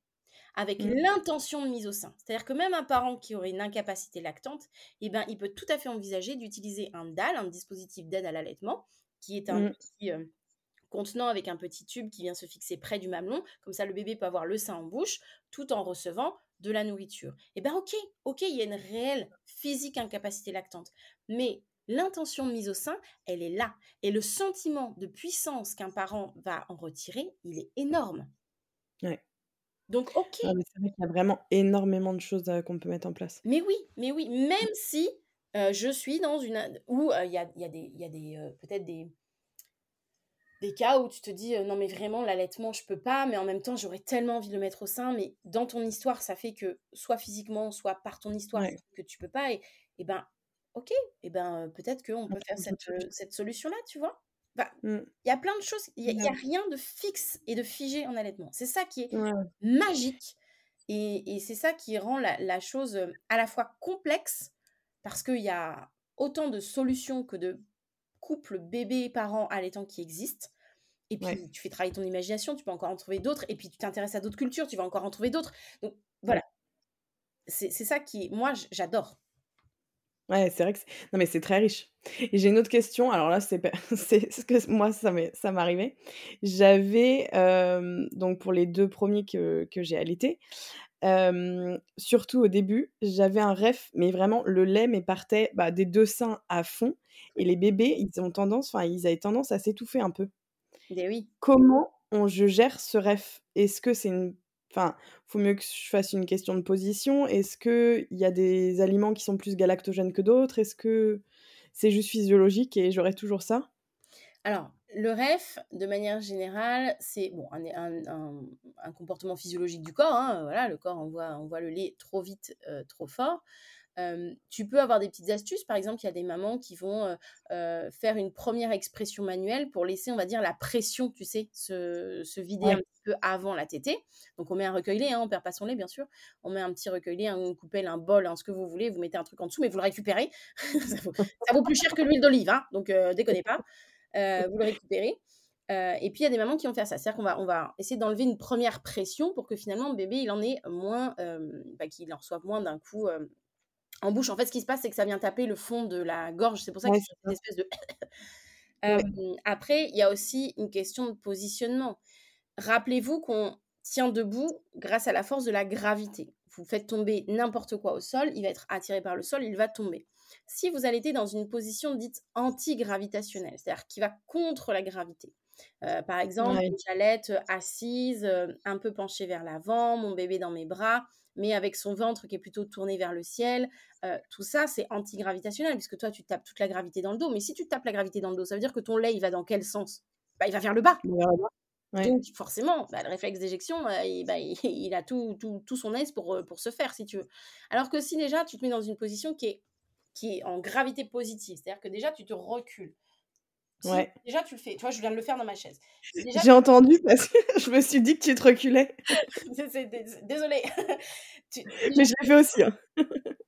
avec mmh. l'intention de mise au sein. C'est-à-dire que même un parent qui aurait une incapacité lactante, eh ben, il peut tout à fait envisager d'utiliser un DAL, un dispositif d'aide à l'allaitement, qui est un mmh. outil contenant avec un petit tube qui vient se fixer près du mamelon. Comme ça, le bébé peut avoir le sein en bouche tout en recevant de la nourriture. Eh bien, ok, ok, il y a une réelle physique incapacité lactante. Mais l'intention de mise au sein, elle est là. Et le sentiment de puissance qu'un parent va en retirer, il est énorme. Ouais. Donc, ok. c'est vrai qu'il y a vraiment énormément de choses qu'on peut mettre en place. Mais oui, mais oui, même si je suis dans une... où il y, a, y, a, des, y a des peut-être des, des cas où tu te dis non mais vraiment l'allaitement je peux pas mais en même temps j'aurais tellement envie de le mettre au sein mais dans ton histoire ça fait que soit physiquement soit par ton histoire que tu peux pas et, et ben ok et ben peut-être qu'on peut faire cette, cette solution. là tu vois? Mmh. il y a plein de choses il n'y a, rien de fixe et de figé en allaitement. C'est ça qui est magique et, et c'est ça qui rend la, la, chose à la fois complexe parce qu'il y a autant de solutions que de couple bébé-parent allaitant qui existe. Et puis, tu fais travailler ton imagination, tu peux encore en trouver d'autres. Et puis, tu t'intéresses à d'autres cultures, tu vas encore en trouver d'autres. Donc, voilà. C'est ça qui, moi, j'adore. Ouais, c'est vrai que non mais c'est très riche. Et j'ai une autre question. Alors là, c'est ce que moi ça m'est ça m'arrivait. J'avais donc pour les deux premiers que, que j'ai allaités, surtout au début, j'avais un ref, mais vraiment le lait mais partait bah, des deux seins à fond. Et les bébés, ils ont tendance, enfin ils avaient tendance à s'étouffer un peu. Oui. Comment on, je gère ce ref? Est-ce que c'est une Enfin, faut mieux que je fasse une question de position. Est-ce qu'il y a des aliments qui sont plus galactogènes que d'autres? Est-ce que c'est juste physiologique et j'aurai toujours ça? Alors, le REF, de manière générale, c'est bon, un, comportement physiologique du corps. Hein, voilà, le corps envoie, envoie le lait trop vite, euh, trop fort tu peux avoir des petites astuces. Par exemple, il y a des mamans qui vont faire une première expression manuelle pour laisser, on va dire, la pression, tu sais, se, vider un petit peu avant la tétée. Donc, on met un recueil-lait, hein, on perd pas son lait, bien sûr. On met un petit recueil-lait, un coupelle, un bol, hein, ce que vous voulez. Vous mettez un truc en dessous, mais vous le récupérez. ça, vaut, plus cher que l'huile d'olive, hein, donc déconnez pas. vous le récupérez. et puis il y a des mamans qui vont faire ça, c'est-à-dire qu'on va, on va essayer d'enlever une première pression pour que finalement le bébé il en ait moins, bah, qu'il en reçoive moins d'un coup en bouche. En fait, ce qui se passe, c'est que ça vient taper le fond de la gorge. C'est pour ça que c'est une espèce de. Après, il y a aussi une question de positionnement. Rappelez-vous qu'on tient debout grâce à la force de la gravité. Vous faites tomber n'importe quoi au sol, il va être attiré par le sol, il va tomber. Si vous allez être dans une position dite anti-gravitationnelle, c'est-à-dire qui va contre la gravité, euh, par exemple, une chalette assise, euh, un peu penchée vers l'avant, mon bébé dans mes bras, mais avec son ventre qui est plutôt tourné vers le ciel. Euh, tout ça, c'est antigravitationnel, puisque toi, tu tapes toute la gravité dans le dos. Mais si tu tapes la gravité dans le dos, ça veut dire que ton lait, il va dans quel sens? Bah, Il va vers le bas. Donc, forcément, bah, le réflexe d'éjection, euh, il, bah, il, a tout, tout, tout, son aise pour, euh, pour se faire, si tu veux. Alors que si déjà, tu te mets dans une position qui est, qui est en gravité positive, c'est-à-dire que déjà, tu te recules. Déjà, tu le fais. Tu vois, je viens de le faire dans ma chaise. J'ai entendu parce que je me suis dit que tu te reculais. Désolée. Mais je l'ai fait aussi. Hein.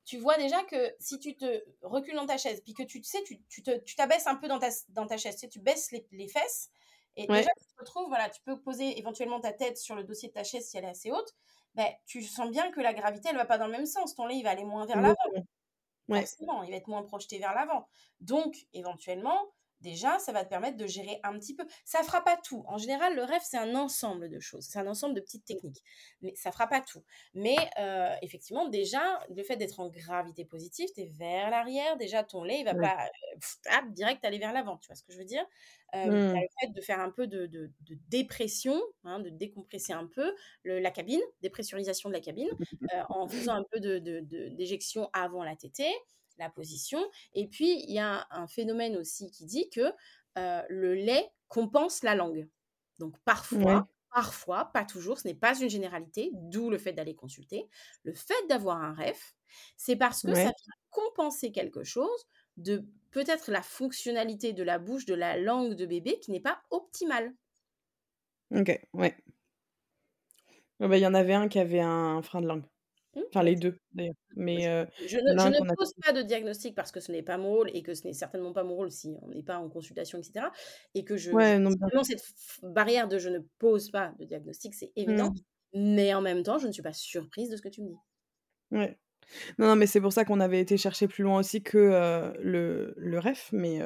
tu vois déjà que si tu te recules dans ta chaise, puis que tu, sais, tu, tu, tu t'abaisses un peu dans ta, dans ta chaise, tu, sais, tu baisses les, les, fesses, et déjà, tu te retrouves, voilà, tu peux poser éventuellement ta tête sur le dossier de ta chaise si elle est assez haute, ben, tu sens bien que la gravité, elle va pas dans le même sens. Ton lait, il va aller moins vers l'avant. Ouais. Forcément, il va être moins projeté vers l'avant. Donc, éventuellement, déjà, ça va te permettre de gérer un petit peu. Ça fera pas tout. En général, le rêve, c'est un ensemble de choses. C'est un ensemble de petites techniques. Mais ça fera pas tout. Mais euh, effectivement, déjà, le fait d'être en gravité positive, tu es vers l'arrière. Déjà, ton lait, il va pas euh, direct aller vers l'avant. Tu vois ce que je veux dire? Euh, mmh. Le fait de faire un peu de, dépression, hein, de décompresser un peu la cabine, dépressurisation de la cabine, en faisant un peu d'éjection de, avant la tétée la position. Et puis, il y a un phénomène aussi qui dit que euh, le lait compense la langue. Donc, parfois, parfois, pas toujours, ce n'est pas une généralité, d'où le fait d'aller consulter. Le fait d'avoir un ref, c'est parce que ça vient compenser quelque chose de peut-être la fonctionnalité de la bouche, de la langue de bébé qui n'est pas optimale. Ok, ouais. Bah, il y en avait un qui avait un frein de langue. Mmh. Enfin, les deux d'ailleurs. Mais je, ne, pose pas de diagnostic parce que ce n'est pas mon rôle et que ce n'est certainement pas mon rôle si on n'est pas en consultation, etc. Et que je. Ouais, non, cette barrière de je ne pose pas de diagnostic, c'est évident. Mmh. Mais en même temps, je ne suis pas surprise de ce que tu me dis. Ouais. Non, non mais c'est pour ça qu'on avait été chercher plus loin aussi que le, le REF. Mais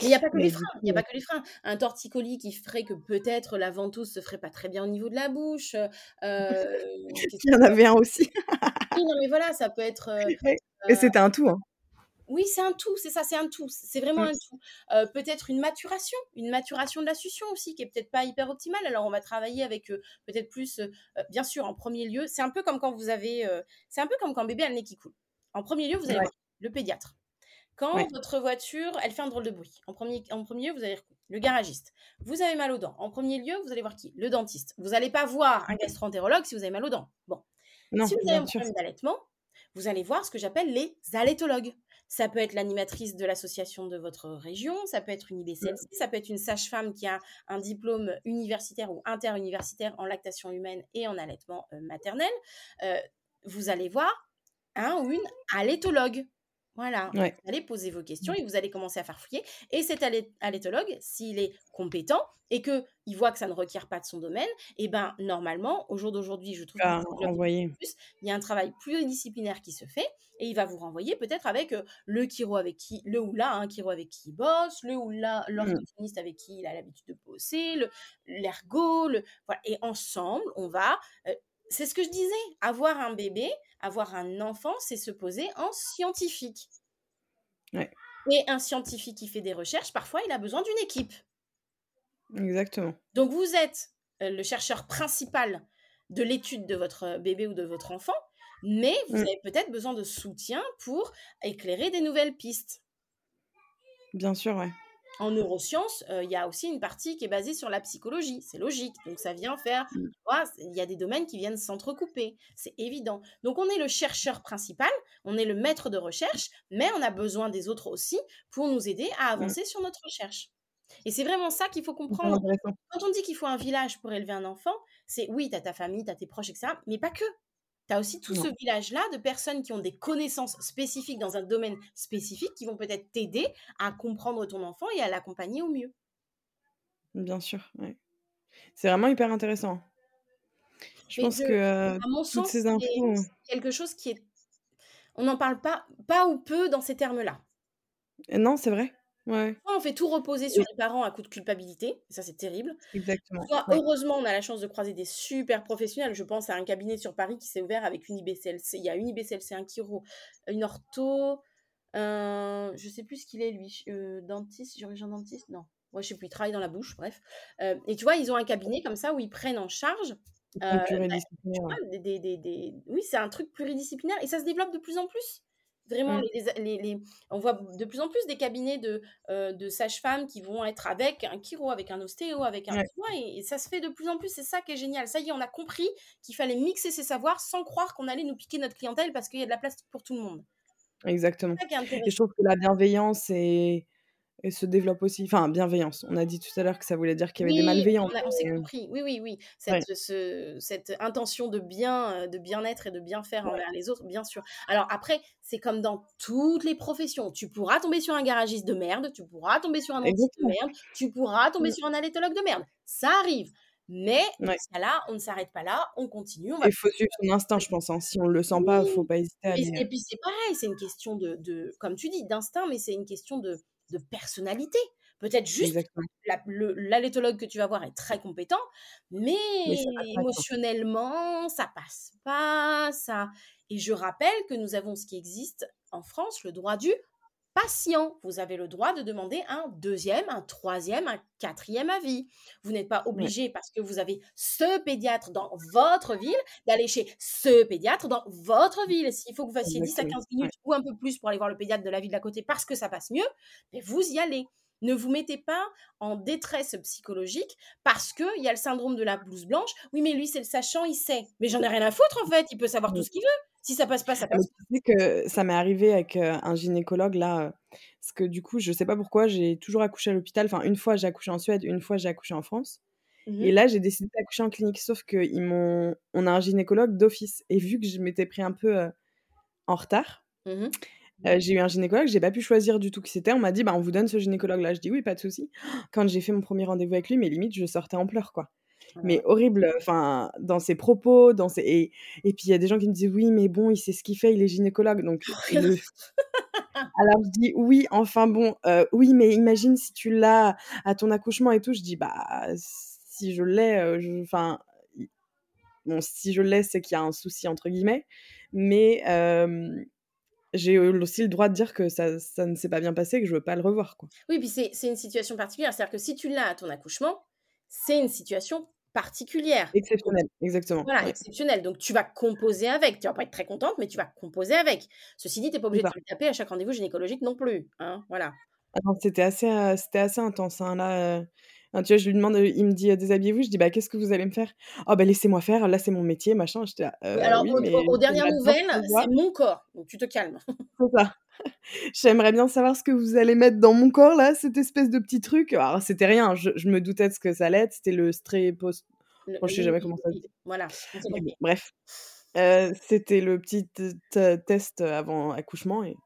il n'y a pas que les freins. Il n'y a pas que les freins. Un torticolis qui ferait que peut-être la ventouse se ferait pas très bien au niveau de la bouche. Euh, il y en avait un aussi. oui, non, mais voilà, ça peut être. Et c'était un tout. Hein. Oui, c'est un tout, c'est ça, c'est un tout, c'est vraiment mmh. un tout. peut-être une maturation, une maturation de la succion aussi, qui est peut-être pas hyper optimale. Alors on va travailler avec peut-être plus, bien sûr, en premier lieu, c'est un peu comme quand vous avez, c'est un peu comme quand bébé a le nez qui coule. En premier lieu, vous allez voir le pédiatre. Quand votre voiture, elle fait un drôle de bruit, en premier, en premier lieu, vous allez le garagiste. Vous avez mal aux dents. En premier lieu, vous allez voir qui? Le dentiste. Vous n'allez pas voir un gastroentérologue si vous avez mal aux dents. Bon. si vous avez un problème d'allaitement, vous allez voir ce que j'appelle les allaitologues. Ça peut être l'animatrice de l'association de votre région, ça peut être une IBCLC, ça peut être une sage-femme qui a un diplôme universitaire ou interuniversitaire en lactation humaine et en allaitement euh, maternel. Euh, vous allez voir un ou une allaitologue. Voilà, vous allez poser vos questions mmh. et vous allez commencer à faire fouiller. Et cet allaitologue, s'il est compétent et qu'il voit que ça ne requiert pas de son domaine, et eh ben normalement, au jour d'aujourd'hui, je trouve qu'il il y a un travail pluridisciplinaire qui se fait et il va vous renvoyer peut-être avec euh, le chiro avec qui, le ou la hein, chiro avec qui il bosse, le ou la mmh. l'orthophoniste avec qui il a l'habitude de bosser, l'ergo, le, voilà. et ensemble, on va euh, c'est ce que je disais, avoir un bébé, avoir un enfant, c'est se poser en scientifique. Et un scientifique qui fait des recherches, parfois, il a besoin d'une équipe. Exactement. Donc, vous êtes euh, le chercheur principal de l'étude de votre bébé ou de votre enfant, mais vous mm. avez peut-être besoin de soutien pour éclairer des nouvelles pistes. Bien sûr, ouais en neurosciences, euh, il y a aussi une partie qui est basée sur la psychologie. C'est logique. Donc, ça vient faire. Mmh. Il y a des domaines qui viennent s'entrecouper. C'est évident. Donc, on est le chercheur principal, on est le maître de recherche, mais on a besoin des autres aussi pour nous aider à mmh. avancer sur notre recherche. Et c'est vraiment ça qu'il faut comprendre. Quand on dit qu'il faut un village pour élever un enfant, c'est oui, tu as ta famille, tu as tes proches, etc. Mais pas que tu as aussi tout ce village-là de personnes qui ont des connaissances spécifiques dans un domaine spécifique qui vont peut-être t'aider à comprendre ton enfant et à l'accompagner au mieux. Bien sûr, ouais. C'est vraiment hyper intéressant. Je pense que euh, toutes ces infos. quelque chose qui est. On n'en parle pas, pas ou peu dans ces termes-là. Non, c'est vrai. On fait tout reposer sur les parents à coup de culpabilité, ça c'est terrible. Exactement. heureusement, on a la chance de croiser des super professionnels. Je pense à un cabinet sur Paris qui s'est ouvert avec une IBCLC. Il y a une IBCLC, un chiro, une ortho, un... je sais plus ce qu'il est lui, euh, dentiste, chirurgien dentiste, non. Moi, je sais plus, il travaille dans la bouche, bref. Euh, et tu vois, ils ont un cabinet comme ça où ils prennent en charge. Euh, bah, oui, c'est un truc pluridisciplinaire et ça se développe de plus en plus. Vraiment, mmh. les, on voit de plus en plus des cabinets de, euh, de sages-femmes qui vont être avec un chiro, avec un ostéo, avec un et, ça se fait de plus en plus. C'est ça qui est génial. Ça y est, on a compris qu'il fallait mixer ces savoirs sans croire qu'on allait nous piquer notre clientèle parce qu'il y a de la place pour tout le monde. Exactement. Et je trouve que la bienveillance est et se développe aussi. Enfin, bienveillance. On a dit tout à l'heure que ça voulait dire qu'il y avait des malveillants. On, s'est compris. Oui, oui, oui. Cette, cette intention de bien, euh, de bien-être et de bien faire envers les autres, bien sûr. Alors après, c'est comme dans toutes les professions. Tu pourras tomber sur un garagiste de merde, tu pourras tomber sur un dentiste de merde, tu pourras tomber sur un allaitologue de merde. Ça arrive. Mais dans ce cas-là, on ne s'arrête pas là, on continue. Il faut suivre son instinct, je pense. Hein. Si on ne le sent pas, il ne faut pas hésiter à Et, et puis c'est pareil, c'est une question de, de, comme tu dis, d'instinct, mais c'est une question de, de personnalité. Peut-être juste l'alétologue que tu vas voir est très compétent, mais, émotionnellement, ça passe pas, ça. Et je rappelle que nous avons ce qui existe en France, le droit du patient. Vous avez le droit de demander un deuxième, un troisième, un quatrième avis. Vous n'êtes pas obligé, parce que vous avez ce pédiatre dans votre ville, d'aller chez ce pédiatre dans votre ville. S'il faut que vous fassiez 10 à 15 minutes ou un peu plus pour aller voir le pédiatre de la ville d'à côté parce que ça passe mieux, mais vous y allez. Ne vous mettez pas en détresse psychologique parce qu'il y a le syndrome de la blouse blanche. Oui, mais lui, c'est le sachant, il sait. Mais j'en ai rien à foutre, en fait. Il peut savoir tout ce qu'il veut. Si ça passe pas, ça passe. Sais que ça m'est arrivé avec un gynécologue là, parce que du coup, je sais pas pourquoi, j'ai toujours accouché à l'hôpital. Enfin, une fois j'ai accouché en Suède, une fois j'ai accouché en France. Mmh et là, j'ai décidé d'accoucher en clinique, sauf qu'ils m'ont, on a un gynécologue d'office. Et vu que je m'étais pris un peu en retard, mmh j'ai eu un gynécologue, j'ai pas pu choisir du tout qui c'était. On m'a dit, bah, on vous donne ce gynécologue-là. Je dis oui, pas de souci. Quand j'ai fait mon premier rendez-vous avec lui, mais limite, je sortais en pleurs, quoi. Mais horrible, enfin, dans ses propos, dans ses et et puis il y a des gens qui me disent: «Oui, mais bon, il sait ce qu'il fait, il est gynécologue», donc le alors je dis: «Oui, enfin bon, heu, oui, mais imagine si tu l'as à ton accouchement et tout». Je dis: «Bah, si je l'ai, je enfin, bon, si je l'ai, c'est qu'il y a un souci entre guillemets, mais j'ai aussi le droit de dire que ça ça ne s'est pas bien passé, que je veux pas le revoir, quoi». Oui, puis c'est c'est une situation particulière. C'est-à-dire que si tu l'as à ton accouchement, c'est une situation particulière. Exceptionnelle, exactement. Voilà, Ouais. exceptionnelle. Donc tu vas composer avec. Tu vas pas être très contente, mais tu vas composer avec. Ceci dit, tu es pas C'est obligée de te taper à chaque rendez-vous gynécologique non plus, hein, voilà. Ah c'était assez, c'était assez intense, hein, là, enfin, tu vois, je lui demande, heu, il me dit: «Déshabillez-vous», je dis: «Bah, qu'est-ce que vous allez me faire?» «Oh bah, laissez-moi faire, là, c'est mon métier, machin». Là: Oui, «Heu, alors oui, aux mais aux dernières nouvelles, savoir» c'est mon corps, donc tu te calmes. C'est ça. «J'aimerais bien savoir ce que vous allez mettre dans mon corps, là, cette espèce de petit truc». Alors c'était rien, je je me doutais de ce que ça allait être, c'était le strepos Le bon, je sais jamais comment ça se dit. voilà, bref, heu, c'était le petit test avant accouchement et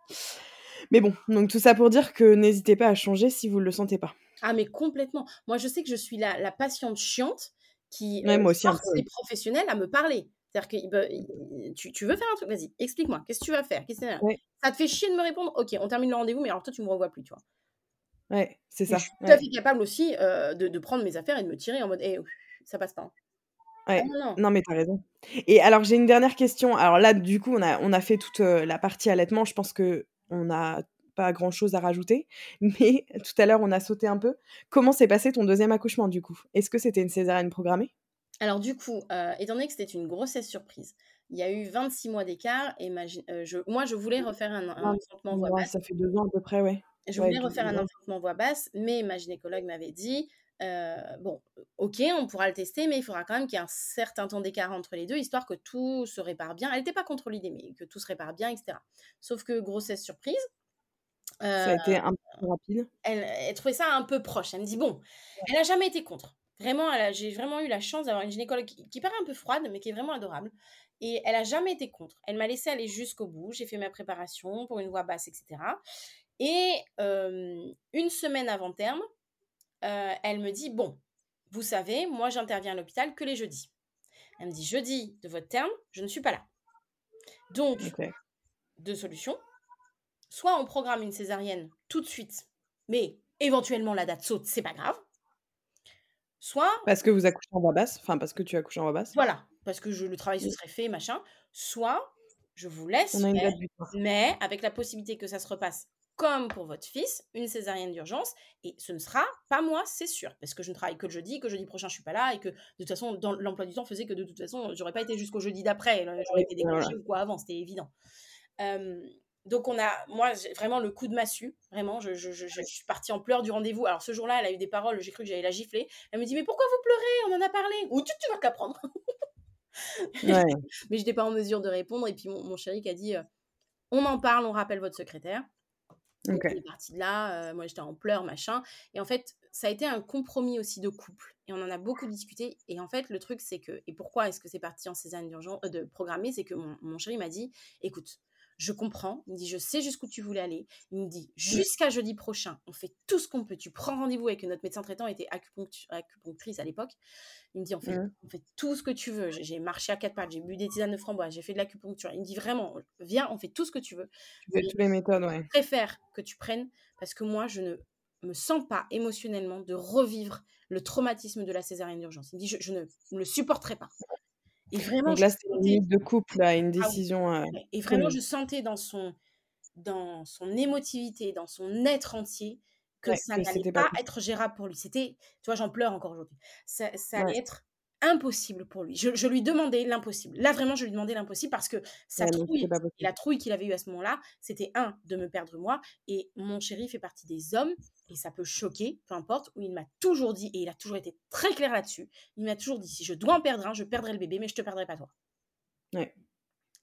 mais bon, donc tout ça pour dire que n'hésitez pas à changer si vous le sentez pas. Ah mais complètement. Moi, je sais que je suis la la patiente chiante qui, Ouais, heu, moi aussi un peu, force les professionnels à me parler. C'est-à-dire i «Tu tu veux faire un truc? Vas-y, explique-moi, qu'est-ce que tu vas faire? Qu'est-ce que Ouais, ça te fait chier de me répondre? OK, on termine le rendez-vous, mais alors toi, tu me revois plus», tu vois? ouais, c'est Et je ça, suis tout à ouais. fait capable aussi, heu, de de prendre mes affaires et de me tirer en mode: «Eh, ça passe pas, hein». Ah Ouais. non, non. Non, mais tu as raison. Et alors, j'ai une dernière question. Alors là, du coup, on a on a fait toute, heu, la partie allaitement. Je pense qu'on n'a pas grand-chose à rajouter. Mais tout à l'heure, on a sauté un peu. Comment s'est passé ton 2e accouchement, du coup? Est-ce que c'était une césarienne programmée? Alors du coup, heu, étant donné que c'était une grossesse surprise, il y a eu 26 mois d'écart et je moi, je voulais refaire un un enfantement voix basse. ça fait 2 ans à peu près, ouais. Je voulais refaire un enfantement voix basse, mais ma gynécologue m'avait dit: «Heu, bon, OK, on pourra le tester, mais il faudra quand même qu'il y ait un certain temps d'écart entre les 2, histoire que tout se répare bien». Elle était pas contre l'idée, mais que tout se répare bien et cetera. Sauf que grossesse surprise, Ça heu, a été un peu plus rapide? elle elle trouvait ça un peu proche. Elle me dit: «Bon» elle a jamais été contre. Vraiment, elle a j'ai vraiment eu la chance d'avoir une gynécologue qui qui paraît un peu froide, mais qui est vraiment adorable et elle a jamais été contre. Elle m'a laissée aller jusqu'au bout. J'ai fait ma préparation pour une voix basse et cetera et hem, 1 semaine avant terme, heu, elle me dit: «Bon, vous savez, moi, j'interviens à l'hôpital que les jeudis». Elle me dit: «Jeudi de votre terme, je ne suis pas là. Donc. 2 solutions, soit on programme une césarienne tout de suite, mais éventuellement la date saute, c'est pas grave» soit Parce que vous accouchez en voix basse? Enfin, parce que tu accouches en voix basse? voilà, parce que je le travail se Mmh. serait fait, machin. Soit je vous On laisse a une faire, date butoir. mais avec la possibilité que ça se repasse comme pour votre fils, une césarienne d'urgence et ce ne sera pas moi, c'est sûr, parce que je ne travaille que le jeudi, que jeudi prochain je suis pas là et que de toute façon dans l'emploi du temps faisait que de toute façon, j'aurais pas été jusqu'au jeudi d'après, j'aurais été Voilà. déclenchée ou quoi avant, c'était évident. Donc on a moi, vraiment le coup de massue, vraiment, je je je je suis partie en pleurs du rendez-vous. Alors ce jour-là, elle a eu des paroles, j'ai cru que j'allais la gifler. Elle me dit: «Mais pourquoi vous pleurez? On en a parlé». «Ou tu tu vas te la prendre». Ouais. Mais j'étais pas en mesure de répondre et puis mon mon chéri qui a dit, heu: «On en parle, on rappelle votre secrétaire». Donc on est parti de là, heu, moi j'étais en pleurs, machin et en fait, ça a été un compromis aussi de couple et on en a beaucoup discuté et en fait, le truc c'est que et pourquoi est-ce que c'est parti en césarienne d'urgence heu, de programmée? C'est que mon mon chéri m'a dit: «Écoute, je comprends», il me dit: «Je sais jusqu'où tu voulais aller». Il me dit. «Jusqu'à jeudi prochain, on fait tout ce qu'on peut. Tu prends rendez-vous avec» notre médecin traitant était acupunctrice à l'époque. Il me dit: «On fait Mmh. on fait tout ce que tu veux». J'ai marché à 4 pattes, j'ai bu des tisanes de framboise, j'ai fait de l'acupuncture. Il me dit: «Vraiment, viens, on fait tout ce que tu veux. Tu fais Mais toutes les méthodes, ouais. je préfère que tu prennes parce que moi, je ne me sens pas émotionnellement de revivre le traumatisme de la césarienne d'urgence». Il me dit: «Je je ne le supporterai pas» et vraiment Donc là, c'était une sentais de couple, là, une ah oui, décision, ouais et vraiment je sentais dans son dans son émotivité, dans son être entier que Ouais, ça n'allait pas être gérable pour lui. C'était tu vois, j'en pleure encore aujourd'hui. Ça ça Ouais. allait être impossible pour lui. Je je lui demandais l'impossible. Là, vraiment, je lui demandais l'impossible parce que sa Ouais, trouille la trouille qu'il avait eue à ce moment-là, c'était 1 de me perdre moi et mon chéri fait partie des hommes et ça peut choquer, peu importe, où il m'a toujours dit et il a toujours été très clair là-dessus, il m'a toujours dit: «Si je dois en perdre un, je perdrai le bébé, mais je te perdrai pas toi». Ouais.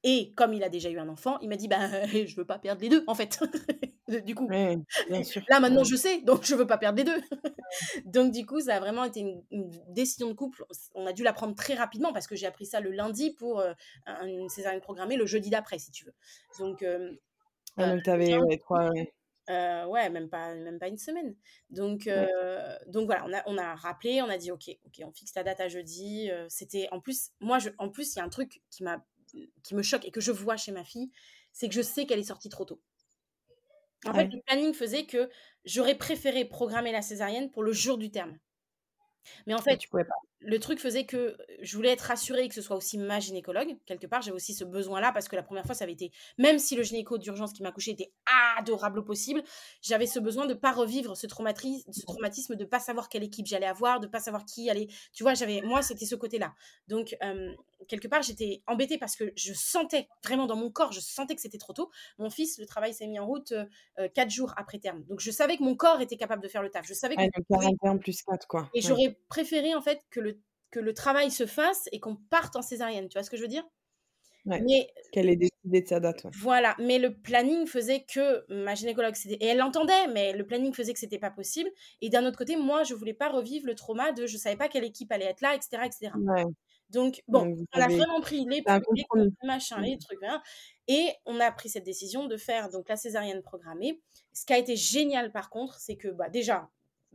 Et comme il a déjà eu un enfant, il m'a dit: «Bah, je veux pas perdre les 2 en fait». Du coup, Ouais, bien sûr. là maintenant je sais, donc je veux pas perdre les 2. Ouais. Donc du coup, ça a vraiment été une une décision de couple. On a dû la prendre très rapidement parce que j'ai appris ça le lundi pour, un une césarienne programmée le jeudi d'après, si tu veux. Donc hem, Ah donc tu avais, ouais, 3 ouais. Euh, ouais, même pas, même pas une semaine. Donc, euh, donc voilà, on a, on a rappelé, on a dit ok, ok, on fixe ta date à jeudi. Euh, c'était en plus, moi, je, en plus, il y a un truc qui m'a, qui me choque et que je vois chez ma fille, c'est que je sais qu'elle est sortie trop tôt. En fait, le planning faisait que j'aurais préféré programmer la césarienne pour le jour du terme. Mais en fait, le truc faisait que je voulais être rassurée que ce soit aussi ma gynécologue. Quelque part, j'avais aussi ce besoin-là parce que la première fois, ça avait été, même si le gynéco d'urgence qui m'a couché était adorable au possible, j'avais ce besoin de ne pas revivre ce, traumatisme, ce traumatisme, de ne pas savoir quelle équipe j'allais avoir, de ne pas savoir qui allait. Tu vois, j'avais, moi, c'était ce côté-là. Donc, quelque part, j'étais embêtée parce que je sentais vraiment dans mon corps, je sentais que c'était trop tôt. Mon fils, le travail s'est mis en route quatre jours après terme. Donc, je savais que mon corps était capable de faire le taf. Je savais que. plus 4, quoi. Et j'aurais préféré, en fait, que le, que le travail se fasse et qu'on parte en césarienne. Tu vois ce que je veux dire? Mais qu'elle ait décidé de sa date. Voilà, mais le planning faisait que ma gynécologue, et elle l'entendait, mais le planning faisait que c'était pas possible. Et d'un autre côté, moi, je voulais pas revivre le trauma de je savais pas quelle équipe allait être là, etc. etc. Donc, bon, on a vraiment pris les, les, machins, les trucs. Hein, et on a pris cette décision de faire donc la césarienne programmée. Ce qui a été génial, par contre, c'est que bah, déjà,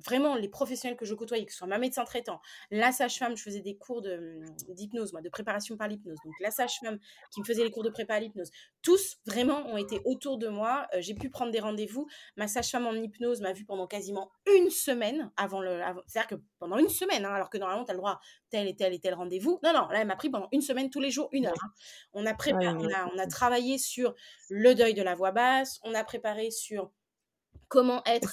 vraiment les professionnels que je côtoyais, que ce soit ma médecin traitant, la sage-femme, je faisais des cours hum, d'hypnose, moi, de préparation par l'hypnose. Donc la sage-femme qui me faisait les cours de prépa à l'hypnose. Tous vraiment ont été autour de moi. Euh, j'ai pu prendre des rendez-vous. Ma sage-femme en hypnose m'a vu pendant quasiment une semaine avant le. C'est-à-dire que pendant une semaine, hein, alors que normalement tu as le droit à tel et tel et tel rendez-vous. Non, non, là elle m'a pris pendant une semaine tous les jours, une heure. Hein. On a préparé, on, a, on a travaillé sur le deuil de la voix basse. On a préparé sur comment être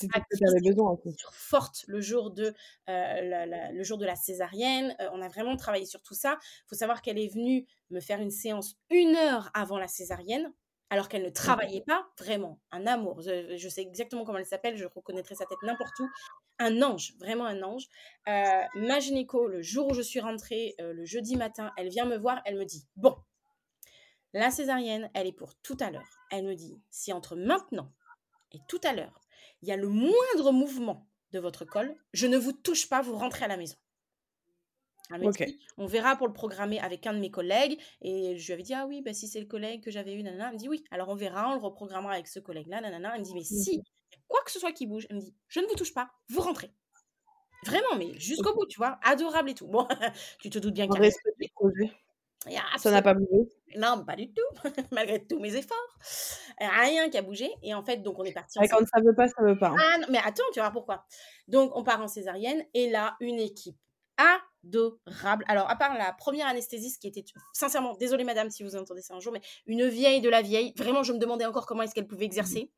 forte le jour de euh, la, le jour de la césarienne. Euh, on a vraiment travaillé sur tout ça. Il faut savoir qu'elle est venue me faire une séance une heure avant la césarienne, alors qu'elle ne travaillait pas vraiment. Un amour. Je, sais exactement comment elle s'appelle. Je reconnaîtrai sa tête n'importe où. Un ange, vraiment un ange. Euh, ma gynéco, le jour où je suis rentrée, le jeudi matin, elle vient me voir. Elle me dit bon. La césarienne, elle est pour tout à l'heure. Elle me dit, si entre maintenant et tout à l'heure, il y a le moindre mouvement de votre col, je ne vous touche pas, vous rentrez à la maison. on verra pour le programmer avec un de mes collègues. Et je lui avais dit, ah oui, bah, si c'est le collègue que j'avais eu, nanana. Elle me dit, oui, alors on verra, on le reprogrammera avec ce collègue-là, nanana. Elle me dit, mais si, quoi que ce soit qui bouge, elle me dit, je ne vous touche pas, vous rentrez. Vraiment, mais jusqu'au bout, tu vois, adorable et tout. Bon, tu te doutes bien qu'il y a... Ça n'a pas bougé? Non, pas du tout, malgré tous mes efforts. Rien qui a bougé. Et en fait, donc on est parti. quand ça veut pas, ça veut pas. Hein. Ah, mais attends, tu voir pourquoi. Donc on part en césarienne et là, une équipe adorable. Alors, à part la première anesthésiste qui était, sincèrement, désolée madame si vous entendez ça un jour, mais une vieille de la vieille. Vraiment, je me demandais encore comment est-ce qu'elle pouvait exercer.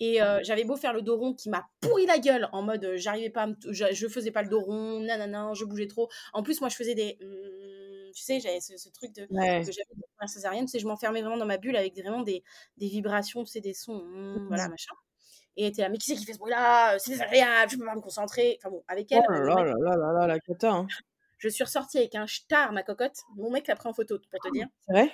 Et euh, j'avais beau faire le dos rond qui m'a pourri la gueule en mode, euh, j'arrivais pas, je, faisais pas le dos rond, nanana, je bougeais trop. En plus, moi, je faisais des. Mmh, tu sais, j'avais ce, truc de, que j'avais césarienne, tu sais, je m'enfermais vraiment dans ma bulle avec vraiment des, des vibrations, tu sais, des sons, mmh, voilà, machin. Et était là, mais qui c'est qui fait ce bruit-là? C'est désagréable, je peux pas me concentrer. Enfin bon, avec elle. Oh là là là là là la cata, hein. Je suis ressortie avec un star, ma cocotte. Mon mec l'a pris en photo, pour te dire. C'est vrai?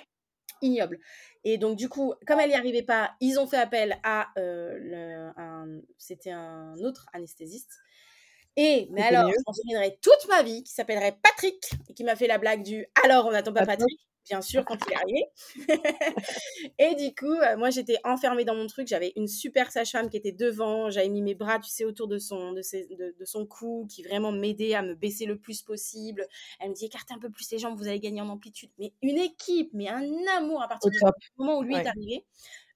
Ignoble. Et donc, du coup, comme elle n'y arrivait pas, ils ont fait appel à. Euh, le, C'était un autre anesthésiste et, mais alors, je m'en souviendrai toute ma vie, qui s'appellerait Patrick, et qui m'a fait la blague du Alors, on n'attend pas Patrick, bien sûr, quand il est arrivé. et du coup, euh, moi, j'étais enfermée dans mon truc. J'avais une super sage-femme qui était devant. J'avais mis mes bras, tu sais, autour de son, de, de, son cou, qui vraiment m'aidait à me baisser le plus possible. Elle me dit Écartez un peu plus les jambes, vous allez gagner en amplitude. Mais une équipe, mais un amour à partir du moment où lui est arrivé.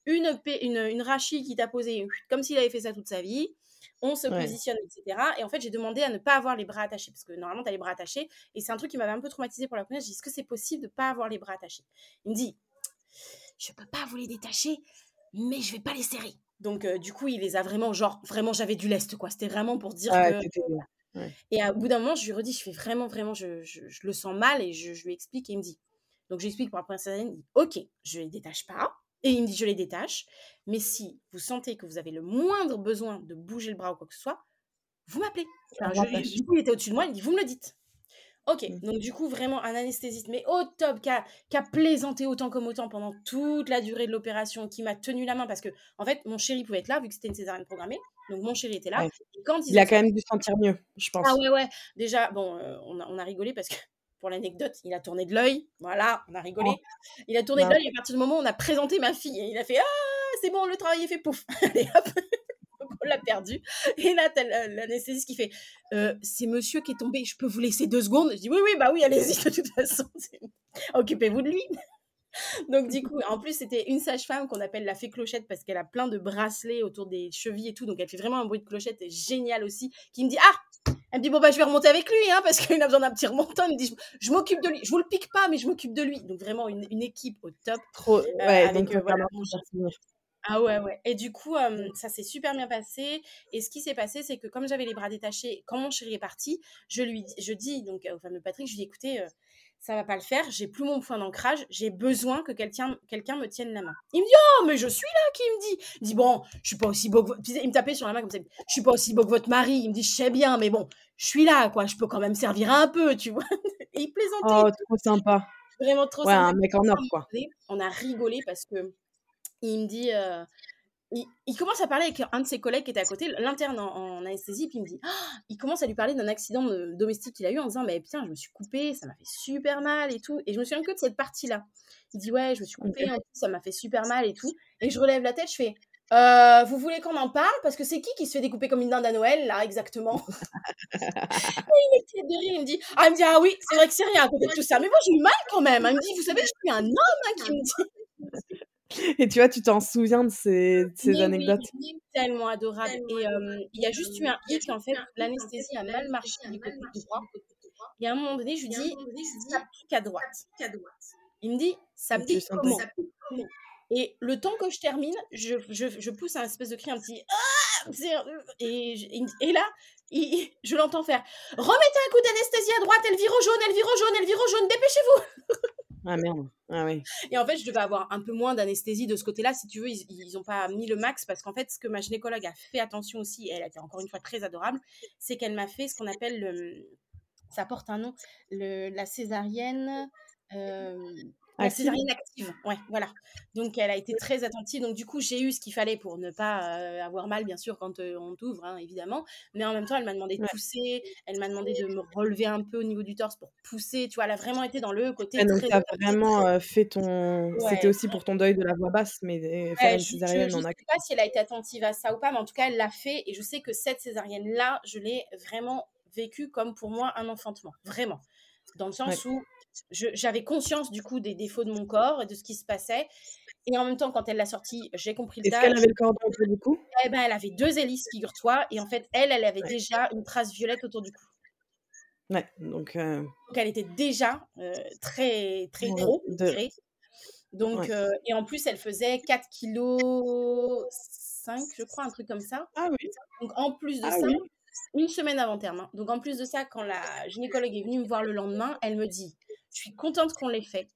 Une, une, une rachie qui t'a posé comme s'il avait fait ça toute sa vie on se positionne, etc. Et en fait, j'ai demandé à ne pas avoir les bras attachés, parce que normalement, tu as les bras attachés. Et c'est un truc qui m'avait un peu traumatisé pour la première. J'ai dit, est-ce que c'est possible de ne pas avoir les bras attachés? Il me dit, je peux pas vous les détacher, mais je vais pas les serrer. Donc, euh, du coup, il les a vraiment, genre, vraiment, j'avais du lest, quoi. C'était vraiment pour dire que... Et au bout d'un moment, je lui redis, je fais vraiment, vraiment, je, le sens mal et je, lui explique et il me dit. Donc, j'explique pour la première scène, il dit, ok, je les détache pas. Et il me dit, je les détache. Mais si vous sentez que vous avez le moindre besoin de bouger le bras ou quoi que ce soit, vous m'appelez. du coup, il était au-dessus de moi, il dit, vous me le dites. Ok, mmh. donc du coup, vraiment un anesthésiste, mais au top, qui a, plaisanté autant comme autant pendant toute la durée de l'opération, qui m'a tenu la main parce que, en fait, mon chéri pouvait être là, vu que c'était une césarienne programmée. Donc mon chéri était là. quand il a quand même dû sentir mieux, je pense. Ah ouais, ouais. Déjà, bon, euh, on, a, on, a, rigolé parce que pour l'anecdote, il a tourné de l'œil. Voilà, on a rigolé. Oh. Il a tourné de l'œil à partir du moment où on a présenté ma fille. il a fait Ah, c'est bon, le travail est fait, pouf. Allez hop. perdu. Et là, t'as l'anesthésiste qui fait C'est monsieur qui est tombé, je peux vous laisser deux secondes? Je dis Oui, oui, bah oui, allez-y, de toute façon. Occupez-vous de lui. Donc, du coup, en plus, c'était une sage-femme qu'on appelle la fée clochette parce qu'elle a plein de bracelets autour des chevilles et tout. Donc, elle fait vraiment un bruit de clochette génial aussi. Qui me dit Ah Elle me dit Bon, bah, je vais remonter avec lui hein, parce qu'il a besoin d'un petit remontant. Elle me dit Je, m'occupe de lui. Je vous le pique pas, mais je m'occupe de lui. Donc, vraiment, une, équipe au top. Trop. Euh, ouais, donc, euh, voilà, ah ouais, ouais. Et du coup, ça s'est super bien passé. Et ce qui s'est passé, c'est que comme j'avais les bras détachés, quand mon chéri est parti, je lui je dis donc au fameux Patrick, je lui dis écoutez, ça va pas le faire, j'ai plus mon point d'ancrage, j'ai besoin que quelqu'un quelqu'un me tienne la main. Il me dit "Oh, mais je suis là" qui me dit. Il dit "Bon, je suis pas aussi beau que votre... il me tapait sur la main comme ça. Je suis pas aussi beau que votre mari." Il me dit "Je sais bien, mais bon, je suis là quoi, je peux quand même servir un peu, tu vois." Et il plaisantait. Oh, trop sympa. Vraiment trop ouais, sympa. un mec en or quoi. On a rigolé parce que il me dit il, commence à parler avec un de ses collègues qui était à côté, l'interne en, anesthésie, puis il me dit, ah, il commence à lui parler d'un accident domestique qu'il a eu en disant, mais putain, je me suis coupé, ça m'a fait super mal et tout. Et je me souviens que de cette partie-là. Il dit, ouais, je me suis coupé, ça m'a fait super mal et tout. Et je relève la tête, je fais, euh, vous voulez qu'on en parle? Parce que c'est qui qui se fait découper comme une dinde à Noël, là, exactement? Et il était de rire, il me dit, ah, il me dit, ah oui, c'est vrai que c'est rien à côté de tout ça. Mais moi, j'ai eu mal quand même. Il me dit, vous savez, je suis un homme, hein, qui me dit. Et tu vois, tu t'en souviens de ces, ces anecdotes? oui, tellement adorable. Et il y a juste eu un hic, en fait, l'anesthésie a mal marché du côté droit. Et à un moment donné, je lui dis, ça pique à droite. Il me dit, ça pique comment? Et le temps que je termine, je, je, je pousse un espèce de cri, un petit ah! Et, et là, je l'entends faire Remettez un coup d'anesthésie à droite, elle vire au jaune, elle vire au jaune, elle vire au jaune, dépêchez-vous ah merde. Ah oui. Et en fait, je devais avoir un peu moins d'anesthésie de ce côté-là. Si tu veux, ils n'ont pas mis le max parce qu'en fait, ce que ma gynécologue a fait attention aussi, et elle a été encore une fois très adorable, c'est qu'elle m'a fait ce qu'on appelle le. Ça porte un nom, le, la césarienne. Euh, la césarienne active, ouais, voilà. Donc elle a été très attentive. Donc du coup, j'ai eu ce qu'il fallait pour ne pas euh, avoir mal, bien sûr, quand euh, on t'ouvre, hein, évidemment. Mais en même temps, elle m'a demandé de pousser, elle m'a demandé de me relever un peu au niveau du torse pour pousser. Tu vois, elle a vraiment été dans le côté. donc tu as vraiment euh, fait ton. C'était aussi pour ton deuil de la voix basse, mais faire une césarienne, je, ne sais pas si elle a été attentive à ça ou pas, mais en tout cas, elle l'a fait. Et je sais que cette césarienne-là, je l'ai vraiment vécue comme pour moi un enfantement, vraiment. Dans le sens où j'avais conscience du coup des défauts de mon corps et de ce qui se passait. Et en même temps, quand elle l'a sorti, j'ai compris le Est-ce qu'elle avait le autour du cou eh ben, Elle avait deux hélices, figure-toi. Et en fait, elle, elle avait déjà une trace violette autour du cou. Ouais, donc. Euh donc elle était déjà euh, très, très gros, de... Donc, euh, et en plus, elle faisait 4 kg 5, je crois, un truc comme ça. Ah oui. Donc, en plus de ah ça, une semaine avant terme. Hein. Donc, en plus de ça, quand la gynécologue est venue me voir le lendemain, elle me dit je suis contente qu'on l'ait fait.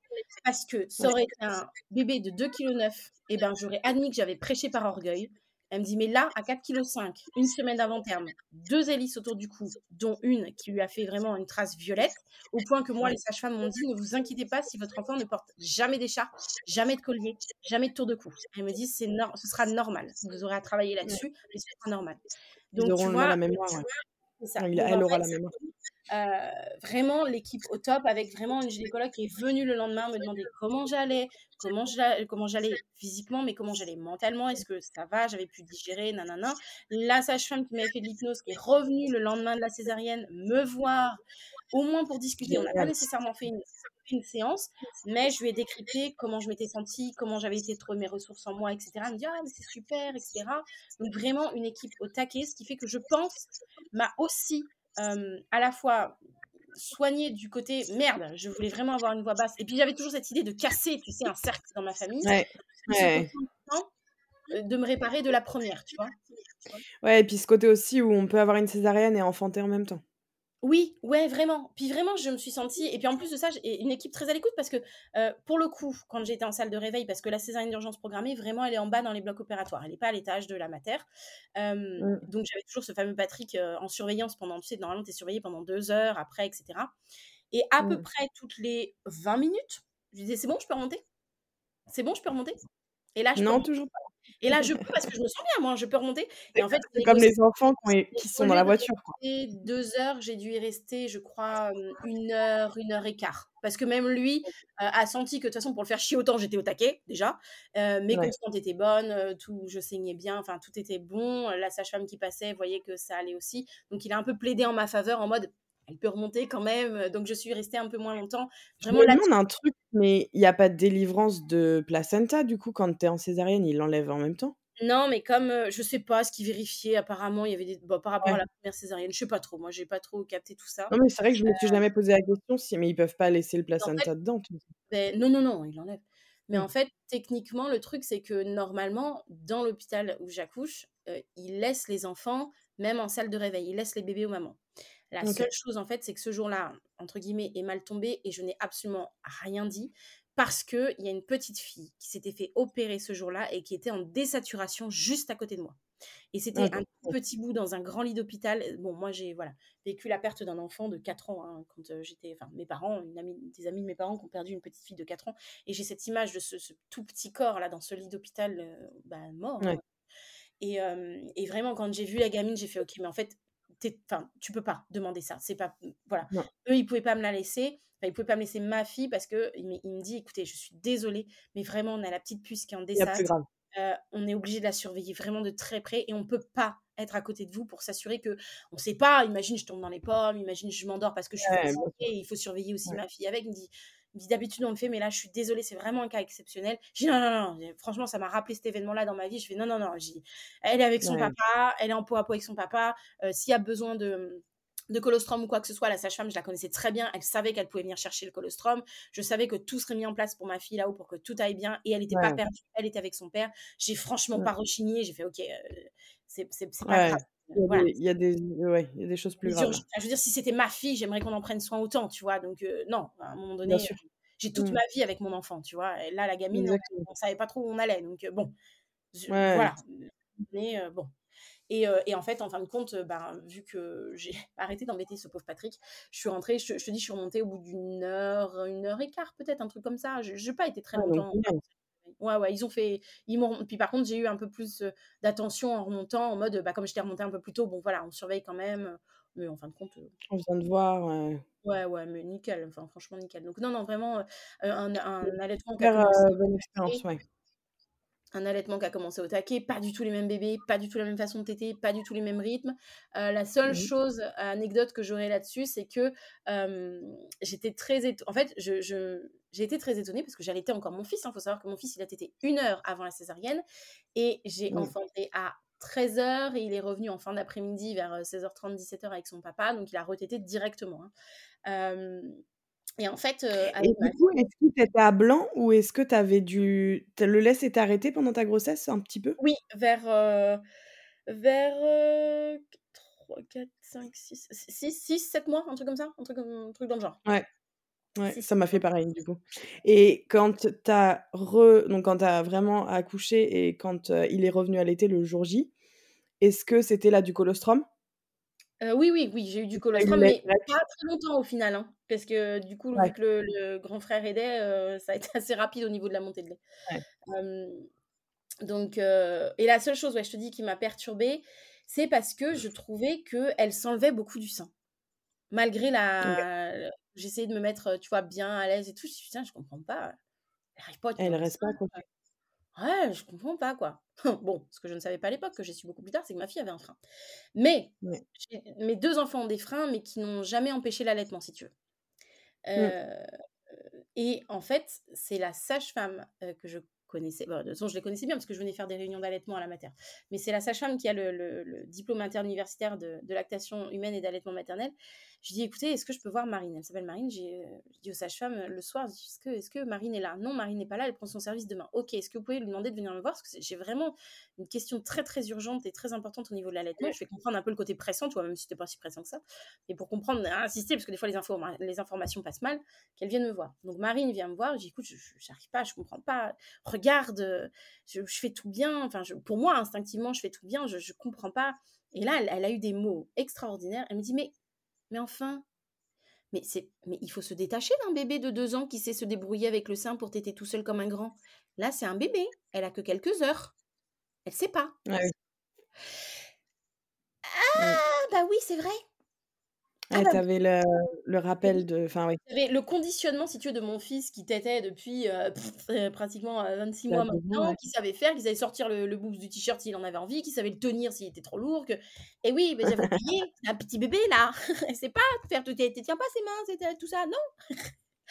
Parce que ça aurait été un bébé de 2,9 kg, et ben j'aurais admis que j'avais prêché par orgueil. Elle me dit, mais là, à 4,5 kg, une semaine avant terme, deux hélices autour du cou, dont une qui lui a fait vraiment une trace violette, au point que moi, les sages-femmes m'ont dit, ne vous inquiétez pas si votre enfant ne porte jamais d'écharpe, jamais de collier, jamais de tour de cou. Elle me dit, c'est ce sera normal. Vous aurez à travailler là-dessus, mais ce sera normal. Donc, tu vois, la mémoire. Ça. elle aura la mémoire. Euh, vraiment l'équipe au top avec vraiment une gynécologue qui est venue le lendemain me demander comment j'allais, comment j'allais physiquement, mais comment j'allais mentalement, est-ce que ça va, j'avais pu digérer, nanana. La sage-femme qui m'avait fait de l'hypnose qui est revenue le lendemain de la césarienne me voir, au moins pour discuter. On n'a pas nécessairement fait une, une, séance, mais je lui ai décrypté comment je m'étais sentie, comment j'avais été trouver mes ressources en moi, etc. Elle me dit ah mais c'est super, etc. Donc vraiment une équipe au taquet, ce qui fait que je pense m'a aussi à la fois soigner du côté merde, je voulais vraiment avoir une voix basse. Et puis j'avais toujours cette idée de casser, tu sais, un cercle dans ma famille. Euh, de me réparer de la première, tu vois. Ouais, et puis ce côté aussi où on peut avoir une césarienne et enfanter en même temps. Oui, ouais, vraiment. Puis vraiment, je me suis sentie. Et puis en plus de ça, j'ai une équipe très à l'écoute parce que euh, pour le coup, quand j'étais en salle de réveil, parce que la césarienne d'urgence programmée, vraiment, elle est en bas dans les blocs opératoires. Elle n'est pas à l'étage de la mater. Mmh. Donc j'avais toujours ce fameux Patrick euh, en surveillance pendant. Tu sais, normalement, tu es surveillé pendant deux heures après, etc. Et à peu mmh. près toutes les 20 minutes, je disais c'est bon, je peux remonter? C'est bon, je peux remonter? Et là, je Non, toujours pas. Et là, je peux parce que je me sens bien, moi, je peux remonter. Et en fait, c'est comme les enfants qui, sont dans la voiture. Deux heures, j'ai dû y rester, je crois, une heure, une heure et quart. Parce que même lui a senti que de toute façon, pour le faire chier autant, j'étais au taquet déjà. mes constantes étaient bonnes, tout, je saignais bien, enfin, tout était bon. La sage-femme qui passait voyait que ça allait aussi. Donc, il a un peu plaidé en ma faveur en mode elle peut remonter quand même. Donc, je suis restée un peu moins longtemps. Vraiment, là, on a un truc, mais il n'y a pas de délivrance de placenta, du coup, quand tu es en césarienne, il l'enlève en même temps? Non, mais comme, je je sais pas ce qu'il vérifiait, apparemment, il y avait des. Bon, par rapport à la première césarienne, je sais pas trop. Moi, j'ai pas trop capté tout ça. Non, mais c'est vrai que je me suis jamais posé la question, si, mais ils peuvent pas laisser le placenta dedans. Ben, non, non, non, il l'enlève. Mais mmh. en fait, techniquement, le truc, c'est que normalement, dans l'hôpital où j'accouche, ils laissent les enfants, même en salle de réveil, ils laissent les bébés aux mamans. La seule chose, en fait, c'est que ce jour-là, entre guillemets, est mal tombé et je n'ai absolument rien dit parce qu'il y a une petite fille qui s'était fait opérer ce jour-là et qui était en désaturation juste à côté de moi. Et c'était un petit bout dans un grand lit d'hôpital. Bon, moi, j'ai voilà, vécu la perte d'un enfant de 4 ans hein, quand j'étais. Enfin, mes parents, une amie, des amis de mes parents qui ont perdu une petite fille de 4 ans. Et j'ai cette image de ce, tout petit corps là dans ce lit d'hôpital bah, mort. Hein. Et, et, vraiment, quand j'ai vu la gamine, j'ai fait OK, mais en fait, enfin, tu peux pas demander ça. C'est pas, voilà. Eux, ils pouvaient pas me la laisser. Enfin, ils pouvaient pas me laisser ma fille parce que il, me dit, écoutez, je suis désolée, mais vraiment, on a la petite puce qui est en décès. Euh, on est obligé de la surveiller vraiment de très près et on peut pas être à côté de vous pour s'assurer que on sait pas. Imagine, je tombe dans les pommes. Imagine, je m'endors parce que je suis ouais, Il faut surveiller aussi ma fille avec. Il me dit, dit d'habitude on le fait, mais là je suis désolée, c'est vraiment un cas exceptionnel. J'ai non, non, non, franchement ça m'a rappelé cet événement-là dans ma vie. Je fais non, non, non, elle est avec son papa, elle est en peau à peau avec son papa. Euh, s'il y a besoin de de colostrum ou quoi que ce soit, la sage-femme, je la connaissais très bien. Elle savait qu'elle pouvait venir chercher le colostrum. Je savais que tout serait mis en place pour ma fille là-haut pour que tout aille bien. Et elle n'était pas perdue. Elle était avec son père. J'ai franchement pas rechigné. J'ai fait OK, euh, c'est pas grave. Il y, a des, ouais, il y a des choses plus graves. Je veux dire, si c'était ma fille, j'aimerais qu'on en prenne soin autant, tu vois. Donc, euh, non, à un moment donné, j'ai toute mmh. ma vie avec mon enfant, tu vois. Et là, la gamine, on, ne savait pas trop où on allait. Donc, bon, voilà. Mais bon. Et, et, en fait, en fin de compte, ben, vu que j'ai arrêté d'embêter ce pauvre Patrick, je suis rentrée, je, te dis, je suis remontée au bout d'une heure, une heure et quart, peut-être, un truc comme ça. Je n'ai pas été très ah, longtemps. Ouais, ouais, ils ont fait. Ils m'ont... Puis par contre, j'ai eu un peu plus d'attention en remontant, en mode, bah, comme j'étais remontée un peu plus tôt, bon voilà, on surveille quand même. Mais en fin de compte. On vient de voir. Ouais, ouais, mais nickel, enfin franchement nickel. Donc non, non, vraiment euh, un, un allaitement a commencé bonne expérience, ouais. Un allaitement qui a commencé au taquet, pas du tout les mêmes bébés, pas du tout la même façon de téter, pas du tout les mêmes rythmes. la seule mmh chose, anecdote que j'aurais là-dessus, c'est que j'étais très étonnée. En fait, je, je, j'ai été très étonnée parce que j'allaitais encore mon fils. Il hein. faut savoir que mon fils, il a tété une heure avant la césarienne et j'ai enfanté à 13h et il est revenu en fin d'après-midi vers 16h30, 17h avec son papa. Donc, il a retété directement. Hein et en fait. et du coup, est-ce que tu étais à blanc ou est-ce que tu avais dû. Le lait s'est arrêté pendant ta grossesse un petit peu? Oui, vers. vers 3, 4, 5, 6, 6, 6, 7 mois, un truc comme ça, un truc, un truc dans le genre. Ouais. Ouais, ça m'a fait pareil du coup. Et quand tu as re... donc quand as vraiment accouché et quand il est revenu à l'été le jour J, est-ce que c'était là du colostrum? Oui, oui, oui, j'ai eu du colostrum, mais pas très longtemps au final, hein, parce que du coup, vu que le grand frère aidait, ça a été assez rapide au niveau de la montée de lait. donc et la seule chose, ouais, je te dis, qui m'a perturbée, c'est parce que je trouvais qu'elle s'enlevait beaucoup du sein. Malgré la j'essayais de me mettre, tu vois, bien à l'aise et tout, je me suis dit: je comprends pas, elle arrive pas Elle reste pas Ouais, je comprends pas, quoi. bon, ce que je ne savais pas à l'époque, que j'ai su beaucoup plus tard, c'est que ma fille avait un frein. Mais mes deux enfants ont des freins, mais qui n'ont jamais empêché l'allaitement, si tu veux. Mmh. et en fait, c'est la sage-femme que je connaissais, de toute façon, je les connaissais bien parce que je venais faire des réunions d'allaitement à la mater. Mais c'est la sage-femme qui a le, diplôme interuniversitaire de, de lactation humaine et d'allaitement maternel je dis, écoutez, est-ce que je peux voir Marine? Elle s'appelle Marine. J'ai dit aux sages-femmes euh, le soir, est-ce que, est que Marine est là? Non, Marine n'est pas là, elle prend son service demain. Ok, est-ce que vous pouvez lui demander de venir me voir? Parce que j'ai vraiment une question très, très urgente et très importante au niveau de l'allaitement. Je vais comprendre un peu le côté pressant, tu vois, même si c'était pas si pressant que ça. Et pour comprendre, insister, parce que des fois les, infos, les informations passent mal, qu'elle vienne me voir. Donc Marine vient me voir, je dis, écoute, je n'arrive pas, je comprends pas. Regarde, je, fais tout bien. Enfin, pour moi, instinctivement, je fais tout bien, je, ne comprends pas. Et là, elle, elle, a eu des mots extraordinaires. Elle me dit, mais, mais enfin, mais, c'est, mais il faut se détacher d'un bébé de deux ans qui sait se débrouiller avec le sein pour téter tout seul comme un grand. Là, c'est un bébé. Elle a que quelques heures. Elle sait pas. Ah oui. Ah, bah oui, c'est vrai. Ah Ouais, bah tu avais le rappel de enfin oui. Avait le conditionnement, si tu veux, de mon fils qui tétait depuis, heu, heu, pratiquement, heu, 26 Il a mois 2 ans, maintenant, ouais. qui savait faire, qui savait sortir le le boobs du t-shirt s'il en avait envie, qui savait le tenir s'il était trop lourd, que et oui, mais j'avais oublié, c'est un petit bébé là, elle sait pas faire tout elle tient pas ses mains, c'est tout ça, non.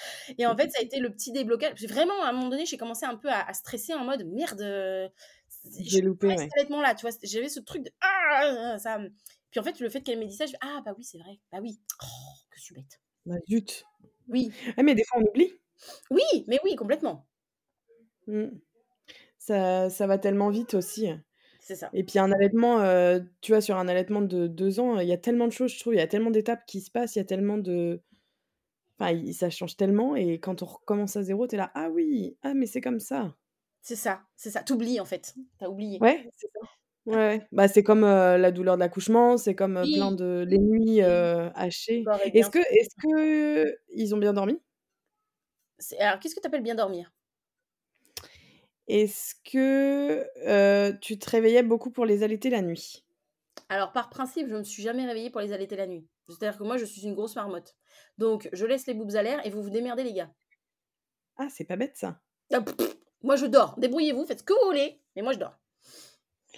Et en fait, ça a été le petit déblocage. J'ai vraiment, à un moment donné, j'ai commencé un peu à à stresser en mode: «Merde, heu, J'ai loupé, ouais. cet allaitement-là», tu vois? J'avais ce truc de: «Ah!» ça me puis en fait, le fait qu'elle m'ait dit ça, je fais: «Ah bah oui, c'est vrai, bah oui. Oh, que je suis bête». Bah zut! Oui. Ah mais des fois on oublie. Oui, mais oui, complètement. Mmh. Ça ça va tellement vite aussi. C'est ça. Et puis un allaitement, heu, tu vois, sur un allaitement de 2 ans, il y a tellement de choses, je trouve, il y a tellement d'étapes qui se passent, il y a tellement de enfin, ça change tellement et quand on recommence à 0, tu es là: «Ah oui! Ah mais c'est comme ça». C'est ça, c'est ça. Tu oublies en fait, tu as oublié. Ouais, c'est ça. Ouais, ouais. Bah, c'est comme, la douleur de l'accouchement, c'est comme, plein Oui. de les nuits, Oui. hachées. Corps Est-ce bien que est-ce qu'ils ont bien dormi? C'est alors qu'est-ce que tu appelles bien dormir? Est-ce que, heu, tu te réveillais beaucoup pour les allaiter la nuit? Alors par principe, je me suis jamais réveillée pour les allaiter la nuit. C'est-à-dire que moi, je suis une grosse marmotte. Donc je laisse les boobs à l'air et vous vous démerdez les gars. Ah, c'est pas bête ça. Ah moi je dors, débrouillez-vous, faites ce que vous voulez, mais moi je dors.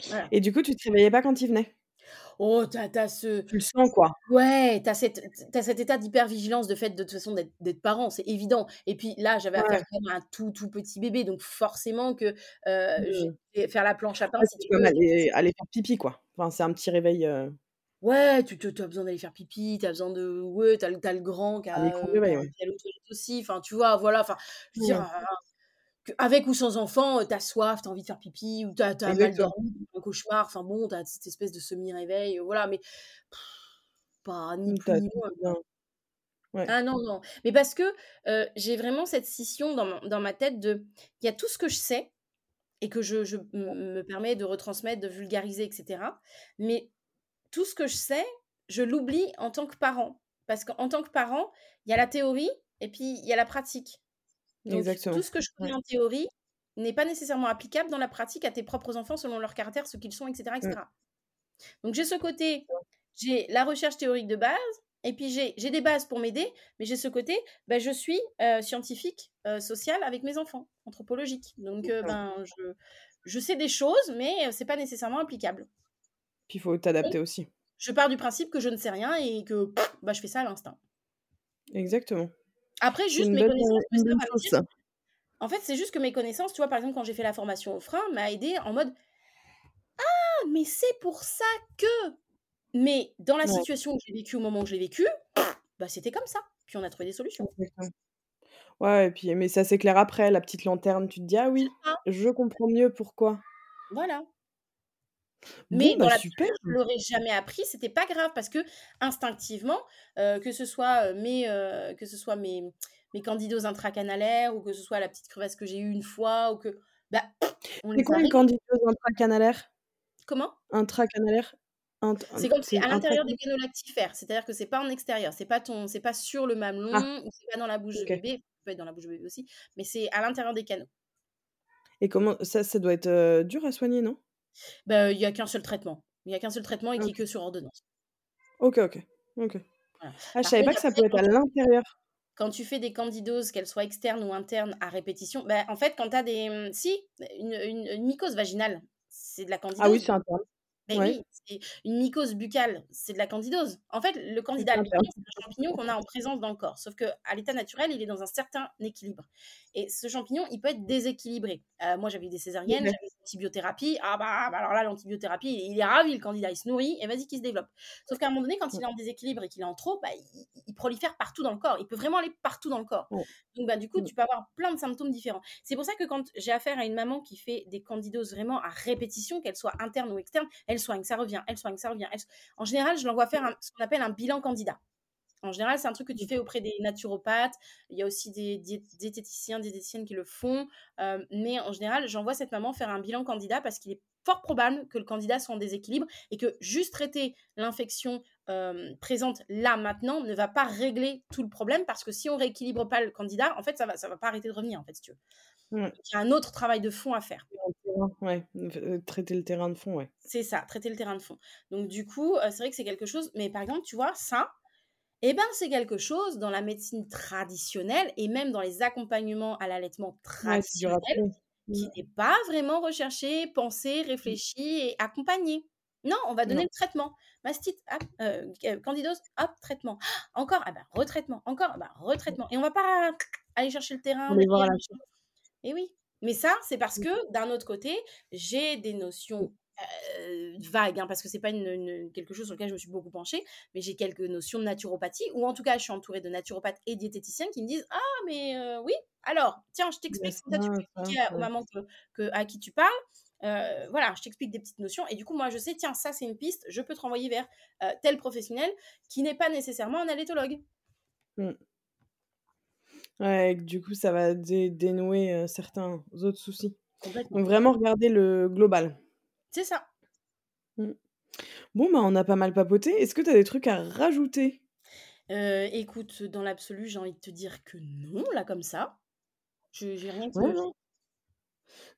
Voilà. Et du coup, tu te réveillais pas quand ils venaient? Oh, tu as tu as ce Tu le sens quoi? ouais, tu as cette tu as cet état d'hypervigilance de fait de toute façon d'être d'être parent, c'est évident. Et puis là, j'avais Ouais. affaire quand même à un tout, tout petit bébé, donc forcément que, Mmh. j'ai fait faire la planche à pain Ouais, si c'est tu comme veux aller aller faire pipi quoi. Enfin, c'est un petit réveil, heu Ouais, tu as besoin d'aller faire pipi, tu as besoin de ouais, tu as le grand qui a, a ouais. aussi, enfin tu vois? Voilà, enfin, je veux dire, Qu'avec ou sans enfant, heu, tu as soif, tu as envie de faire pipi ou tu as mal dormi, un cauchemar, enfin bon, tu as cette espèce de semi-réveil, heu, voilà, mais pas ni plus ni moins, ouais. Ah non, non, mais parce que, heu, j'ai vraiment cette scission dans ma tête de il y a tout ce que je sais et que je me permets de retransmettre, de vulgariser et cetera. Mais tout ce que je sais, je l'oublie en tant que parent. Parce qu'en tant que parent, il y a la théorie et puis il y a la pratique. Donc tout ce que je connais Ouais. en théorie n'est pas nécessairement applicable dans la pratique à tes propres enfants selon leur caractère, ce qu'ils sont et cetera et Mmh. Donc j'ai ce côté, j'ai la recherche théorique de base et puis j'ai des bases pour m'aider, mais j'ai ce côté, bah, je suis, scientifique, heu, sociale avec mes enfants, anthropologique. Donc ben, je je sais des choses, mais c'est pas nécessairement applicable. Puis il faut t'adapter aussi. je pars du principe que je ne sais rien et que, bah, je fais ça à l'instinct. Exactement. Après juste mes connaissances bonne ça. en fait, c'est juste que mes connaissances, tu vois, par exemple, quand j'ai fait la formation au frein, m'a aidée en mode: «Ah, mais c'est pour ça que!» mais dans la Ouais. situation que j'ai vécue au moment où je l'ai vécue, bah, c'était comme ça. Puis on a trouvé des solutions. Ouais et puis mais ça s'éclaire après, la petite lanterne, tu te dis: «Ah oui, je comprends mieux pourquoi». Voilà. Bon, Mais bah, dans super! l'absolu, je l'aurais jamais appris, c'était pas grave parce qu'instinctivement, heu, que ce soit, heu, mes, heu, que ce soit mes mes candidoses intracanalaires ou que ce soit la petite crevasse que j'ai eue une fois ou que bah, on C'est quoi une candidose intracanalaire? Comment? Intracanalaire? Int int C'est comme c'est à l'intérieur des canaux lactifères, c'est-à-dire que c'est pas en extérieur, c'est pas ton c'est pas sur le Ah! mamelon ou c'est pas dans la bouche de OK. bébé, ça peut être dans la bouche de bébé aussi, mais c'est à l'intérieur des canaux. Et comment ça ça doit être, heu, dur à soigner, non? Bah, il y a qu'un seul traitement. Il y a qu'un seul traitement et qui est que sur ordonnance. OK, OK. OK. Voilà. Ah, je savais pas que ça pouvait être à l'intérieur. quand tu fais des candidoses, qu'elles soient externes ou internes à répétition, bah, en fait, quand tu as des, mmh si, une une une mycose vaginale, c'est de la Ah oui, candidose. c'est interne. Ouais. oui, c'est une mycose buccale, c'est de la candidose. En fait, le candida albicans, c'est un champignon qu'on a en présence dans le corps, sauf qu'à l'état naturel, il est dans un certain équilibre et ce champignon, il peut être déséquilibré. Heu, moi, j'avais eu des césariennes, OK. j'avais des antibiothérapie. Ah bah bah, alors là, l'antibiothérapie, il est il est ravi le candidat, il se nourrit et vas-y qu'il se développe. Sauf qu'à un moment donné, quand il est en déséquilibre et qu'il est en trop, bah, il prolifère partout dans le corps. Il peut vraiment aller partout dans le corps. Donc bah, du coup, tu peux avoir plein de symptômes différents. C'est pour ça que quand j'ai affaire à une maman qui fait des candidoses vraiment à répétition, qu'elles soient internes ou externes, elle soigne, ça revient, elle soigne, ça revient, elle en général, je l'envoie faire un ce qu'on appelle un bilan candidat. En général, c'est un truc que tu Mmh. fais auprès des naturopathes. Il y a aussi des diét diététiciens, diététiciennes qui le font, mais en général, j'envoie cette maman faire un bilan candidat parce qu'il est fort probable que le candidat soit en déséquilibre et que juste traiter l'infection, présente là, maintenant, ne va pas régler tout le problème parce que si on rééquilibre pas le candidat, en fait, ça va ça va pas arrêter de revenir, en fait, si tu veux. Ouais. Il y a un autre travail de fond à faire. Ouais, euh, traiter le terrain de fond, ouais. C'est ça, traiter le terrain de fond. Donc du coup, euh, c'est vrai que c'est quelque chose, mais par exemple, tu vois, ça, eh ben, c'est quelque chose dans la médecine traditionnelle et même dans les accompagnements à l'allaitement traditionnel qui n'est pas vraiment recherché, pensé, réfléchi et accompagné. Non, on va donner le traitement. Mastite, hop, euh, candidose, hop, traitement. encore, ah ben, retraitement. Encore, ah ben, retraitement. Et on va pas aller chercher le terrain. Et oui. Mais ça, c'est parce mmh. que d'un autre côté, j'ai des notions euh, vagues, hein, parce que c'est pas une, quelque chose sur lequel je me suis beaucoup penchée, mais j'ai quelques notions de naturopathie, ou en tout cas, je suis entourée de naturopathes et diététiciens qui me disent Ah, mais euh, oui, alors, tiens, je t'explique, tu peux expliquer aux mamans que, à qui tu parles. Euh, voilà, je t'explique des petites notions et du coup, moi, je sais, tiens, ça, c'est une piste, je peux te renvoyer vers tel professionnel qui n'est pas nécessairement un allaitologue. Mmh. Ouais, du coup, ça va dénouer certains autres soucis. Donc vraiment regarder le global. C'est ça. Mmh. Bon, bah, on a pas mal papoté. Est-ce que tu as des trucs à rajouter? Écoute, dans l'absolu, j'ai envie de te dire que non, là, comme ça. Je j'ai rien qui non.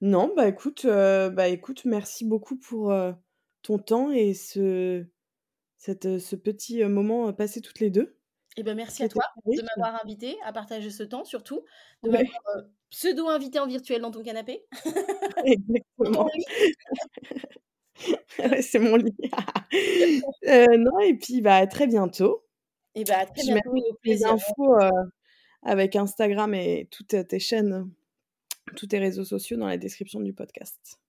Non, bah, écoute, bah, écoute, merci beaucoup pour, ton temps et ce cette, ce petit, moment, passé toutes les deux. Eh ben, merci à toi de m'avoir invité à partager ce temps, surtout, de m'avoir pseudo-invité en virtuel dans ton canapé. Exactement. c'est mon lit. Euh, non, et puis bah, à très bientôt. Et bah, à très Je bientôt. les infos avec Instagram et toutes tes chaînes, tous tes réseaux sociaux dans la description du podcast.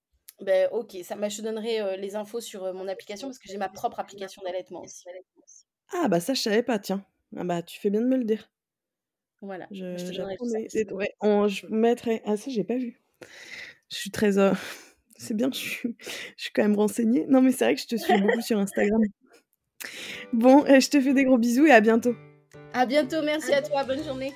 Ben, ok, ça, bah, je te donnerai les infos sur mon application parce que j'ai ma propre application d'allaitement aussi. Ah bah ça je savais pas, tiens. Ah bah, tu fais bien de me le dire. Voilà, je, je mettrai. Ah, ça, j'ai pas vu. Je suis très. Euh, c'est bien, je suis... je suis quand même renseignée. Non, mais c'est vrai que je te suis beaucoup sur Instagram. Bon, je te fais des gros bisous et à bientôt. À bientôt, merci à toi, bonne journée.